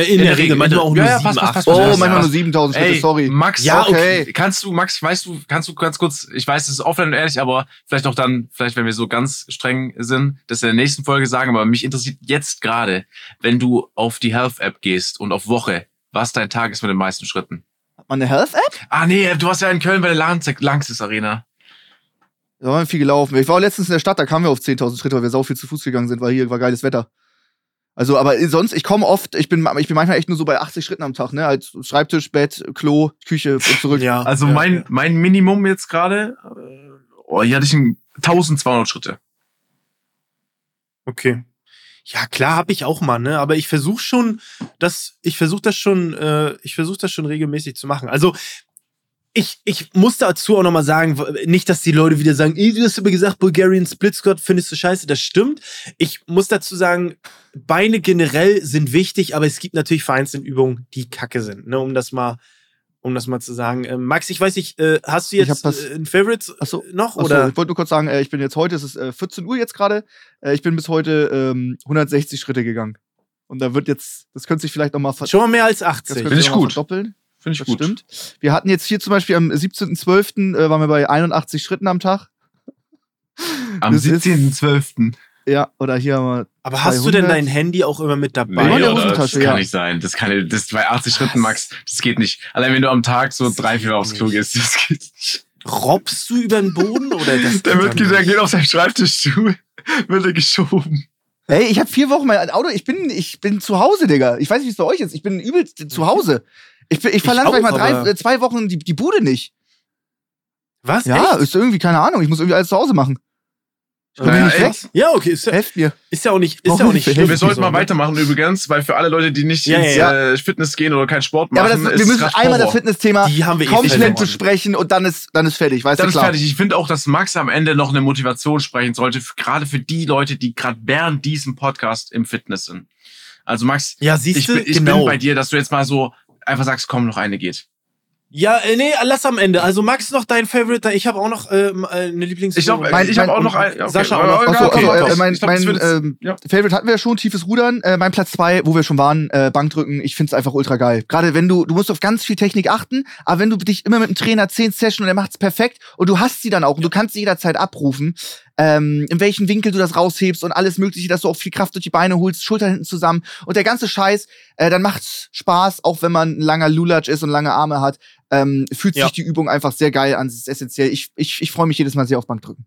Speaker 2: Äh, In, der, Regel, manchmal auch nur
Speaker 3: Ja, ja,
Speaker 2: sieben,
Speaker 3: passt, passt,
Speaker 2: acht.
Speaker 3: passt,
Speaker 4: Oh,
Speaker 3: passt.
Speaker 4: manchmal
Speaker 3: Ja.
Speaker 4: nur 7000 Schritte,
Speaker 3: Ey,
Speaker 4: sorry.
Speaker 3: Max,
Speaker 2: Ja,
Speaker 4: okay.
Speaker 3: Kannst du, Max, weißt du, kannst du ganz kurz, ich weiß, es ist offline und ehrlich, aber vielleicht auch dann, vielleicht wenn wir so ganz streng sind, das in der nächsten Folge sagen, aber mich interessiert jetzt gerade, wenn du auf die Health-App gehst und auf Woche, was dein Tag ist mit den meisten Schritten.
Speaker 4: Hat man eine Health-App?
Speaker 3: Ah nee, du warst ja in Köln bei der Lanxess Lanxess Arena.
Speaker 4: Da waren wir viel gelaufen. Ich war auch letztens in der Stadt, da kamen wir auf 10.000 Schritte, weil wir sau viel zu Fuß gegangen sind, weil hier war geiles Wetter. Also, aber sonst, ich komme oft, ich bin, ich bin manchmal echt nur so bei 80 Schritten am Tag, ne? Als Schreibtisch, Bett, Klo, Küche und zurück. <laughs>
Speaker 2: Ja,
Speaker 3: Also
Speaker 2: ja,
Speaker 3: mein,
Speaker 2: ja.
Speaker 3: mein Minimum jetzt gerade, äh, oh, hier hatte ich ein 1200 Schritte.
Speaker 2: Okay. Ja, klar habe ich auch mal, ne? Aber ich versuche schon, das, ich versuche das schon, äh, ich versuche das schon regelmäßig zu machen. Also ich, ich muss dazu auch nochmal sagen, nicht, dass die Leute wieder sagen, "Ey, du hast aber gesagt, Bulgarian Split Squat findest du scheiße. Das stimmt. Ich muss dazu sagen, Beine generell sind wichtig, aber es gibt natürlich vereinzelt Übungen, die kacke sind, ne? Um das mal, um das mal zu sagen. Ähm, Max, ich weiß nicht, äh, hast du jetzt äh, ein Favorite
Speaker 4: Ach so.
Speaker 2: noch?
Speaker 4: Achso,
Speaker 2: oder?
Speaker 4: ich wollte nur kurz sagen, äh, ich bin jetzt heute, es ist äh, 14 Uhr jetzt gerade, äh, ich bin bis heute ähm, 160 Schritte gegangen. Und da wird jetzt, das könnte sich vielleicht nochmal ver
Speaker 2: Schon mal mehr als
Speaker 4: das
Speaker 2: 80.
Speaker 4: könnte
Speaker 3: Finde
Speaker 4: sich
Speaker 3: ich gut.
Speaker 4: verdoppeln.
Speaker 3: Finde ich
Speaker 4: Das
Speaker 3: gut.
Speaker 4: stimmt. Wir hatten jetzt hier zum Beispiel am 17.12. Äh, waren wir bei 81 Schritten am Tag.
Speaker 3: Am
Speaker 4: Das ist-
Speaker 3: 17.12.
Speaker 4: Ja, oder hier haben wir
Speaker 2: Aber hast du denn
Speaker 4: 200?
Speaker 2: dein Handy auch immer mit dabei?
Speaker 4: Nee,
Speaker 3: oder? Das kann
Speaker 4: ja.
Speaker 3: nicht sein. Das kann das bei 80 Schritten, Max, das geht nicht. Allein wenn du am Tag so drei, vier aufs Klo gehst, das geht nicht.
Speaker 2: Robbst du über den Boden oder das <laughs>
Speaker 3: Der, wird,
Speaker 2: dann
Speaker 3: geht auf seinen Schreibtischstuhl, wird er geschoben.
Speaker 4: Ey, ich habe vier Wochen mein Auto. Ich bin, ich bin zu Hause, Digga. Ich weiß nicht, wie es bei euch ist. Ich bin übelst zu Hause. Ich, ich verlange
Speaker 2: auch,
Speaker 4: vielleicht mal drei, äh, zwei Wochen die, die Bude nicht.
Speaker 2: Was?
Speaker 4: Ja,
Speaker 2: Echt?
Speaker 4: ist irgendwie, keine Ahnung. Ich muss irgendwie alles zu Hause machen. Ich bin
Speaker 3: Naja,
Speaker 4: nicht weg.
Speaker 2: Ja, okay, ist ja,
Speaker 4: Helft mir.
Speaker 2: ist ja auch nicht, ist ja auch nicht schlimm.
Speaker 3: Wir sollten
Speaker 2: So,
Speaker 3: mal weitermachen übrigens, weil für alle Leute, die nicht
Speaker 2: Ja,
Speaker 3: ins
Speaker 2: ja,
Speaker 3: Äh, Fitness gehen oder keinen Sport
Speaker 4: Ja,
Speaker 3: machen,
Speaker 4: aber das,
Speaker 3: ist
Speaker 4: wir müssen einmal das. Fitnessthema
Speaker 2: Die haben wir eh
Speaker 4: komplett besprechen und dann ist, dann ist fertig. Weißt
Speaker 3: Dann
Speaker 4: du,
Speaker 3: ist
Speaker 4: klar.
Speaker 3: fertig. Ich finde auch, dass Max am Ende noch eine Motivation sprechen sollte, gerade für die Leute, die gerade während diesem Podcast im Fitness sind. Also Max,
Speaker 2: Ja,
Speaker 3: ich,
Speaker 2: siehst du,
Speaker 3: bin, ich
Speaker 2: genau.
Speaker 3: bin bei dir, dass du jetzt mal so einfach sagst, komm, noch eine geht.
Speaker 2: Ja, äh, nee, lass am Ende. Also Max noch dein Favorite, ich habe auch noch ähm, äh, eine Lieblings
Speaker 3: Ich glaube,
Speaker 4: Mein-
Speaker 3: ich habe auch noch ein. okay.
Speaker 2: Sascha auch noch.
Speaker 4: Achso,
Speaker 3: okay.
Speaker 4: also, äh, mein,
Speaker 3: glaub,
Speaker 4: mein ähm,
Speaker 3: ja.
Speaker 4: Favorite hatten wir ja schon, tiefes Rudern. Äh, mein Platz zwei, wo wir schon waren, äh, Bankdrücken. Ich find's einfach ultra geil. Gerade wenn du, du musst auf ganz viel Technik achten, aber wenn du dich immer mit dem Trainer 10 Session und er macht's perfekt und du hast sie dann auch und du kannst sie jederzeit abrufen, ähm, in welchen Winkel du das raushebst und alles mögliche, dass du auch viel Kraft durch die Beine holst, Schultern hinten zusammen und der ganze Scheiß, äh, dann macht's Spaß, auch wenn man ein langer Lulatsch ist und lange Arme hat, ähm, fühlt
Speaker 2: Ja.
Speaker 4: sich die Übung einfach sehr geil an, das ist essentiell. Ich, ich, ich freue mich jedes Mal sehr auf Bankdrücken.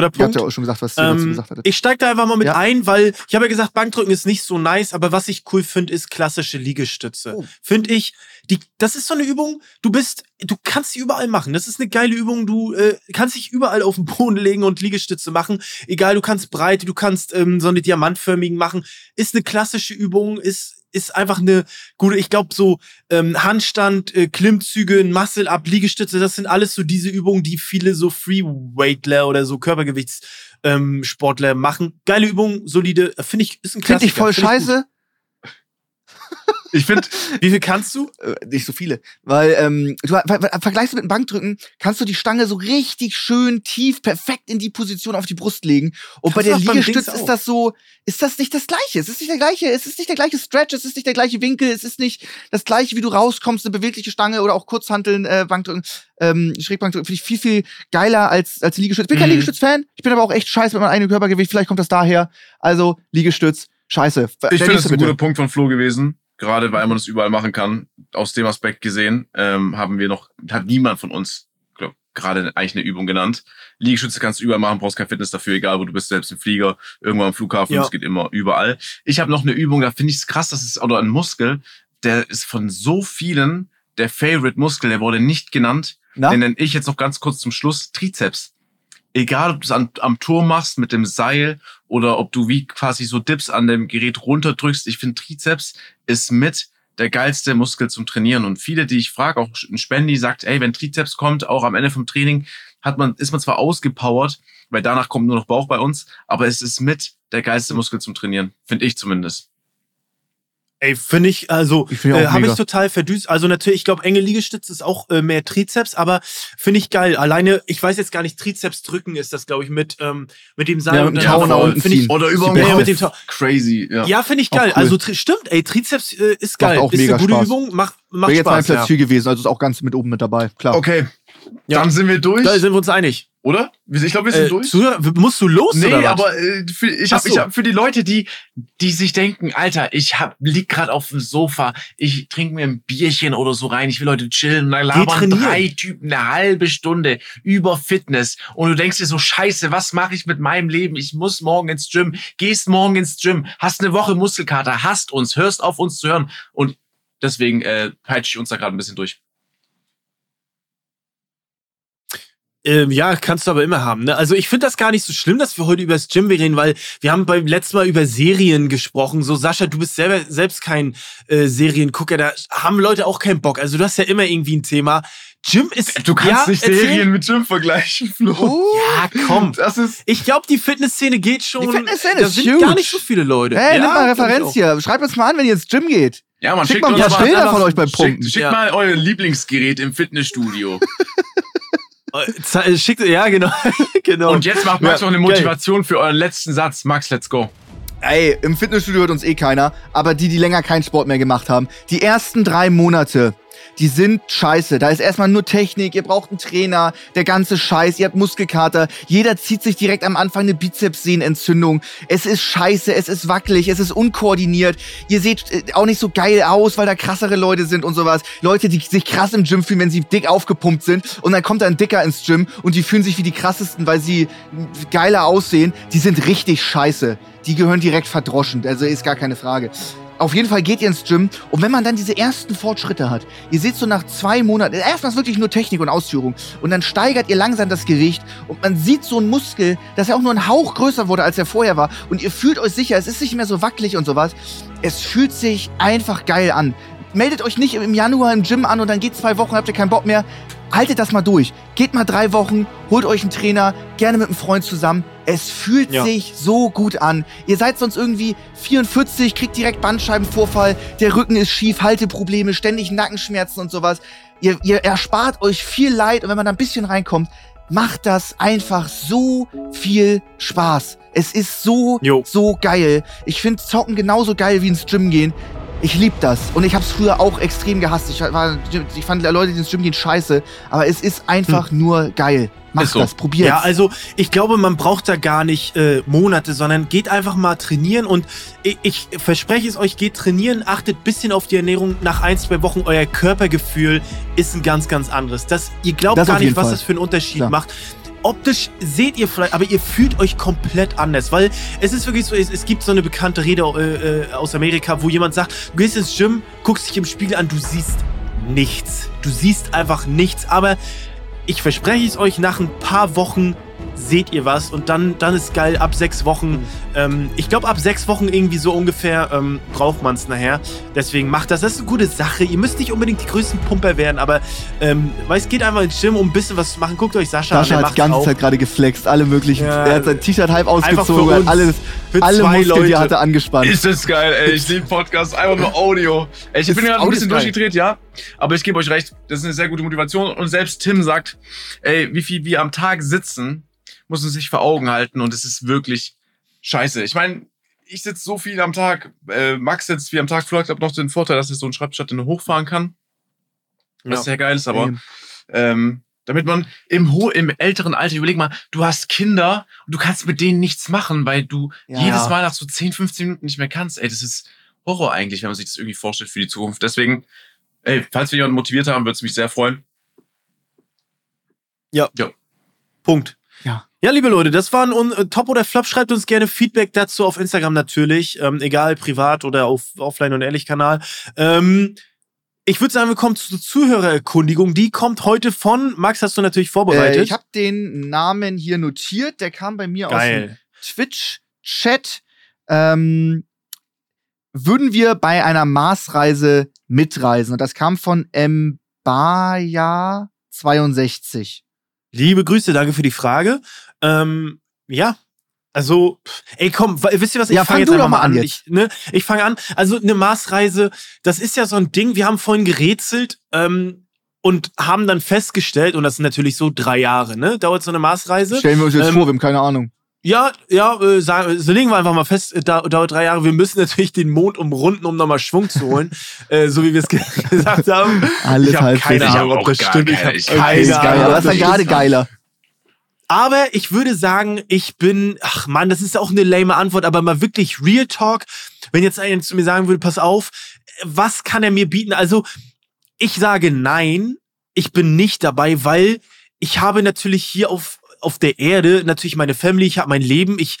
Speaker 2: Guter
Speaker 4: ihr habt
Speaker 2: Punkt.
Speaker 4: ja auch schon gesagt, was ihr dazu
Speaker 2: Ähm,
Speaker 4: gesagt hattet.
Speaker 2: ich steig da einfach mal mit
Speaker 4: Ja.
Speaker 2: ein, weil ich habe ja gesagt, Bankdrücken ist nicht so nice, aber was ich cool finde, ist klassische Liegestütze.
Speaker 4: Oh.
Speaker 2: Finde ich, die, das ist so eine Übung, du bist, du kannst sie überall machen. Das ist eine geile Übung, du äh, kannst dich überall auf den Boden legen und Liegestütze machen. Egal, du kannst breite, du kannst ähm, so eine diamantförmigen machen. Ist eine klassische Übung, ist ist einfach eine gute, ich glaube so ähm, Handstand, äh, Klimmzüge, Muscle-Up, Liegestütze, das sind alles so diese Übungen, die viele so Freeweightler oder so Körpergewichts ähm, Sportler machen. Geile Übung, solide, finde ich, ist ein
Speaker 4: Finde ich
Speaker 2: Klassiker.
Speaker 4: voll
Speaker 2: Find ich
Speaker 4: scheiße.
Speaker 3: Ich finde. <laughs>
Speaker 2: Wie viel kannst du?
Speaker 4: Äh, nicht so viele. Weil, ähm, du ver ver vergleichst du mit dem Bankdrücken, kannst du die Stange so richtig schön tief, perfekt in die Position auf die Brust legen. Und bei
Speaker 2: Kannst du
Speaker 4: der Liegestütz ist das so, ist das nicht das Gleiche. Es ist nicht der gleiche, es ist nicht der gleiche Stretch, es ist nicht der gleiche Winkel, es ist nicht das gleiche, wie du rauskommst, eine bewegliche Stange oder auch Kurzhanteln, äh, Bankdrücken, ähm, Schrägbankdrücken, finde ich viel, viel geiler als, als Liegestütz. Ich bin kein
Speaker 2: Mhm.
Speaker 4: Liegestütz-Fan, ich bin aber auch echt scheiße mit meinem eigenen Körpergewicht, vielleicht kommt das daher. Also, Liegestütz, scheiße.
Speaker 3: ich finde, das ist ein guter. Punkt von Flo gewesen. Gerade weil man das überall machen kann. Aus dem Aspekt gesehen, ähm, haben wir noch, hat niemand von uns glaub, gerade eigentlich eine Übung genannt. Liegestütze kannst du überall machen, brauchst kein Fitness dafür, egal wo du bist, selbst im Flieger, irgendwo am Flughafen,
Speaker 2: Ja.
Speaker 3: das geht immer überall. Ich habe noch eine Übung, da finde ich es krass, das ist, oder ein Muskel, der ist von so vielen der Favorite-Muskel, der wurde nicht genannt.
Speaker 4: Na?
Speaker 3: Den nenne ich jetzt noch ganz kurz zum Schluss Trizeps. Egal, ob du es am, Turm machst mit dem Seil oder ob du wie quasi so Dips an dem Gerät runterdrückst. Ich finde, Trizeps ist mit der geilste Muskel zum Trainieren. Und viele, die ich frage, auch ein Spendi sagt, ey, wenn Trizeps kommt, auch am Ende vom Training, hat man, ist man zwar ausgepowert, weil danach kommt nur noch Bauch bei uns, aber es ist mit der geilste Muskel zum Trainieren. Finde ich zumindest.
Speaker 2: Ey, finde ich, also
Speaker 4: Ich find
Speaker 2: äh, habe ich total verdüst. Also natürlich, ich glaube, enge Liegestütze ist auch äh, mehr Trizeps, aber finde ich geil. Alleine, ich weiß jetzt gar nicht, Trizeps drücken ist das, glaube ich, mit, ähm, mit dem Seil
Speaker 4: Ja, mit dem
Speaker 2: dann
Speaker 4: Tau nach unten
Speaker 2: Finde ich.
Speaker 3: Oder über
Speaker 2: Ja, mit dem. Tau.
Speaker 3: Crazy, ja.
Speaker 2: Ja, finde ich geil.
Speaker 4: cool.
Speaker 2: Also stimmt, ey, Trizeps äh, ist geil.
Speaker 4: auch
Speaker 2: ist
Speaker 4: mega
Speaker 2: eine gute
Speaker 4: Spaß.
Speaker 2: Übung, macht, macht
Speaker 4: Wäre jetzt mein
Speaker 2: Spaß.
Speaker 4: Platz
Speaker 2: Ja.
Speaker 4: 4 gewesen, also ist auch ganz mit oben mit dabei, klar.
Speaker 3: Okay.
Speaker 2: Ja.
Speaker 3: Dann sind wir durch,
Speaker 2: Da sind wir uns einig.
Speaker 3: Oder? Ich glaube, wir sind
Speaker 2: Äh,
Speaker 3: durch.
Speaker 2: Zuhörer, musst du los
Speaker 3: Nee,
Speaker 2: oder was?
Speaker 3: aber äh, für, ich habe
Speaker 2: so.
Speaker 3: ich hab für die Leute, die die sich denken, Alter, ich hab lieg gerade auf dem Sofa, ich trinke mir ein Bierchen oder so rein, ich will heute chillen, dann labern drei Typen eine halbe Stunde über Fitness und du denkst dir so Scheiße, was mache ich mit meinem Leben? Ich muss morgen ins Gym, gehst morgen ins Gym, hast eine Woche Muskelkater, hast uns, hörst auf uns zu hören und deswegen äh, peitsche ich uns da gerade ein bisschen durch.
Speaker 2: Ähm, ja, kannst du aber immer haben. Ne? Also ich finde das gar nicht so schlimm, dass wir heute über das Gym reden, weil wir haben beim letzten Mal über Serien gesprochen. So, Sascha, du bist selber selbst kein äh, Seriengucker, da haben Leute auch keinen Bock. Also du hast ja immer irgendwie ein Thema. Gym ist.
Speaker 3: Du kannst
Speaker 2: ja,
Speaker 3: nicht
Speaker 2: erzähl.
Speaker 3: Serien mit Gym vergleichen, Flo.
Speaker 2: Ja, komm.
Speaker 3: Das ist
Speaker 2: Ich glaube, die Fitnessszene geht schon.
Speaker 4: Die Fitnessszene
Speaker 2: da
Speaker 4: ist
Speaker 2: sind
Speaker 4: huge.
Speaker 2: gar nicht so viele Leute.
Speaker 4: Hey,
Speaker 2: ja,
Speaker 4: nimm mal Referenz hier. Schreibt uns mal an, wenn ihr ins Gym geht.
Speaker 3: ja, man
Speaker 4: Schickt
Speaker 3: schickt
Speaker 4: mal ein paar Bilder von euch beim
Speaker 3: Schickt,
Speaker 4: Pumpen.
Speaker 3: schickt
Speaker 2: Ja.
Speaker 3: mal euer Lieblingsgerät im Fitnessstudio. <laughs>
Speaker 2: Äh, ze- Schickt, ja, genau. <laughs> genau.
Speaker 3: Und jetzt macht Max
Speaker 2: Ja,
Speaker 3: noch eine
Speaker 2: geil.
Speaker 3: Motivation für euren letzten Satz. Max, let's go.
Speaker 4: Ey, im Fitnessstudio hört uns eh keiner, aber die, die länger keinen Sport mehr gemacht haben, die ersten drei Monate, die sind scheiße. Da ist erstmal nur Technik, ihr braucht einen Trainer, der ganze Scheiß, ihr habt Muskelkater, jeder zieht sich direkt am Anfang eine Bizepssehnenentzündung. Es ist scheiße, es ist wackelig, es ist unkoordiniert. Ihr seht äh, auch nicht so geil aus, weil da krassere Leute sind und sowas. Leute, die sich krass im Gym fühlen, wenn sie dick aufgepumpt sind und dann kommt ein Dicker ins Gym und die fühlen sich wie die krassesten, weil sie geiler aussehen. Die sind richtig scheiße. Die gehören direkt verdroschen, also ist gar keine Frage. Auf jeden Fall geht ihr ins Gym und wenn man dann diese ersten Fortschritte hat, ihr seht so nach zwei Monaten, erstmal ist wirklich nur Technik und Ausführung und dann steigert ihr langsam das Gewicht und man sieht so einen Muskel, dass er auch nur ein Hauch größer wurde, als er vorher war und ihr fühlt euch sicher, es ist nicht mehr so wackelig und sowas. Es fühlt sich einfach geil an. Meldet euch nicht im Januar im Gym an und dann geht zwei Wochen, habt ihr keinen Bock mehr. Haltet das mal durch. Geht mal drei Wochen, holt euch einen Trainer, gerne mit einem Freund zusammen. Es fühlt
Speaker 2: Ja.
Speaker 4: sich so gut an. Ihr seid sonst irgendwie 44, kriegt direkt Bandscheibenvorfall, der Rücken ist schief, Halteprobleme, ständig Nackenschmerzen und sowas. Ihr, ihr erspart euch viel Leid und wenn man da ein bisschen reinkommt, macht das einfach so viel Spaß. Es ist so,
Speaker 2: Jo.
Speaker 4: so geil. Ich finde Zocken genauso geil wie ins Gym gehen. Ich lieb das. Und ich hab's früher auch extrem gehasst. Ich, war, ich fand Leute, die ins Gym gehen, scheiße. Aber es ist einfach nur geil. Macht
Speaker 3: Ist so.
Speaker 4: das, probiert's.
Speaker 2: Ja, also ich glaube, man braucht da gar nicht äh, Monate, sondern geht einfach mal trainieren und ich, ich verspreche es euch, geht trainieren, achtet bisschen auf die Ernährung. Nach ein, zwei Wochen euer Körpergefühl ist ein ganz, ganz anderes. Das, ihr glaubt
Speaker 4: Das
Speaker 2: gar nicht, was
Speaker 4: Fall.
Speaker 2: das für einen Unterschied
Speaker 4: Klar.
Speaker 2: macht. Optisch seht ihr vielleicht, aber ihr fühlt euch komplett anders, weil es ist wirklich so, es, es gibt so eine bekannte Rede äh, äh, aus Amerika, wo jemand sagt, du gehst ins Gym, guckst dich im Spiegel an, du siehst nichts. Du siehst einfach nichts, aber ich verspreche es euch, nach ein paar Wochen seht ihr was und dann, dann ist geil, ab sechs Wochen, ähm, ich glaube ab sechs Wochen irgendwie so ungefähr ähm, braucht man es nachher. Deswegen macht das, das ist eine gute Sache. Ihr müsst nicht unbedingt die größten Pumper werden, aber ähm, weil es geht einfach ins Gym, um ein bisschen was zu machen. Guckt euch Sascha,
Speaker 4: Sascha
Speaker 2: an, der
Speaker 4: hat die ganze
Speaker 2: auch.
Speaker 4: Zeit gerade geflext, alle möglichen.
Speaker 2: Ja.
Speaker 4: er hat sein T-Shirt halb ausgezogen,
Speaker 2: uns.
Speaker 4: alles,
Speaker 2: Für
Speaker 4: alle
Speaker 2: zwei
Speaker 4: Muskeln, die
Speaker 2: Leute.
Speaker 4: er hatte, angespannt.
Speaker 3: Ist das geil, ey. Ich liebe Podcast, einfach nur Audio. Ey, ich
Speaker 4: Ist
Speaker 3: bin gerade ein bisschen durchgedreht, ja. Aber ich gebe euch recht, das ist eine sehr gute Motivation. Und selbst Tim sagt, ey, wie viel wir am Tag sitzen, muss man sich vor Augen halten. Und es ist wirklich scheiße. Ich meine, ich sitze so viel am Tag. Äh, Max sitzt wie am Tag. Flo hat noch den Vorteil, dass er so einen Schreibtisch hat, den er hochfahren kann. Was
Speaker 2: Ja.
Speaker 3: sehr geil ist, aber
Speaker 4: Ähm,
Speaker 3: damit man im, ho im älteren Alter, überleg mal, du hast Kinder und du kannst mit denen nichts machen, weil du
Speaker 4: Ja.
Speaker 3: jedes Mal nach so 10, 15 Minuten nicht mehr kannst. Ey, das ist Horror eigentlich, wenn man sich das irgendwie vorstellt für die Zukunft. Deswegen, ey, falls wir jemanden motiviert haben, würde es mich sehr freuen.
Speaker 2: Punkt.
Speaker 4: Ja.
Speaker 2: Ja, liebe Leute, das waren un äh, Top oder Flop. Schreibt uns gerne Feedback dazu auf Instagram natürlich, ähm, egal privat oder auf Offline und Ehrlich Kanal. Ähm, ich würde sagen, wir kommen zur Zuhörererkundigung. Die kommt heute von Max. Hast du natürlich vorbereitet?
Speaker 4: Äh, ich habe den Namen hier notiert. Der kam bei mir aus dem
Speaker 2: Geil.
Speaker 4: Twitch-Chat. Ähm, würden wir bei einer Marsreise mitreisen? Und das kam von Mbaya62.
Speaker 2: Liebe Grüße, danke für die Frage. Ähm, ja, Also, ey, komm, wisst ihr was? Ich
Speaker 4: Ja,
Speaker 2: fang
Speaker 4: fang
Speaker 2: jetzt
Speaker 4: doch mal an
Speaker 2: Ich, ne, ich fange an. Also, eine Marsreise, das ist ja so ein Ding. Wir haben vorhin gerätselt ähm, und haben dann festgestellt, und das sind natürlich so drei Jahre, ne? Dauert so eine Marsreise.
Speaker 4: Stellen wir uns jetzt
Speaker 2: Ähm,
Speaker 4: vor, wir haben keine Ahnung.
Speaker 2: Ja, ja, äh, sagen, so legen wir einfach mal fest, äh, da, dauert drei Jahre. Wir müssen natürlich den Mond umrunden, um nochmal Schwung zu holen, <laughs> äh, so wie wir es ge <laughs> gesagt haben.
Speaker 4: Alles
Speaker 2: ich habe keine Ahnung, ob das stimmt. Ich habe keine
Speaker 4: ist geil,
Speaker 2: Ahnung.
Speaker 4: das ist
Speaker 2: das
Speaker 4: gerade geiler.
Speaker 2: Aber ich würde sagen, ich bin, ach man, das ist auch eine lame Antwort, aber mal wirklich Real Talk. Wenn jetzt einer zu mir sagen würde, pass auf, was kann er mir bieten? Also, ich sage nein, ich bin nicht dabei, weil ich habe natürlich hier auf, auf der Erde natürlich meine Family, ich habe mein Leben, ich,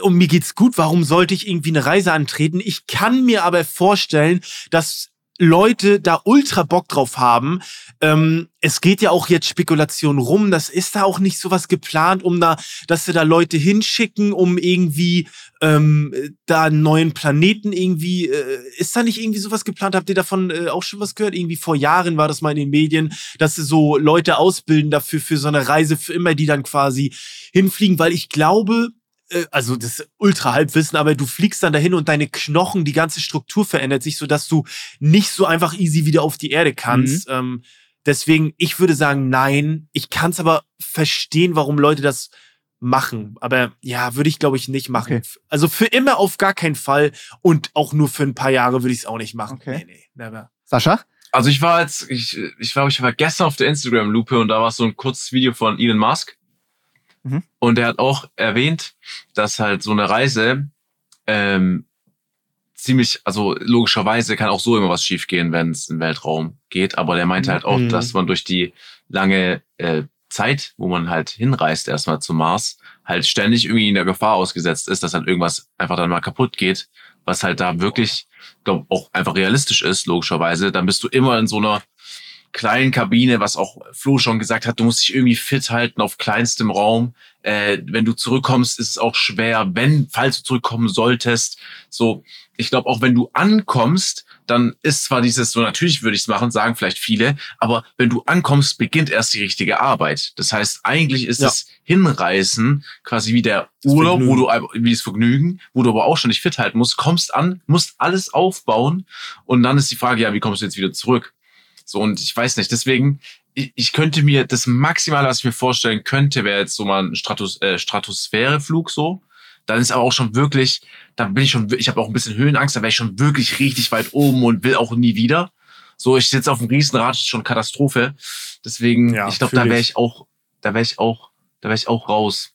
Speaker 2: und mir geht's gut. Warum sollte ich irgendwie eine Reise antreten? Ich kann mir aber vorstellen, dass Leute da ultra Bock drauf haben. Ähm, es geht ja auch jetzt Spekulation rum. Das ist da auch nicht sowas geplant, um da, dass sie da Leute hinschicken, um irgendwie ähm, da einen neuen Planeten irgendwie. Äh, ist da nicht irgendwie sowas geplant? Habt ihr davon äh, auch schon was gehört? Irgendwie vor Jahren war das mal in den Medien, dass sie so Leute ausbilden dafür für so eine Reise für immer, die dann quasi hinfliegen, weil ich glaube, äh, also das ist ultra Halbwissen, aber du fliegst dann dahin und deine Knochen, die ganze Struktur verändert sich, sodass du nicht so einfach easy wieder auf die Erde kannst. Ähm, deswegen, ich würde sagen, nein. Ich kann es aber verstehen, warum Leute das machen. Aber ja, würde ich, glaube ich, nicht machen.
Speaker 4: Okay.
Speaker 2: Also für immer auf gar keinen Fall und auch nur für ein paar Jahre würde ich es auch nicht machen.
Speaker 4: Okay.
Speaker 2: Nee, nee, never.
Speaker 4: Sascha?
Speaker 3: Also ich war jetzt, ich, ich war, ich war gestern auf der Instagram-Lupe und da war so ein kurzes Video von Elon Musk.
Speaker 4: Mhm.
Speaker 3: Und der hat auch erwähnt, dass halt so eine Reise ähm, ziemlich, also logischerweise kann auch so immer was schiefgehen, wenn es in den Weltraum geht. Aber der meinte halt auch,
Speaker 2: Mhm.
Speaker 3: dass man durch die lange äh, Zeit, wo man halt hinreist erstmal zum Mars, halt ständig irgendwie in der Gefahr ausgesetzt ist, dass halt irgendwas einfach dann mal kaputt geht, was halt da wirklich, glaube auch einfach realistisch ist, logischerweise. Dann bist du immer in so einer kleinen Kabine, was auch Flo schon gesagt hat, du musst dich irgendwie fit halten auf kleinstem Raum. Äh, wenn du zurückkommst, ist es auch schwer, wenn, falls du zurückkommen solltest. So, ich glaube, auch wenn du ankommst, dann ist zwar dieses, so natürlich würde ich es machen, sagen vielleicht viele, aber wenn du ankommst, beginnt erst die richtige Arbeit. Das heißt, eigentlich ist
Speaker 2: Ja.
Speaker 3: das Hinreisen quasi wie der
Speaker 2: Das
Speaker 3: Urlaub, wo du wie das Vergnügen, wo du aber auch schon nicht fit halten musst, kommst an, musst alles aufbauen und dann ist die Frage, ja, wie kommst du jetzt wieder zurück? So, und ich weiß nicht, deswegen, ich, ich könnte mir, das Maximale, was ich mir vorstellen könnte, wäre jetzt so mal ein Stratos, äh, Stratosphäreflug so. Dann ist aber auch schon wirklich, da bin ich schon, ich habe auch ein bisschen Höhenangst, da wäre ich schon wirklich richtig weit oben und will auch nie wieder. So, ich sitze auf dem Riesenrad, das ist schon Katastrophe. Deswegen,
Speaker 2: Ja,
Speaker 3: ich glaube, da wäre
Speaker 2: ich.
Speaker 3: ich auch, da wäre ich auch, da wäre ich auch raus.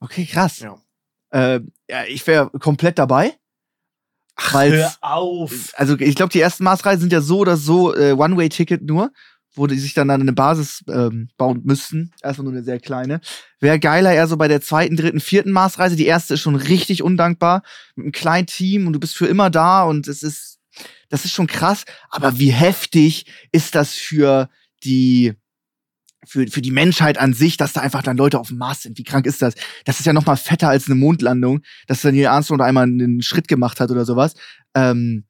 Speaker 4: Okay, krass.
Speaker 2: Ja.
Speaker 4: Äh, ja, ich wäre komplett dabei. Weil,
Speaker 2: auf.
Speaker 4: also ich glaube, die ersten Marsreisen sind ja so oder so äh, One-Way-Ticket nur, wo die sich dann an eine Basis ähm, bauen müssten. Erstmal nur eine sehr kleine. Wäre geiler eher so bei der zweiten, dritten, vierten Marsreise. Die erste ist schon richtig undankbar. Mit einem kleinen Team und du bist für immer da und es ist, das ist schon krass. Aber wie heftig ist das für die, für, für die Menschheit an sich, dass da einfach dann Leute auf dem Mars sind. Wie krank ist das? Das ist ja noch mal fetter als eine Mondlandung, dass dann Neil Armstrong da einmal einen Schritt gemacht hat oder sowas. Ähm,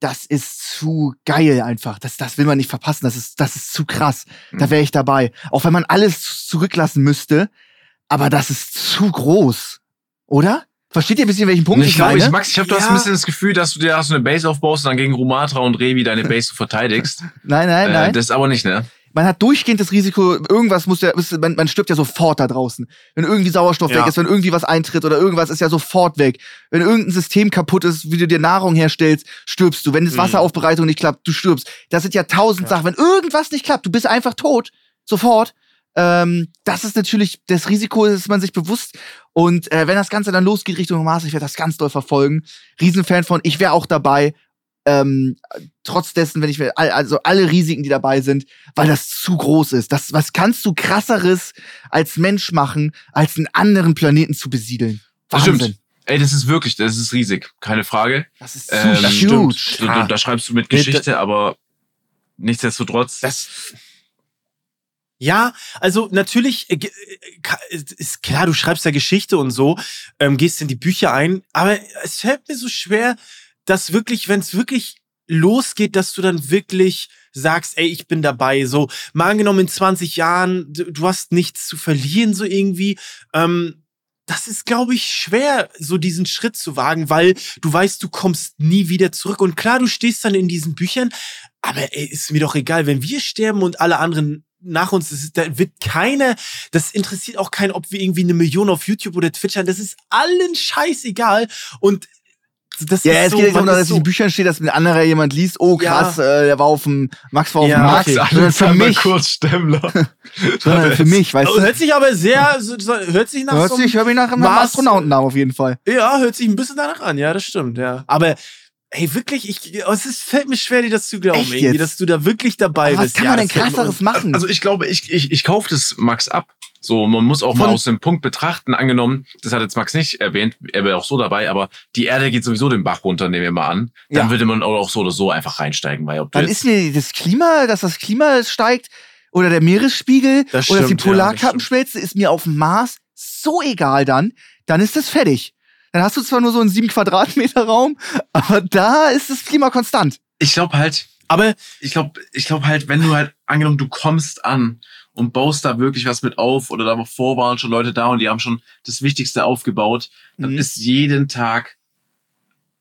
Speaker 4: das ist zu geil einfach. Das, das will man nicht verpassen. Das ist, das ist zu krass. Da wäre ich dabei. Auch wenn man alles zurücklassen müsste, aber das ist zu groß. Oder? Versteht ihr ein bisschen, welchen Punkt
Speaker 3: ich
Speaker 4: ich
Speaker 3: glaube,
Speaker 4: meine?
Speaker 3: ich, Max, ich habe, du hast
Speaker 2: Ja.
Speaker 3: ein bisschen das Gefühl, dass du dir hast so eine Base aufbaust und dann gegen Rumatra und Revi deine Base verteidigst. <laughs>
Speaker 4: nein, nein,
Speaker 3: äh,
Speaker 4: nein.
Speaker 3: das ist aber nicht, ne?
Speaker 4: Man hat durchgehend das Risiko, irgendwas muss ja, man, man stirbt ja sofort da draußen. Wenn irgendwie Sauerstoff
Speaker 2: Ja.
Speaker 4: weg ist, wenn irgendwie was eintritt oder irgendwas ist ja sofort weg. Wenn irgendein System kaputt ist, wie du dir Nahrung herstellst, stirbst du. Wenn das
Speaker 2: Mhm.
Speaker 4: Wasseraufbereitung nicht klappt, du stirbst. Das sind ja tausend
Speaker 2: Ja.
Speaker 4: Sachen. Wenn irgendwas nicht klappt, du bist einfach tot. Sofort. Ähm, das ist natürlich, das Risiko ist man sich bewusst. Und äh, wenn das Ganze dann losgeht Richtung Mars, ich werde das ganz doll verfolgen. Riesenfan von, ich wäre auch dabei. Ähm, trotz dessen, wenn ich mir, all- also alle Risiken, die dabei sind, weil das zu groß ist. Das, was kannst du krasseres als Mensch machen, als einen anderen Planeten zu besiedeln?
Speaker 3: Das
Speaker 4: Wahnsinn.
Speaker 3: stimmt. Ey, das ist wirklich, das ist riesig, keine Frage.
Speaker 4: Das ist zu
Speaker 3: Ähm, das
Speaker 4: huge.
Speaker 3: Du, du, da schreibst du mit Geschichte, aber nichtsdestotrotz.
Speaker 2: Das. Ja, also natürlich äh, äh, ist klar, du schreibst ja Geschichte und so, ähm, gehst in die Bücher ein, aber es fällt mir so schwer, dass wirklich, wenn es wirklich losgeht, dass du dann wirklich sagst, ey, ich bin dabei. So, mal angenommen in 20 Jahren, du, hast nichts zu verlieren, so irgendwie. Ähm, das ist, glaube ich, schwer, so diesen Schritt zu wagen, weil du weißt, du kommst nie wieder zurück. Und klar, du stehst dann in diesen Büchern, aber ey, ist mir doch egal, wenn wir sterben und alle anderen nach uns, ist, da wird keiner, das interessiert auch keinen, ob wir irgendwie eine Million auf YouTube oder Twitch haben, das ist allen scheißegal und das
Speaker 4: Ja,
Speaker 2: ist
Speaker 4: es
Speaker 2: so,
Speaker 4: geht nicht darum, dass
Speaker 2: so,
Speaker 4: in Büchern steht, dass ein anderer jemand liest, oh krass, äh, der war auf dem, Max war auf
Speaker 2: Ja,
Speaker 4: dem Markt,
Speaker 2: okay.
Speaker 4: sondern für mich,
Speaker 3: kurz Stemmler. <laughs>
Speaker 4: sondern für mich, weißt du.
Speaker 2: hört sich aber sehr, so, hört sich nach
Speaker 4: Hört
Speaker 2: so
Speaker 4: sich,
Speaker 2: einem,
Speaker 4: hör mich nach einem
Speaker 2: Mars-
Speaker 4: Astronautennamen auf jeden Fall.
Speaker 2: ja, hört sich ein bisschen danach an, ja, das stimmt, ja. Aber, ey, wirklich, ich, es ist, fällt mir schwer, dir das zu glauben,
Speaker 4: Echt
Speaker 2: irgendwie,
Speaker 4: jetzt?
Speaker 2: dass du da wirklich dabei
Speaker 4: Aber was
Speaker 2: bist.
Speaker 4: kann
Speaker 2: ja,
Speaker 4: man denn krasseres machen?
Speaker 3: Also ich glaube, ich, ich, ich kaufe das Max ab. So, man muss auch mal
Speaker 4: Von-
Speaker 3: aus dem Punkt betrachten, angenommen, das hat jetzt Max nicht erwähnt, er wäre auch so dabei, aber die Erde geht sowieso den Bach runter, nehmen wir mal an. Dann
Speaker 4: Ja.
Speaker 3: würde man auch so oder so einfach reinsteigen, weil ob du
Speaker 4: Dann ist mir das Klima, dass das Klima steigt oder der Meeresspiegel
Speaker 2: Das
Speaker 4: oder dass die
Speaker 2: ja,
Speaker 4: Polarkappen
Speaker 2: das
Speaker 4: schmelzen, ist mir auf dem Mars so egal dann. Dann ist das fertig. Dann hast du zwar nur so einen sieben Quadratmeter Raum, <laughs> aber da ist das Klima konstant.
Speaker 3: ich glaube halt,
Speaker 2: Aber
Speaker 3: ich glaube, ich glaube halt, wenn du halt, angenommen, du kommst an und baust da wirklich was mit auf oder davor waren schon Leute da und die haben schon das Wichtigste aufgebaut, dann
Speaker 4: Mhm.
Speaker 3: ist jeden Tag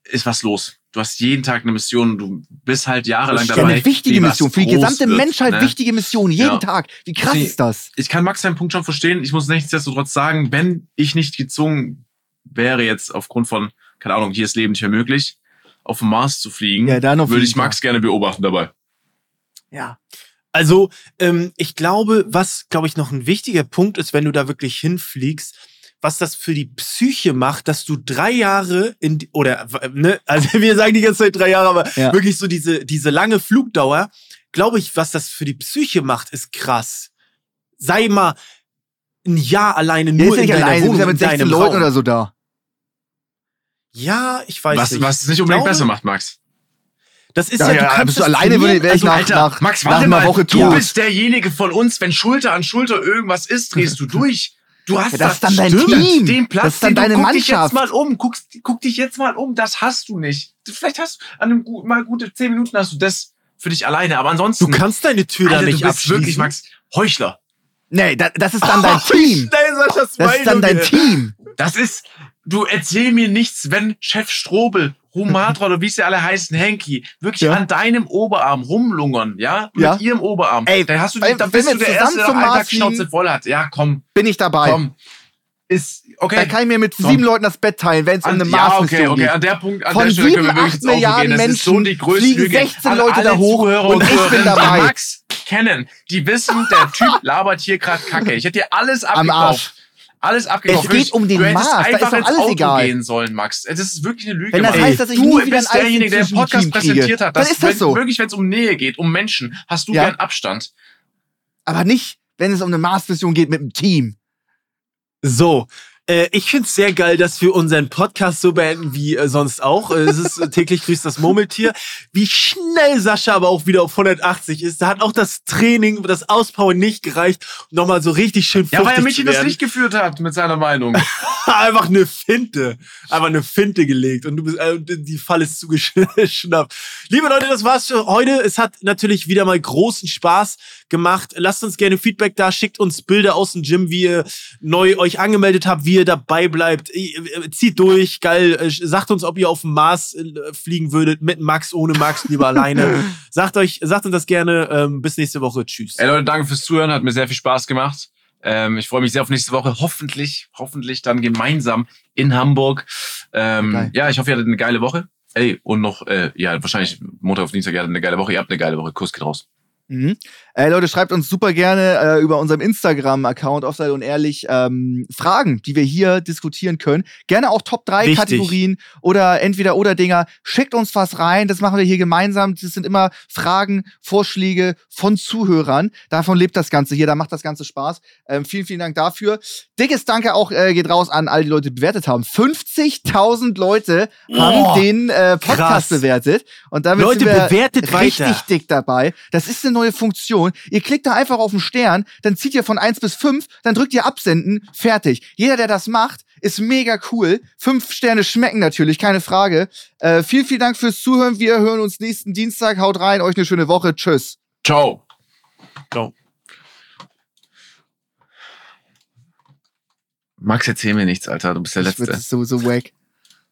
Speaker 3: ist was los. Du hast jeden Tag eine Mission, du bist halt jahrelang
Speaker 4: Ja,
Speaker 3: dabei.
Speaker 4: eine wichtige
Speaker 3: wie was
Speaker 4: Mission. Für die gesamte
Speaker 3: wird,
Speaker 4: Menschheit
Speaker 3: ne?
Speaker 4: wichtige Mission. Jeden
Speaker 3: Ja.
Speaker 4: Tag. Wie krass
Speaker 3: Nee.
Speaker 4: ist das?
Speaker 3: Ich kann Max seinen Punkt schon verstehen. Ich muss nichtsdestotrotz sagen, wenn ich nicht gezwungen wäre, jetzt aufgrund von, keine Ahnung, hier ist Leben nicht mehr möglich, auf den Mars zu fliegen,
Speaker 4: Ja,
Speaker 3: würde ich Max gerne beobachten dabei.
Speaker 4: Ja.
Speaker 2: Also, ähm, ich glaube, was, glaube ich, noch ein wichtiger Punkt ist, wenn du da wirklich hinfliegst, was das für die Psyche macht, dass du drei Jahre in, oder, ne, also <laughs> wir sagen die ganze Zeit drei Jahre, aber
Speaker 4: Ja.
Speaker 2: wirklich so diese, diese lange Flugdauer, glaube ich, was das für die Psyche macht, ist krass. Sei mal ein Jahr alleine nur
Speaker 4: ist ja
Speaker 2: in
Speaker 4: nicht
Speaker 2: deiner
Speaker 4: alleine, du
Speaker 2: Wohnung,
Speaker 4: bist ja mit 16
Speaker 2: deinem
Speaker 4: Leuten
Speaker 2: Raum.
Speaker 4: oder so da.
Speaker 2: Ja, ich weiß
Speaker 3: Was,
Speaker 2: nicht.
Speaker 3: was es nicht
Speaker 2: Ich
Speaker 3: unbedingt
Speaker 2: glaube,
Speaker 3: besser macht, Max.
Speaker 2: Das ist
Speaker 4: Ja,
Speaker 2: ja,
Speaker 4: ja,
Speaker 2: du
Speaker 4: bist du
Speaker 2: das
Speaker 4: alleine, würde- wäre ich
Speaker 2: also,
Speaker 4: nach,
Speaker 3: Alter,
Speaker 4: nach,
Speaker 3: Max,
Speaker 4: nach einer Woche
Speaker 3: du
Speaker 4: tot.
Speaker 3: bist derjenige von uns, wenn Schulter an Schulter irgendwas ist, drehst du durch. Du hast
Speaker 4: Ja, das ist dann dein Team.
Speaker 3: Den Platz,
Speaker 4: Das ist dann
Speaker 3: den
Speaker 4: deine
Speaker 3: du, guck dich
Speaker 4: Mannschaft.
Speaker 3: jetzt mal um, guck, guck dich jetzt mal um, das hast du nicht. Vielleicht hast du an einem mal gute zehn Minuten hast du das für dich alleine, aber ansonsten,
Speaker 2: Du kannst deine Tür
Speaker 3: Alter,
Speaker 2: da nicht
Speaker 3: du bist
Speaker 2: abschließen.
Speaker 3: wirklich, Max, Heuchler.
Speaker 4: Nee, da, das ist dann <laughs> dein
Speaker 2: Oh,
Speaker 4: Team.
Speaker 2: Saschas
Speaker 4: Das ist dann dein Team.
Speaker 3: Das ist, du erzähl mir nichts, wenn Chef Strobel, Humatra oder wie sie alle heißen, Henki, wirklich
Speaker 4: Ja.
Speaker 3: an deinem Oberarm rumlungern, ja? Mit
Speaker 4: Ja.
Speaker 3: ihrem Oberarm.
Speaker 4: Ey,
Speaker 3: dann hast du, dann
Speaker 4: wenn
Speaker 3: bist du der Erste, der
Speaker 4: zum
Speaker 3: noch einen
Speaker 4: Mars
Speaker 3: Tag Schnauze
Speaker 4: fliegen-
Speaker 3: voll hat. Ja, komm,
Speaker 4: Bin ich dabei.
Speaker 3: komm. Ist, okay.
Speaker 4: Da kann ich mir mit
Speaker 3: Komm.
Speaker 4: sieben Leuten das Bett teilen, wenn es um eine
Speaker 3: ja,
Speaker 4: Mars-Mission
Speaker 3: okay, okay, an der Punkt, an
Speaker 4: Von
Speaker 3: der Stelle können wir
Speaker 4: sieben,
Speaker 3: wirklich
Speaker 4: Milliarden.
Speaker 3: Das ist so
Speaker 4: Menschen
Speaker 3: die größte
Speaker 4: fliegen
Speaker 3: Lüge.
Speaker 4: 16
Speaker 3: An
Speaker 4: Leute da hoch
Speaker 3: Zuhörer
Speaker 4: und ich bin dabei.
Speaker 3: Die Max kennen, die wissen, der Typ <laughs> labert hier gerade Kacke. Ich hätte dir alles
Speaker 4: Am Arsch.
Speaker 3: abgekauft. Alles abgekauft.
Speaker 4: Es geht um den
Speaker 3: du
Speaker 4: Mars, da ist
Speaker 3: einfach ins
Speaker 4: alles
Speaker 3: Auto
Speaker 4: egal.
Speaker 3: gehen sollen, Max. Das ist wirklich eine Lüge.
Speaker 4: Wenn das
Speaker 3: Mann.
Speaker 4: heißt, dass ich
Speaker 3: du
Speaker 4: nie wieder
Speaker 3: bist derjenige, der den Podcast
Speaker 4: Team
Speaker 3: präsentiert hat.
Speaker 4: dann
Speaker 3: dass
Speaker 4: ist das
Speaker 3: wenn,
Speaker 4: so.
Speaker 3: Wirklich, wenn es um Nähe geht, um Menschen, hast du
Speaker 4: Ja.
Speaker 3: gern Abstand.
Speaker 4: Aber nicht, wenn es um eine Mars-Mission geht mit dem Team.
Speaker 2: So. Äh, ich find's sehr geil, dass wir unseren Podcast so beenden wie äh, sonst auch. Äh, es ist äh, täglich grüßt das Murmeltier. Wie schnell Sascha aber auch wieder auf 180 ist. Da hat auch das Training, das Auspowern nicht gereicht, um nochmal so richtig schön
Speaker 3: Ja, weil er mich in das. Licht geführt hat mit seiner Meinung. <laughs>
Speaker 2: Einfach eine Finte. Einfach eine Finte gelegt. Und du bist, die Fall ist zugeschnappt. Liebe Leute, das war's für heute. Es hat natürlich wieder mal großen Spaß gemacht. Lasst uns gerne Feedback da. Schickt uns Bilder aus dem Gym, wie ihr neu euch angemeldet habt, wie ihr dabei bleibt. Äh, äh, Zieht durch. Geil. Äh, Sagt uns, ob ihr auf dem Mars fliegen würdet. Mit Max, ohne Max, lieber alleine. <laughs> Sagt euch, sagt uns das gerne. Ähm, bis nächste Woche. Tschüss.
Speaker 3: Ey Leute, danke fürs Zuhören, hat mir sehr viel Spaß gemacht. Ähm, ich freue mich sehr auf nächste Woche. Hoffentlich, hoffentlich dann gemeinsam in Hamburg. Ähm,
Speaker 4: Geil.
Speaker 3: ja, ich hoffe, ihr hattet eine geile Woche. Ey, und noch, äh, ja, wahrscheinlich Montag auf Dienstag, ihr hattet eine geile Woche. Ihr habt eine geile Woche. Kuss geht raus.
Speaker 4: Mhm. Äh, Leute, schreibt uns super gerne äh, über unserem Instagram-Account Offside und Ehrlich ähm, Fragen, die wir hier diskutieren können. Gerne auch Top 3
Speaker 2: Wichtig.
Speaker 4: Kategorien oder entweder oder Dinger. Schickt uns was rein, das machen wir hier gemeinsam. Das sind immer Fragen, Vorschläge von Zuhörern. Davon lebt das Ganze hier, da macht das Ganze Spaß. Ähm, vielen, vielen Dank dafür. Dickes Danke auch äh, geht raus an all die Leute, die bewertet haben. 50.000 Leute
Speaker 2: Boah,
Speaker 4: haben den äh, Podcast
Speaker 2: krass.
Speaker 4: bewertet. Und damit
Speaker 2: Leute,
Speaker 4: sind wir
Speaker 2: bewertet
Speaker 4: richtig
Speaker 2: weiter.
Speaker 4: dick dabei. Das ist eine neue Funktion. Ihr klickt da einfach auf den Stern, dann zieht ihr von 1 bis 5, dann drückt ihr Absenden, fertig. Jeder, der das macht, ist mega cool. Fünf Sterne schmecken natürlich, keine Frage. Äh, vielen, vielen Dank fürs Zuhören. Wir hören uns nächsten Dienstag. Haut rein, euch eine schöne Woche. Tschüss.
Speaker 3: Ciao.
Speaker 2: Ciao.
Speaker 5: Max, erzähl mir nichts, Alter. Du bist der
Speaker 4: Ich
Speaker 5: Letzte.
Speaker 4: Das ist sowieso wack.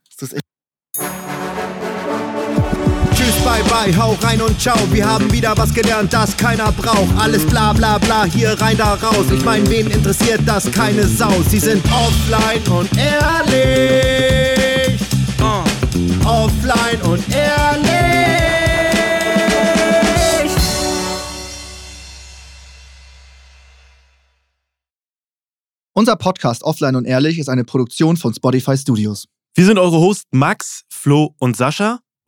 Speaker 4: Das ist echt
Speaker 1: bye bye, hau rein und ciao. Wir haben wieder was gelernt, das keiner braucht. Alles bla bla bla, hier rein, da raus. Ich mein, wen interessiert das? Keine Sau. Sie sind offline und ehrlich. Offline und ehrlich.
Speaker 4: Unser Podcast Offline und Ehrlich ist eine Produktion von Spotify Studios.
Speaker 2: Wir sind eure Hosts Max, Flo und Sascha.